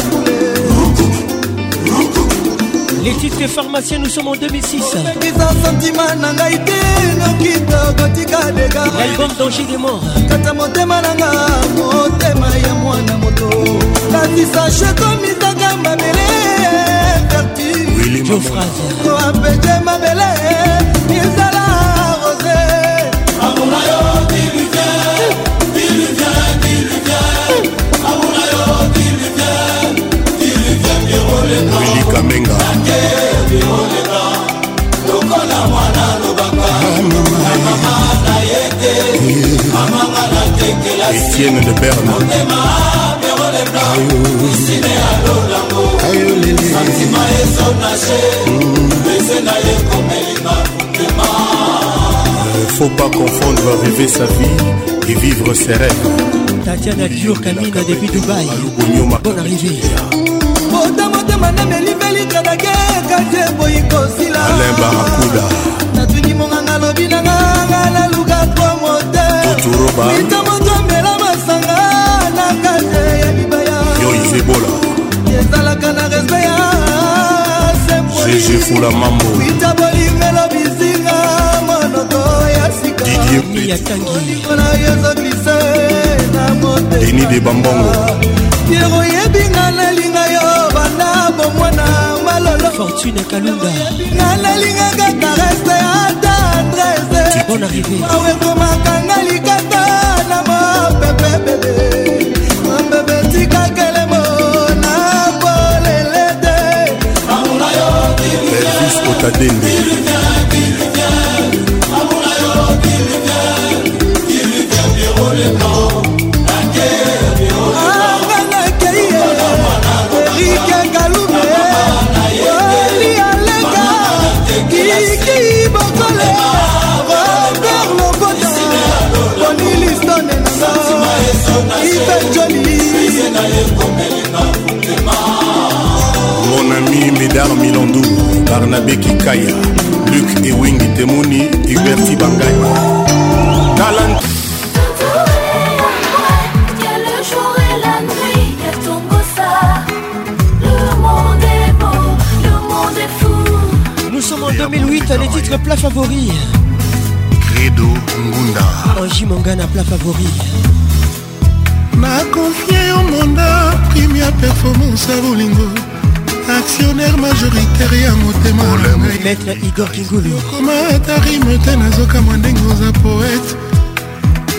[SPEAKER 20] rukule Les titres pharmaciens, nous sommes en 2006. L'album Danger des morts. kasi sache komisaka
[SPEAKER 89] mabele
[SPEAKER 88] apete mabele
[SPEAKER 89] izala rose abuna yo diluvie diluvie diluvie abuna yo diluvie diluvie birolekawillikamenga ake biroleka lokola mwana lobaka mama na ye te eh. mamanga na tekela si motema
[SPEAKER 90] isine alolango santima ezonage pese na ye
[SPEAKER 89] komelima motema faut pas confondre rêver sa vie et vivre ses rêves tatiana cure kamina depuis dubaï bonne arrivée bota motema namelibelikanake katie boyi kosila alain barakuda natuni monganga lobi nanga nga naluka tro mote yois ebola ezalaka na respe ya gg fula mambo ita bolingelo bisinga monoko ya sikaolikola yozo glise na moteni de bambongo piero yebinga nalinga yo banda
[SPEAKER 20] bomwana malolo fortune kalunga nga nalingaka karese ata adrese awekomakanga likata na mopepebele
[SPEAKER 90] kadembe
[SPEAKER 89] Ivan Johnny edar milandu barnabe kikaya luk ewingi temuni huberti bangaya talant
[SPEAKER 20] Nous sommes en 2008, les titres plat favori.
[SPEAKER 89] Credo Ngunda.
[SPEAKER 20] Angie Mangana plat favori.
[SPEAKER 88] Ma confié au monde, première performance à Bolingo. actionnaire majoritaire ya motema
[SPEAKER 20] maître igor kingulu
[SPEAKER 88] okoma atarime te nazoka poète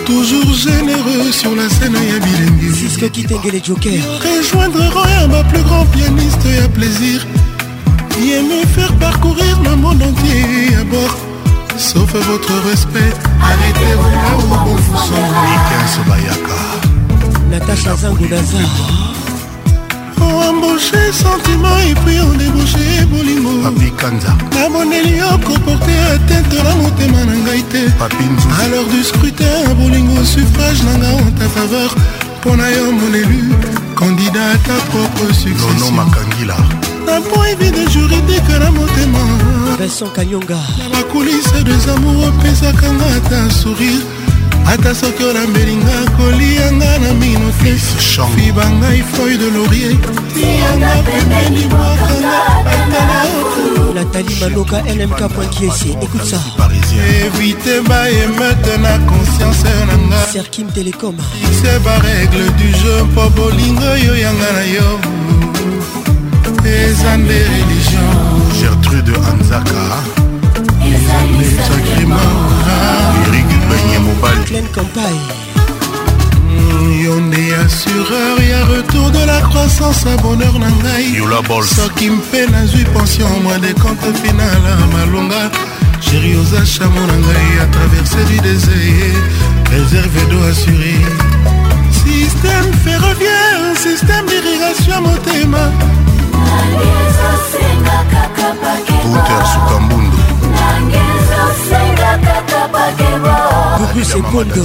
[SPEAKER 88] toujours généreux sur la scène ya
[SPEAKER 20] Jusque siske kitengele joker
[SPEAKER 88] rejoindre roya ma plus grand pianiste a plaisir ye me faire parcourir le monde entier à bord sauf votre respect
[SPEAKER 89] arrêtez-vous là où bon vous sentez
[SPEAKER 20] Natacha Zangoudazar
[SPEAKER 88] embauché sentiment epui ondebouche bolingo nabondeli yo koporte atente na motema na ngai te alors du scrutin bolingo suffrage na ngai en ta faveur mpo na yo monelu kandida ta propre
[SPEAKER 89] successionmakangila na
[SPEAKER 88] point evide juridique na motema
[SPEAKER 20] vincent kanyonga na
[SPEAKER 88] bakulise des amour opesaka nga ata sourire ata soki olambeli nga kolianga na mino te fibanga ifeuille de laurier tianga pembeni
[SPEAKER 20] mwakanga batala natali maloka lmk poinkiesi écoute ça
[SPEAKER 88] évite baemete na conscience na nga
[SPEAKER 20] serkim telecom
[SPEAKER 88] se barègle du jeu mpo bolingo oyo yanga na yo eza nde religion
[SPEAKER 89] gertrude anzaka Eric Bagné Mobali
[SPEAKER 20] Pleine campagne
[SPEAKER 88] yo nde assureur ya retour de la croissance a bonheur na ngai soki mpe nazwi pension mwa de compte final a malonga sheri oza chamo na ngai a traversé du désir réserve do assuré système ferroviaire système d'irrigation ya motema Bouter Sukambundu
[SPEAKER 20] Kukusekodo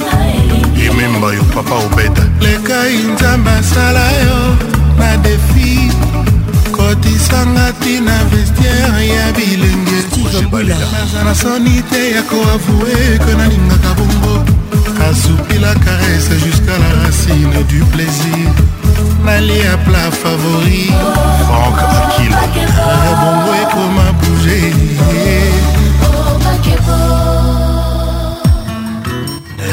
[SPEAKER 88] memba yo papa obeda lekai nzambe asala yo na defi kotisanga tina vestiere ya bilenge
[SPEAKER 89] naza na soni te ya koavue
[SPEAKER 88] ke nalingaka bongo asupi la caresse jusqu'à la racine du plaisir nalia plat favori frank akila bongo ekoma bouger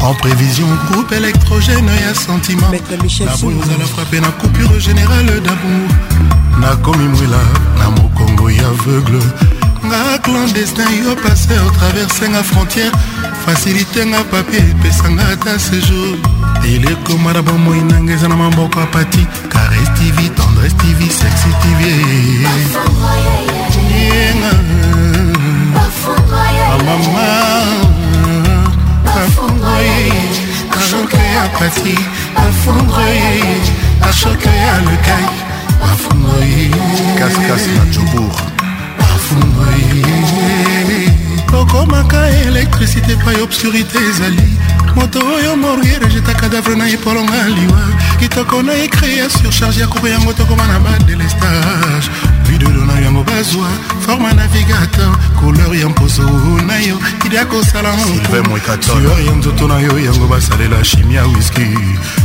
[SPEAKER 88] En prévision, groupe électrogène et sentiment. La
[SPEAKER 20] nous
[SPEAKER 88] la frappé, la coupure générale d'amour Na la, na mokongo ya aveugle Na clandestin yo traverser la frontière Facilité papier papie na ta séjour un na bomoi nanga eza na est vie tendre, tv tendresse tv sexy tv A mama effondré
[SPEAKER 93] Achoqué à patrie Affondré Achoqué à le caille
[SPEAKER 89] Affondré Casse-casse na jobour
[SPEAKER 93] Affondré
[SPEAKER 88] tokomaka elektrisité epai obscurité ezali moto oyo moriere jeta cadavre na epolonga liwa kitoko na ekrea surcharge ya kope yango tokoma na badelestage bidodo na yango bazwa forme navigateur couleur ya mposo na yo ide akosala motueur ya nzoto na yo yango basalela chimia wiski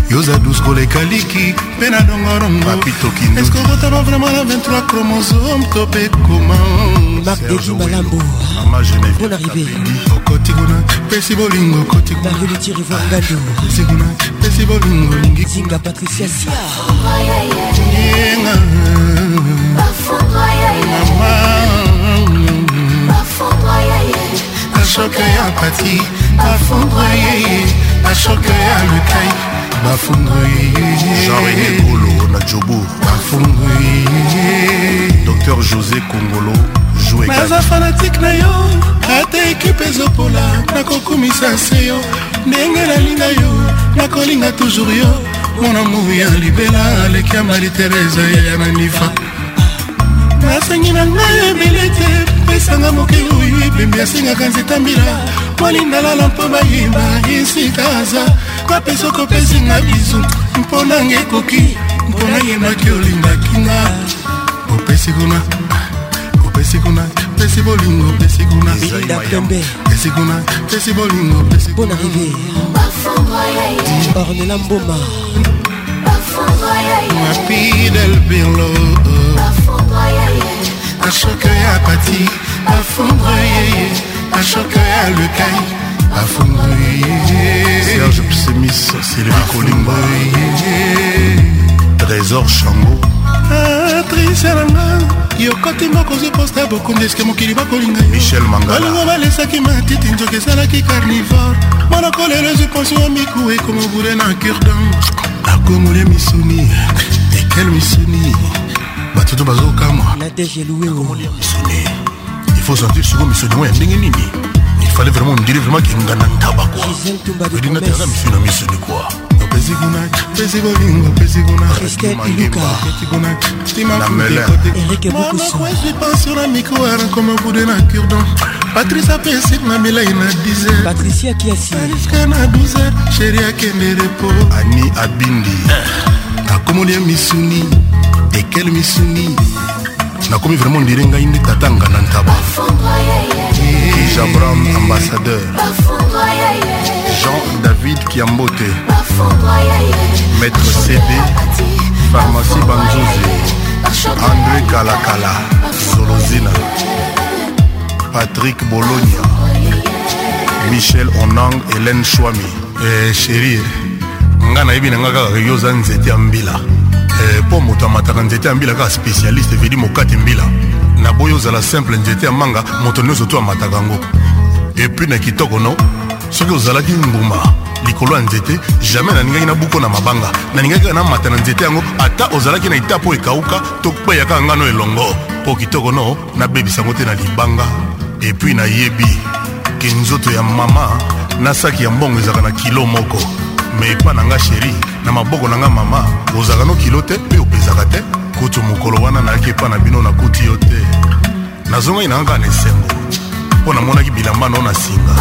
[SPEAKER 88] yoza dus koleka liki mpe na
[SPEAKER 89] dongorongoeskokotama
[SPEAKER 88] vraimen
[SPEAKER 20] na
[SPEAKER 88] 23 chromosome to mpe
[SPEAKER 20] koma
[SPEAKER 89] okoti kuna pesi
[SPEAKER 20] bolingo okoti
[SPEAKER 89] kunaesikuna pesi
[SPEAKER 20] bolingo lingienga
[SPEAKER 93] bashoka ya pati bafondre yeye bashoka ya lukai
[SPEAKER 89] bafondre yeyejarene bolo na
[SPEAKER 93] jobour bafondre yeye
[SPEAKER 89] dr josé kongolo
[SPEAKER 88] naza fanatike na yo ata ekipe ezopola nakokumisa se yo ndenge nalinga yo nakolinga toujours yo mona moya libela aleki ya malitereza ya na nifa asangi na ngai ebele te pesanga moke oyo ebembi asengaka nzeta mbila molindalala mpo bayeba esika aza kape soki opesinga bizu mpo nanga ekoki mpona yembaki olingaki nga opesi kuna opesi kuna pesi bolingo pesi kuna pesi kuna pesi bolingo pesi bon arrivé
[SPEAKER 93] ornela mboma rapide el berlo ashoka ya pati afondre yeye ashoka ya lekai afondre
[SPEAKER 89] serge psemis sylvie kolimba trésor
[SPEAKER 88] chango patricia ah, nanga yokoti mokozwi posta bokundi eske mokili bakolinga michel mangalabalingo
[SPEAKER 89] balesaki matiti nzoki esalaki
[SPEAKER 88] carnivore monoko lelo ezwi
[SPEAKER 89] ponso ya miku ekoma obure na curdan akongole misuni ekel misuni bato to bazokamwa oh. il faut sentir siko misonimo ya ndenge nini il fallait vraiment me dire vraiment kinga na ntaba kuwaedinatanga misio na misoni kuwa
[SPEAKER 88] patrice apesi na milai na
[SPEAKER 89] 10patriciakiasiska na 12 sheri akende repo ani abindi eh. akomoli ya misuni ekel misuni nakomi vraiment ndire ngai nde tatanga na ntaba jabram ambassadeur jean david kiambote maître cd pharmacie banzuzi andré kalakala solozina patrick bologna michel onang hélène shwami eh, chérie eh, ngai nayebi na ngai kaka yo oza nzete ya mbila mpo eh, moto amataka nzete ya mbila kaka spécialiste evedi mokati mbila na boyi ozala simple nzete ya manga moto nyonso to amataka yango epui na kitoko no soki ozalaki mbuma likolo ya nzete jamai naningaki nabuko na mabanga naningaki kaka namata na nzete yango ata ozalaki na ita mpo ekawuka to kweya kaka ngano elongo mpo kitoko no nabebisa yango te na libanga epui nayebi ke nzoto ya mama na saki ya mbongo ezalaka na kilo moko me epa na nga sheri na maboko na ngai mama ozalaka no kilo te mpe opesaka te kutu mokolo wana nayaki epa na bino nakuti yo te nazongaki na kaka na esengo mpo namonaki bilamba no na singa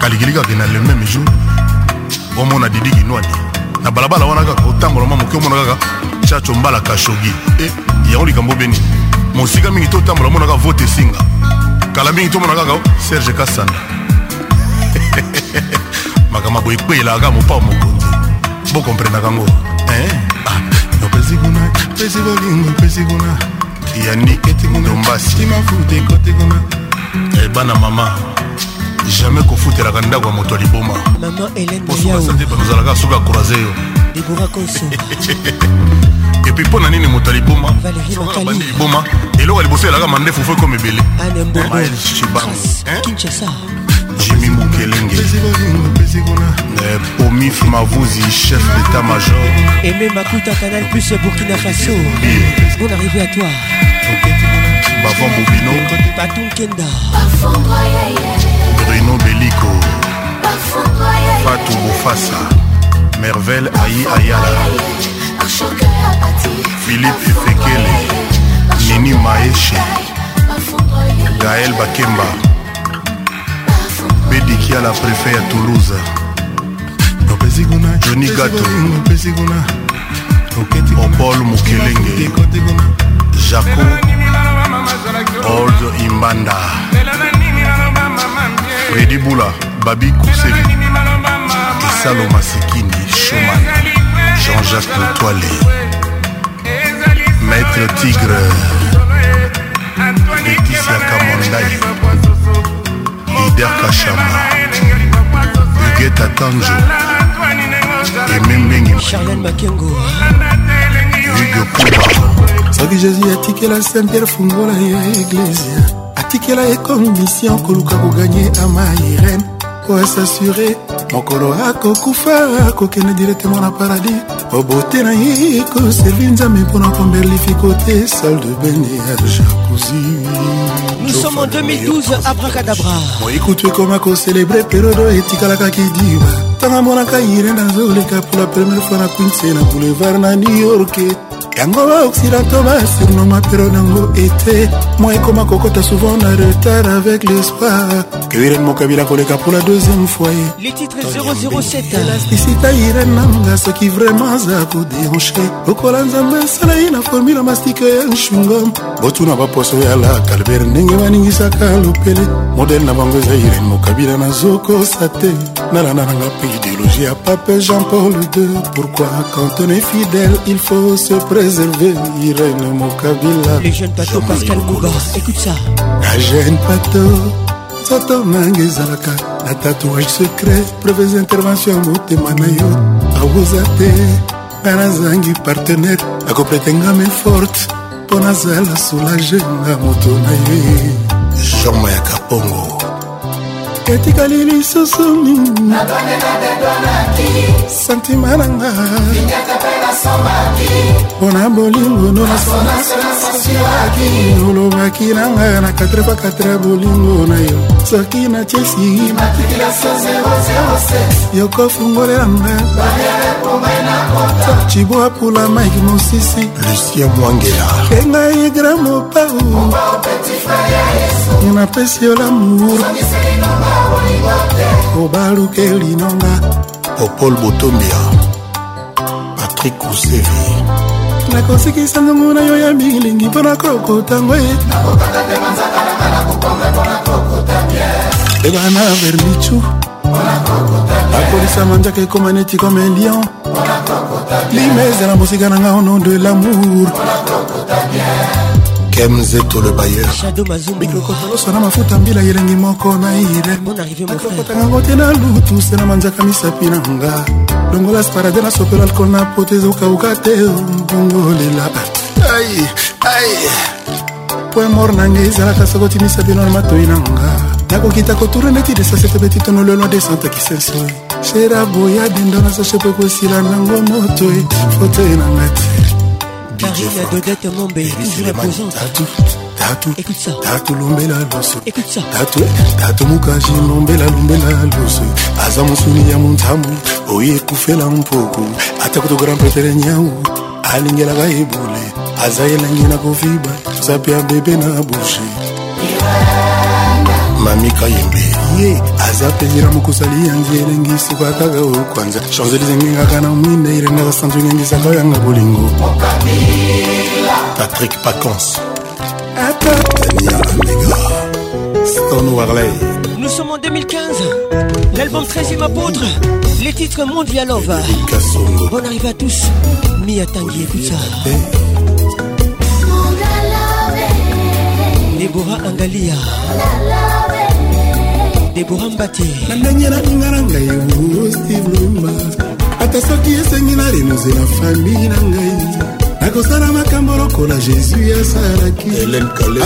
[SPEAKER 89] kalikilika ke na le même jour omona didi kinwani na balabala wana kaka otambola mwa moke omona kaka chacho mbala kashogi e yango likambo beni mosika mingi to otambola omona kaka vote esinga kala mingi tomona kaka serge kasanda makambo boye ekweyelaka mopa mokonzi bokomprendaka ango eh? ah, opesi kuna pesi bolingo pesi kuna yaniketedombasi eh, bana mama jamais kofutelaka ndako ya moto ya liboma posokasantebazalaka soki akroise yo epuis mpo na nini moto ya liboma
[SPEAKER 20] bande liboma
[SPEAKER 89] eloko ya liboso elaka mandefu fo ekoma ebele
[SPEAKER 20] mael shibango
[SPEAKER 89] jimi mokelenge pomif mavuzi chef d'état major aimé
[SPEAKER 20] makuta canal plus burkina faso eh, eh, eh. bon arrivé à toi
[SPEAKER 89] bavon bobino
[SPEAKER 20] patunkenda
[SPEAKER 89] bruno beliko fatu bofasa mervele ayi ayala philipe efekele nini maeshe gael bakemba bediki ala prefet ya toulouse joni gato opol mokelenge jaco old imbanda fredi bula babi kusevi esalo masikini shoman jean-jacques letoile maître tigre leticia kamondai lider kashama ugeta tanjo emembengicharian
[SPEAKER 20] makengo
[SPEAKER 89] hugo kuba soki jésus atikela saint pierre fungola
[SPEAKER 88] ya eglesia tikela ekomi mission koluka koganye ama irene po asasure mokolo akokufa akokende directement na paradis obote na ye koservi nzambe
[SPEAKER 20] mpona komberlifi kote salle de bene ya jacousi nous sommes en 2012 abracadabra moikutu ekoma kocelebre
[SPEAKER 88] perodo etikalaka kidiba ntango amonaka irene azoleka pour la première fois na quinse na boulevard na new york yango baoccidento basurnoma pero nango ete mwa ekoma kokota souvent na retard avec
[SPEAKER 89] l'espoir que irene mokabila
[SPEAKER 20] koleka pour la deuxième foyer elasticita irene nanga soki vraiment aza koderanche
[SPEAKER 88] lokola nzambe esala ye na formule mastike ya nshungom botuna baposo ya la calver ndenge baningisaka lopele modele na bango eza irene mokabila nazokosa te nalanda nanga mpe idéologie ya pape jean paul ii pourquoi quand on est fidèle il faut se pré réservé Irène mon Kabila Les jeunes pato Pascal Bouba Écoute ça La jeune pato nzoto mange ezalaka na tatouage secret preuves intervention ya motema na yo awoza te nga nazangi partenaire akopretengamai forte mpo nazala soulage nga moto na ye jean mayaka pongo etikali lisusu nini santima na nga mpona bolingo olobaki na nga na 4x4 ya bolingo na yo soki na chesi yokofungolela nga cibo apula mike mosisi lucien mwangela engai grand mopau napesi yo lamour obalukeli nonga
[SPEAKER 89] popol botombia patrik kusevi
[SPEAKER 88] nakosikisa ndongo na yo ya milingi mpo na kokotango ebana vermichu bakolisa manjaka ekoma neti comme un lion limezela mosika na nga au nom de lamour kemzeto
[SPEAKER 89] le bayerbiklokotalosola mafuta mbila elengi
[SPEAKER 88] moko na ireakokotangango te na lutuse na manzaka misapi na nga longola sparade na sopelo alkol na poto ezokauka te mbongolela ai ai point mor na ngai ezalaka soko timisa bino na matoi na nga nakokita kotura neti desasete betitono lelo de santa kisenso shera boya dendo na sosopo
[SPEAKER 89] ekosila nango motoi fotoe na nga te Karine Dodette Mombe, toujours la présente. Tatu, écoute ça. Tatu lombela loso. Écoute ça. Tatu, tatu mukaji lombela lombela loso. Aza musuni ya muntamu, oye kufela mpoko. Ata kutokora mpepele nyau, alingelaka ebule. Aza yelangi na kofiba, zapia bebe na bushe. Yeah. mamika yembe ye aza pejira mukusali yange elengi suka kaka okwanza shanzelize ngengaka na mwinde irengaka sanzu
[SPEAKER 83] ngengisaka yanga bolingo patrik pacons atania amega stone warley Nous sommes en 2015,
[SPEAKER 20] l'album 13e apôtre, les titres Monde via Love. Bonne arrivée à tous, Mia Tanguy, écoute ça. Deborah Angalia.
[SPEAKER 88] debora mbati na ndenge naninga na ngai o steve lumba ata soki esengi na renozela fami na ngai nakosala makambo lokola jésus asalaki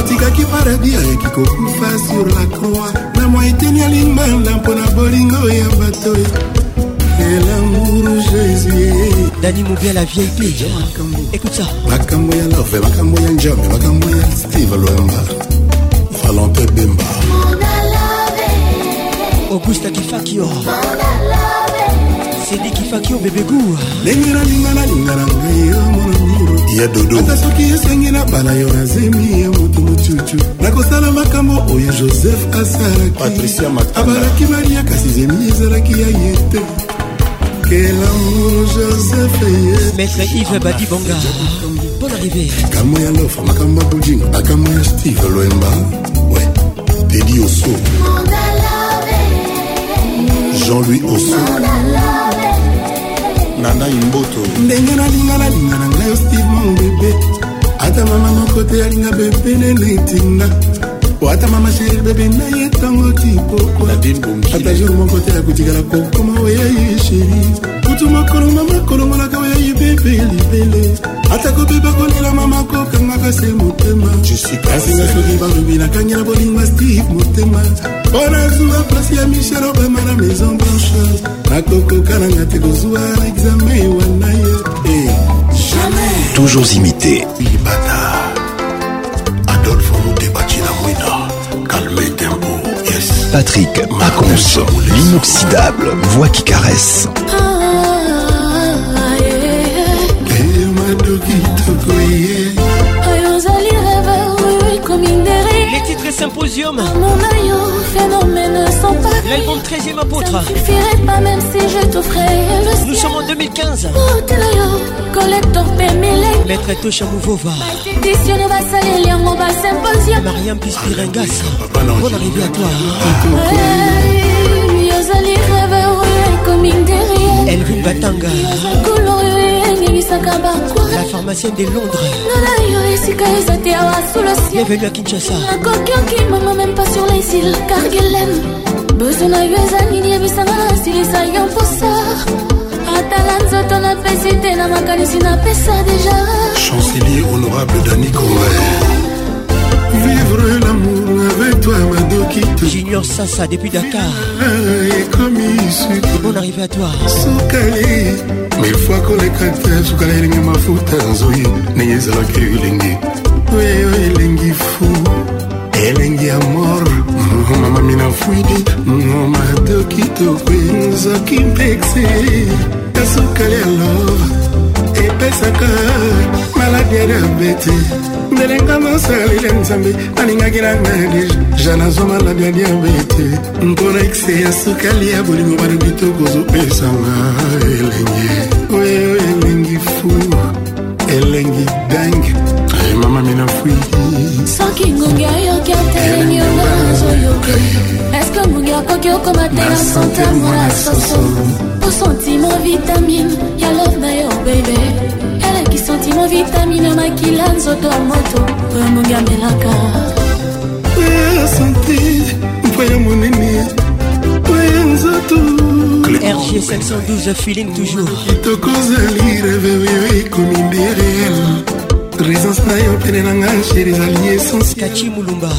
[SPEAKER 88] atikaki paradis ayaki kokufa sur la croix na mwa eteni ya limbanda mpona bolingo ya bato
[SPEAKER 20] dani mobia la vip écoute ça makambo ya
[SPEAKER 89] love makambo ya njambe makambo ya steve lwemba valante bemba
[SPEAKER 20] auguste kifakio sedi kifakio
[SPEAKER 88] bebegu ndenge nalinga nalinga na ngai yo monaniro ya dodo
[SPEAKER 89] ata soki esengi na bala yo nazemi ya
[SPEAKER 88] moto mocucu nakosala makambo oyo
[SPEAKER 89] joseph asalaki abalaki maria kasi
[SPEAKER 20] zemi ezalaki ya ye te maître yves badi bonga bon arrivé makambo ya lofa makambo
[SPEAKER 89] ya bodinga makambo ya steve loemba we
[SPEAKER 20] tedi oso Monala.
[SPEAKER 89] jean-louis oso nanda imboto
[SPEAKER 88] ndenge nalinga nalinga na ngai steve mon bebe ata mama moko te alinga bebenene etinga po ata mama sheri bebe na ye ntango tipokwaata jour moko te akotikala kokoma oyayi sheri kutu makolongo makolongolaka oyayi bebe libele ata
[SPEAKER 89] kobeba kolela mama kokangaka se motema asenga soki balubi nakangela bolingo steve motema mpo nazwa plasi ya michel obama na maison blanche nakokokananga te kozwa
[SPEAKER 83] exame wana ye eh. toujours imité libata adolfo mutebaki
[SPEAKER 89] na
[SPEAKER 83] mwina calme tempo yes patrick macons l'inoxydable voix qui caresse ah.
[SPEAKER 20] Les titres Symposium L'album 13e apôtre même je Nous sommes en 2015 Maître Tosha Mouvova Mariam Pispiringas Bonne arrivée à toi Elvin Batanga la pharmacienne de londres ngana yo esika eza te awa solationbienvenue à kinshasa nakoki okimama meme pas sur les îles car gelem besoin na yo eza nini yebisanga na silisa yo mposa atala nzoto napesi te na makanisi
[SPEAKER 88] napesa deja chancelier honorable dani coe vivre lamour avec
[SPEAKER 20] toi madokito junior sasa depuis dakar bon arrivé à toi sukali
[SPEAKER 88] mifwa koleka te sukala elingi mafuta nzoi ndenge ezalaki elengi oyo elengi fu elengi amor mama minafwidi madokito mpe nzoki mpexi ya sukali ya love epesaka maladi ya diabete ndelenga masalile nzambe alingaki na nadege janazo malabi ya diabete mpona ekse ya sukali ya bolingo balobi tokozopesanga elenge oyo elengi fu elengi dange eh, mama minafui soki ngungi ayoki atelemi yonga nazoyoki eske ngungi akoki okoma te na sante mona soso osentimo vitamine
[SPEAKER 20] ya love na yo bebe kotino vitamine makila nzoto ya moto oyo mongi amelaka oya sante mpaya monene oya nzoto rg 512 feeling toujours kitoko ozali reveveve ekomi nde réel
[SPEAKER 88] présence na yo pene na nga
[SPEAKER 20] chéri ezali essentielkaci
[SPEAKER 93] mulumba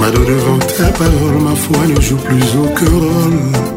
[SPEAKER 93] Mado devant
[SPEAKER 88] ta parole, ma foi ne joue plus aucun rôle.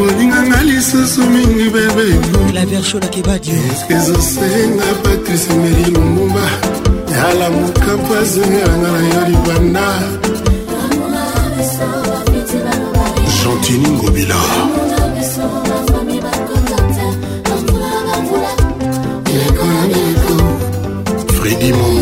[SPEAKER 20] olinganga lisusu mingi bebeeske
[SPEAKER 88] ezosenga patrice meri lumumba yala mokampo azongelanga na yo libanda gentini ngobila fredi momo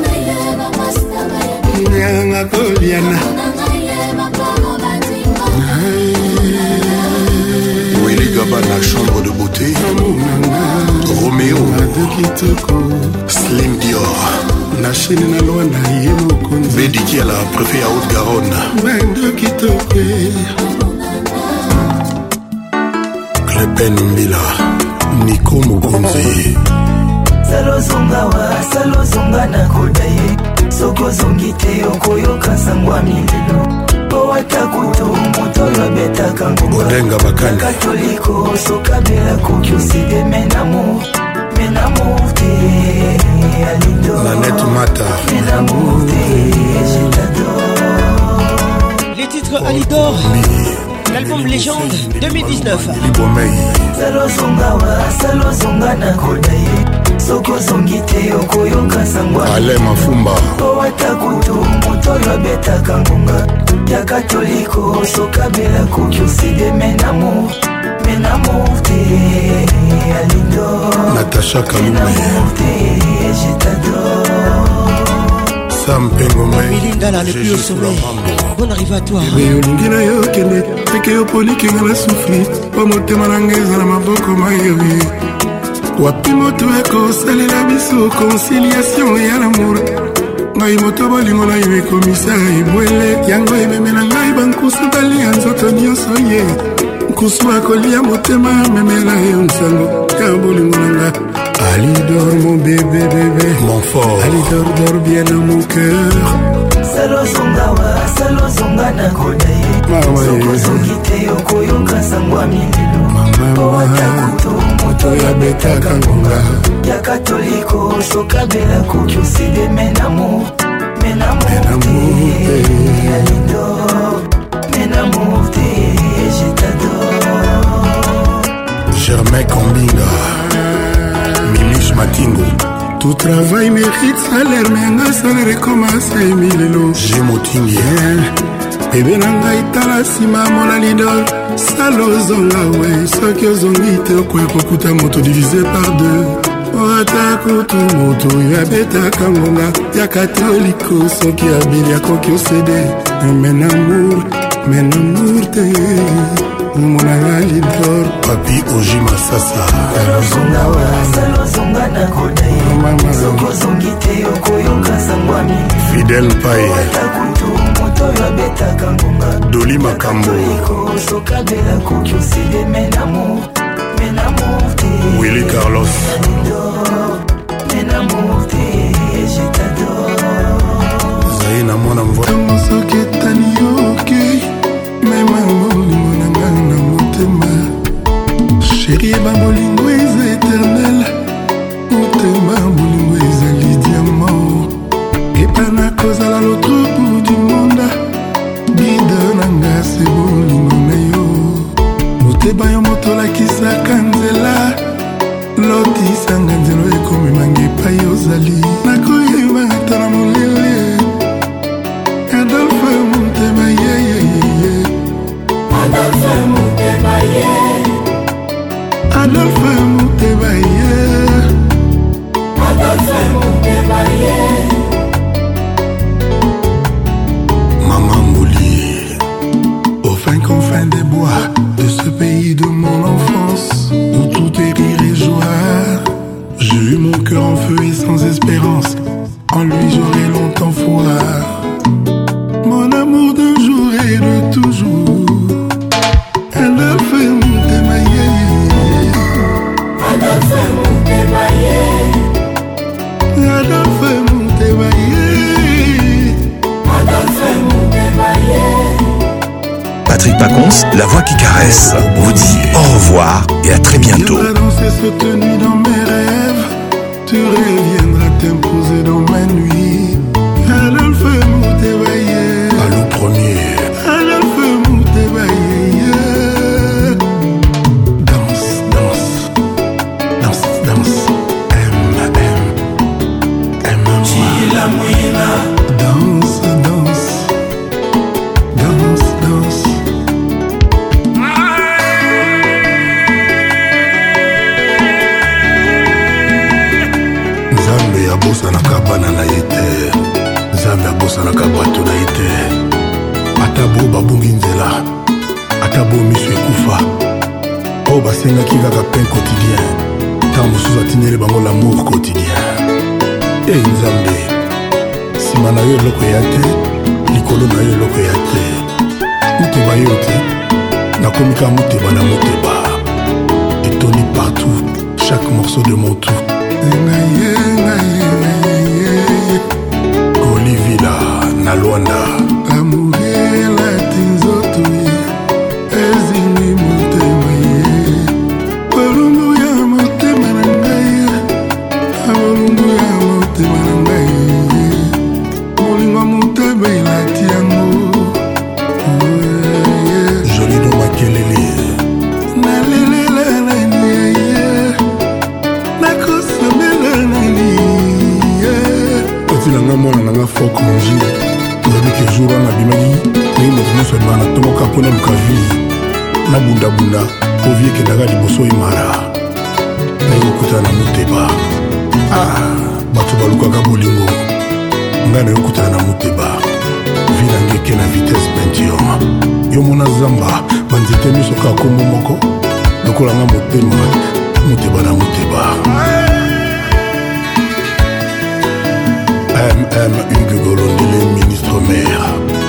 [SPEAKER 89] nyakanga koliana willy gaba na chambre de beauté roméo slim dior na chine na lwa na ye mokonzi bedikiala préfet ya haute garonne bando kitoke clepen mbila niko mokonzi asalozonga wa asalozonga nakoda ye soki ozongi te okoyoka sango ya mililo mpo ata kutu moto oyo abetaka ngongakatoliko
[SPEAKER 20] sokabela koki oside menamo menamo te alidomenamo te jetado les titres alidor l'album légende 2019 salozonga wa salozonga
[SPEAKER 89] nakoda ye soki osongi te okoyoka sangwaale mafumba po ata kutu moto oyo abetaka ngonga ya katoliko sokabela koki oside menamo menamo te alindo natasha kalumenamote jetador sam pengomaolingi
[SPEAKER 88] na yo kende peke yo polikinga na sufri po motema
[SPEAKER 20] na
[SPEAKER 88] ngai eza na maboko
[SPEAKER 20] mayoye
[SPEAKER 88] wapi moto akosalela biso conciliation ya lamour ngai moto bolingo na yo ekomisa ebwele yango ememela ngai bankusu balia nzoto nyonso ye nkusu akolia motema amemela yo nsango ya bolingo na nga alidor mon bébé bébé mon fort alidor dor bien à mon cœur salozongawa salozonga na koda ye sokosoki te okoyoka
[SPEAKER 93] sango ya milelo po atako moto ya betaka ngonga ya katoliko sokabela koki oside menamo
[SPEAKER 89] menamote alindo menamote jetado germain kombinga milis matingo tout
[SPEAKER 88] travail mérite salaire menga salaire ekomasa emilelo
[SPEAKER 89] je motingi eh,
[SPEAKER 88] bebe na ngai tala nsima mona lidor sala ozonga we soki ozongi te okoya kokuta moto divise par deux ata kutu moto oyo abetaka ngonga ya katoliko soki abeli akoki osede men amour men amour te omonanga lidor
[SPEAKER 89] papi oji masasa fidel paye moto oyo abetaka ngonga doli makambo ekosokabela koki oside menamo menamo te willi carlos menamo
[SPEAKER 88] te jetador zaye na mwana mvua soki etani yoki mema mongonanga na motema sheri eba bolingo eza eternel motema bolingo ezali diamant epa nakozala lotrupe moteba yo moto olakisaka nzela lotisanga nzelo ekomemanga epai ozali nakoyeba ata na molili adolfe motema yeyeyeye adolfe motema ye ce pays de mon enfance où tout est rire et joie. J'ai eu mon cœur en feu et sans espérance. En lui j'aurai longtemps foi.
[SPEAKER 89] la voix qui caresse, vous dit au revoir et à très bientôt. balingaka pain quotidien ntango mosusu atindeli bango lamour quotidien e nzambe nsima na yo eloko ya te likolo na yo eloko ya te motema yo te nakomi kaka motema na motema etoni partout chaque morceau de mon tout olivila na lwanda amurela tenz ntonga natongoka mpo na lukavi nabundabunda ovi ekendaka liboso imara nayo okutana na moteba ah bato balukaka bolingo ngai nayo okutana na moteba vi nange eke na vitese pentium yo mona zamba banzete nyonso kaka nkombo moko lokolanga motema moteba na moteba mm hugo golondele ministre maire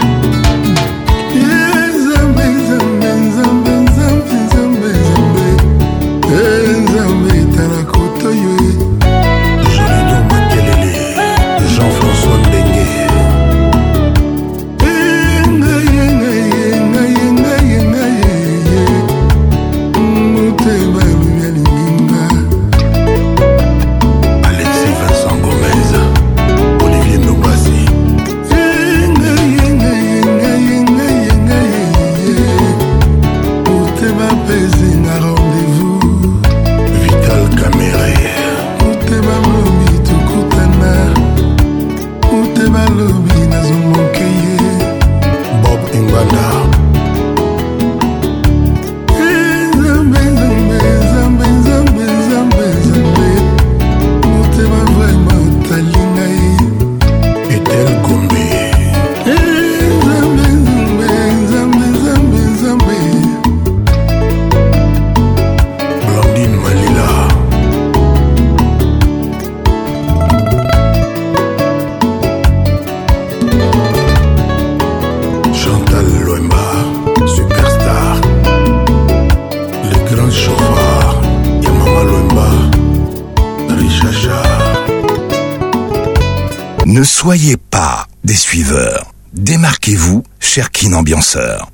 [SPEAKER 89] soyez pas des suiveurs. Démarquez-vous, kin ambianceur.